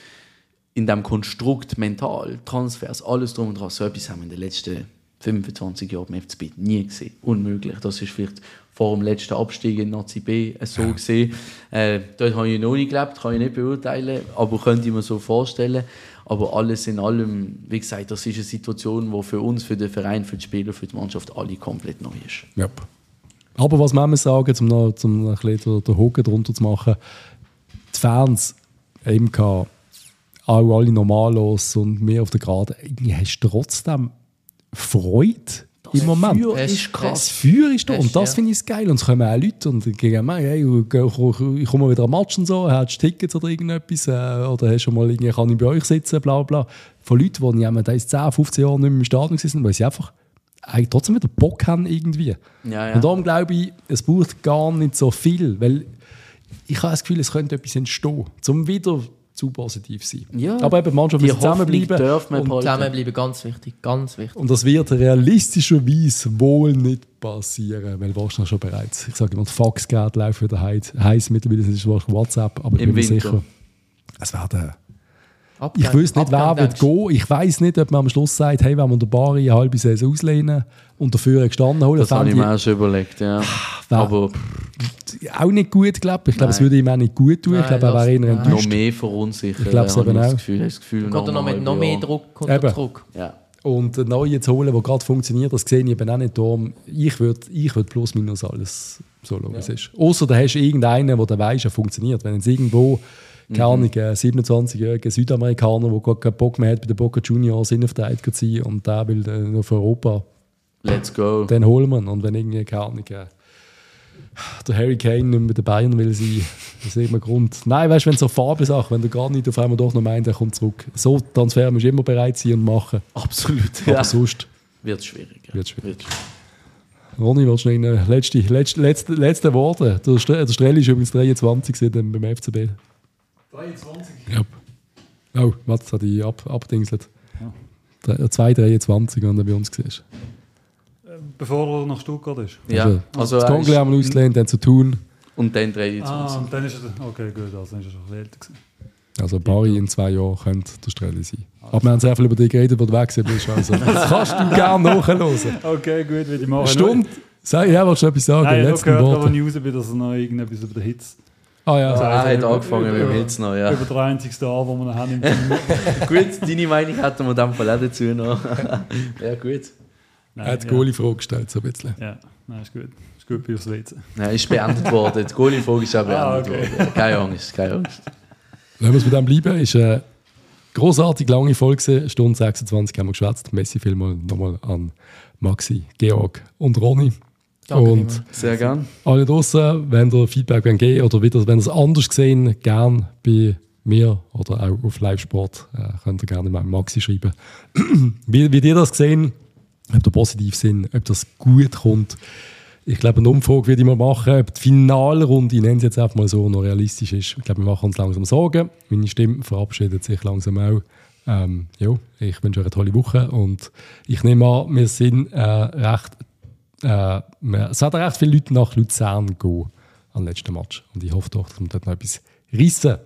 in dem Konstrukt, mental, Transfers, alles drum und dran, so etwas haben wir in den letzten 25 Jahren beim FCB nie gesehen. Unmöglich. Das ist vielleicht vor dem letzten Abstieg in Nazi B so gesehen. Äh, dort habe ich noch nicht gelebt, kann ich nicht beurteilen, aber könnte ich mir so vorstellen. Aber alles in allem, wie gesagt, das ist eine Situation, die für uns, für den Verein, für die Spieler, für die Mannschaft alle komplett neu ist. Ja. Aber was man sagen, um noch, um ein bisschen den, Haken drunter zu machen, die Fans, MK, auch alle normal los und mehr auf der Gerade, irgendwie hast du trotzdem Freude das im Moment. Feuer ist krass. Das Feuer ist da und das ja. finde ich geil. Und es kommen auch Leute und gehen mir, hey, ich komme wieder am Match und so, hast du Tickets oder irgendetwas äh, oder hast schon mal irgendwie, kann ich bei euch sitzen, bla bla. Von Leuten, die in 10, 15 Jahren nicht mehr im Stadion sind, weil sie einfach trotzdem wieder Bock haben irgendwie. Ja, ja. Und darum glaube ich, es braucht gar nicht so viel, weil ich habe das Gefühl, es könnte etwas entstehen, um wieder zu positiv sein. Ja, Aber eben, Mannschaft muss zusammenbleiben. Und zusammenbleiben, ganz wichtig, ganz wichtig. Und das wird realistischerweise wohl nicht passieren, weil wahrscheinlich schon bereits, ich sage immer, das Faxgerät läuft wieder heiß, mittlerweile ist es WhatsApp, aber ich bin mir sicher, es werden Abgang, ich weiß nicht, Abgang, wer wird gehen. Ich weiß nicht, ob man am Schluss sagt, hey, wenn wir den Bari eine halbe Saison auslehnen und dafür gestanden holen. Das habe ich mir auch schon überlegt, ja. Aber auch nicht gut, glaube ich. Ich glaube, es würde ihm auch nicht gut tun. Nein, ich glaube, er wäre eher enttäuscht. Noch mehr verunsichert. Ich glaube es eben auch. Das Gefühl, das Gefühl noch, noch, mit noch mehr Druck unter Druck. Ja. Und einen neuen zu holen, der gerade funktioniert, das sehe ich eben auch nicht darum. Ich würde ich würd plus minus alles so schauen, ja. es ist. Außer du hast irgendeinen, der weiss, er funktioniert. Wenn es irgendwo keine Ahnung, mhm. 27-jähriger Südamerikaner, der gar keinen Bock mehr hat, bei den Boca Juniors innenverteidiger zu sein und der will noch für Europa. Let's go. Dann holen wir ihn. Und wenn irgendwie, keine Ahnung, äh, der Harry Kane nicht mehr bei den Bayern will sein, das ist immer Grund. Nein, weißt du, wenn es so Fabelsachen, wenn du gar nicht auf einmal doch noch meinst, er kommt zurück. So Transfer musst du immer bereit sein und machen. Absolut. Aber ja. sonst wird es schwierig. Wird schwierig. Wird Ronny, willst du noch letzte, letzte, letzte, letzte Worte? Der, Strell ist übrigens 23 beim FCB. 23? Ja. Oh, was hat die ab, abdingselt? Ja. 2,23 und er bei uns war. Äh, bevor er nach Stuttgart ist? Ja. Also, also das Kongle haben wir ausgelehnt, dann zu tun. Und dann 23. Ah, und dann ist er, okay, gut, also dann ist er schon älter gewesen. Also Bari in zwei Jahren könnte der Strelle sein. Aber wir haben sehr viel über dich geredet, wo du weg bist. Also, das kannst du gerne nachhören. Okay, gut, würde ich machen. Stunde. Sag, ja, willst du etwas sagen? Nein, ich habe gehört, als ich raus bin, dass er noch irgendetwas über den Hitz Ah ja. Also, er hat angefangen mit dem Hitz noch, ja. Über der einzigste Jahr, wo wir noch haben. gut, deine Meinung hätten wir dann auch dazu noch. ja, gut. Nein, er hat die ja. Goalie-Frage gestellt, so ein bisschen. Ja, nein, ist gut. Ist gut bei uns WC. Nein, ist beendet worden. Die Goalie-Frage ist auch beendet ah, okay. worden. Keine Angst, keine Angst. Lassen wir es bei dem bleiben. Ist eine großartig lange Folge. Stunde 26 haben wir geschwätzt. Messi vielmal nochmal an Maxi, Georg und Ronny. Danke und sehr gern. Alle draußen, wenn ihr Feedback geben oder wieder, wenn ihr es anders gesehen, gern bei mir oder auch auf Live-Sport, äh, könnt ihr gerne mal Maxi schreiben. wie, wie ihr das gesehen, ob ihr positiv sind, ob das gut kommt. Ich glaube, eine Umfrage würde ich mal machen, ob die Finalrunde, ich nenne es jetzt einfach mal so, noch realistisch ist. Ich glaube, wir machen uns langsam Sorgen. Meine Stimme verabschiedet sich langsam auch. Ähm, ja, ich wünsche euch eine tolle Woche und ich nehme an, wir sind äh, recht äh, es hat recht viele Leute nach Luzern gehen am letzten Match. Und ich hoffe doch, dass wir dort noch etwas reissen.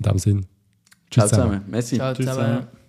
In dem Sinn. Tschüss Ciao zusammen. zusammen. Messi. Ciao zusammen.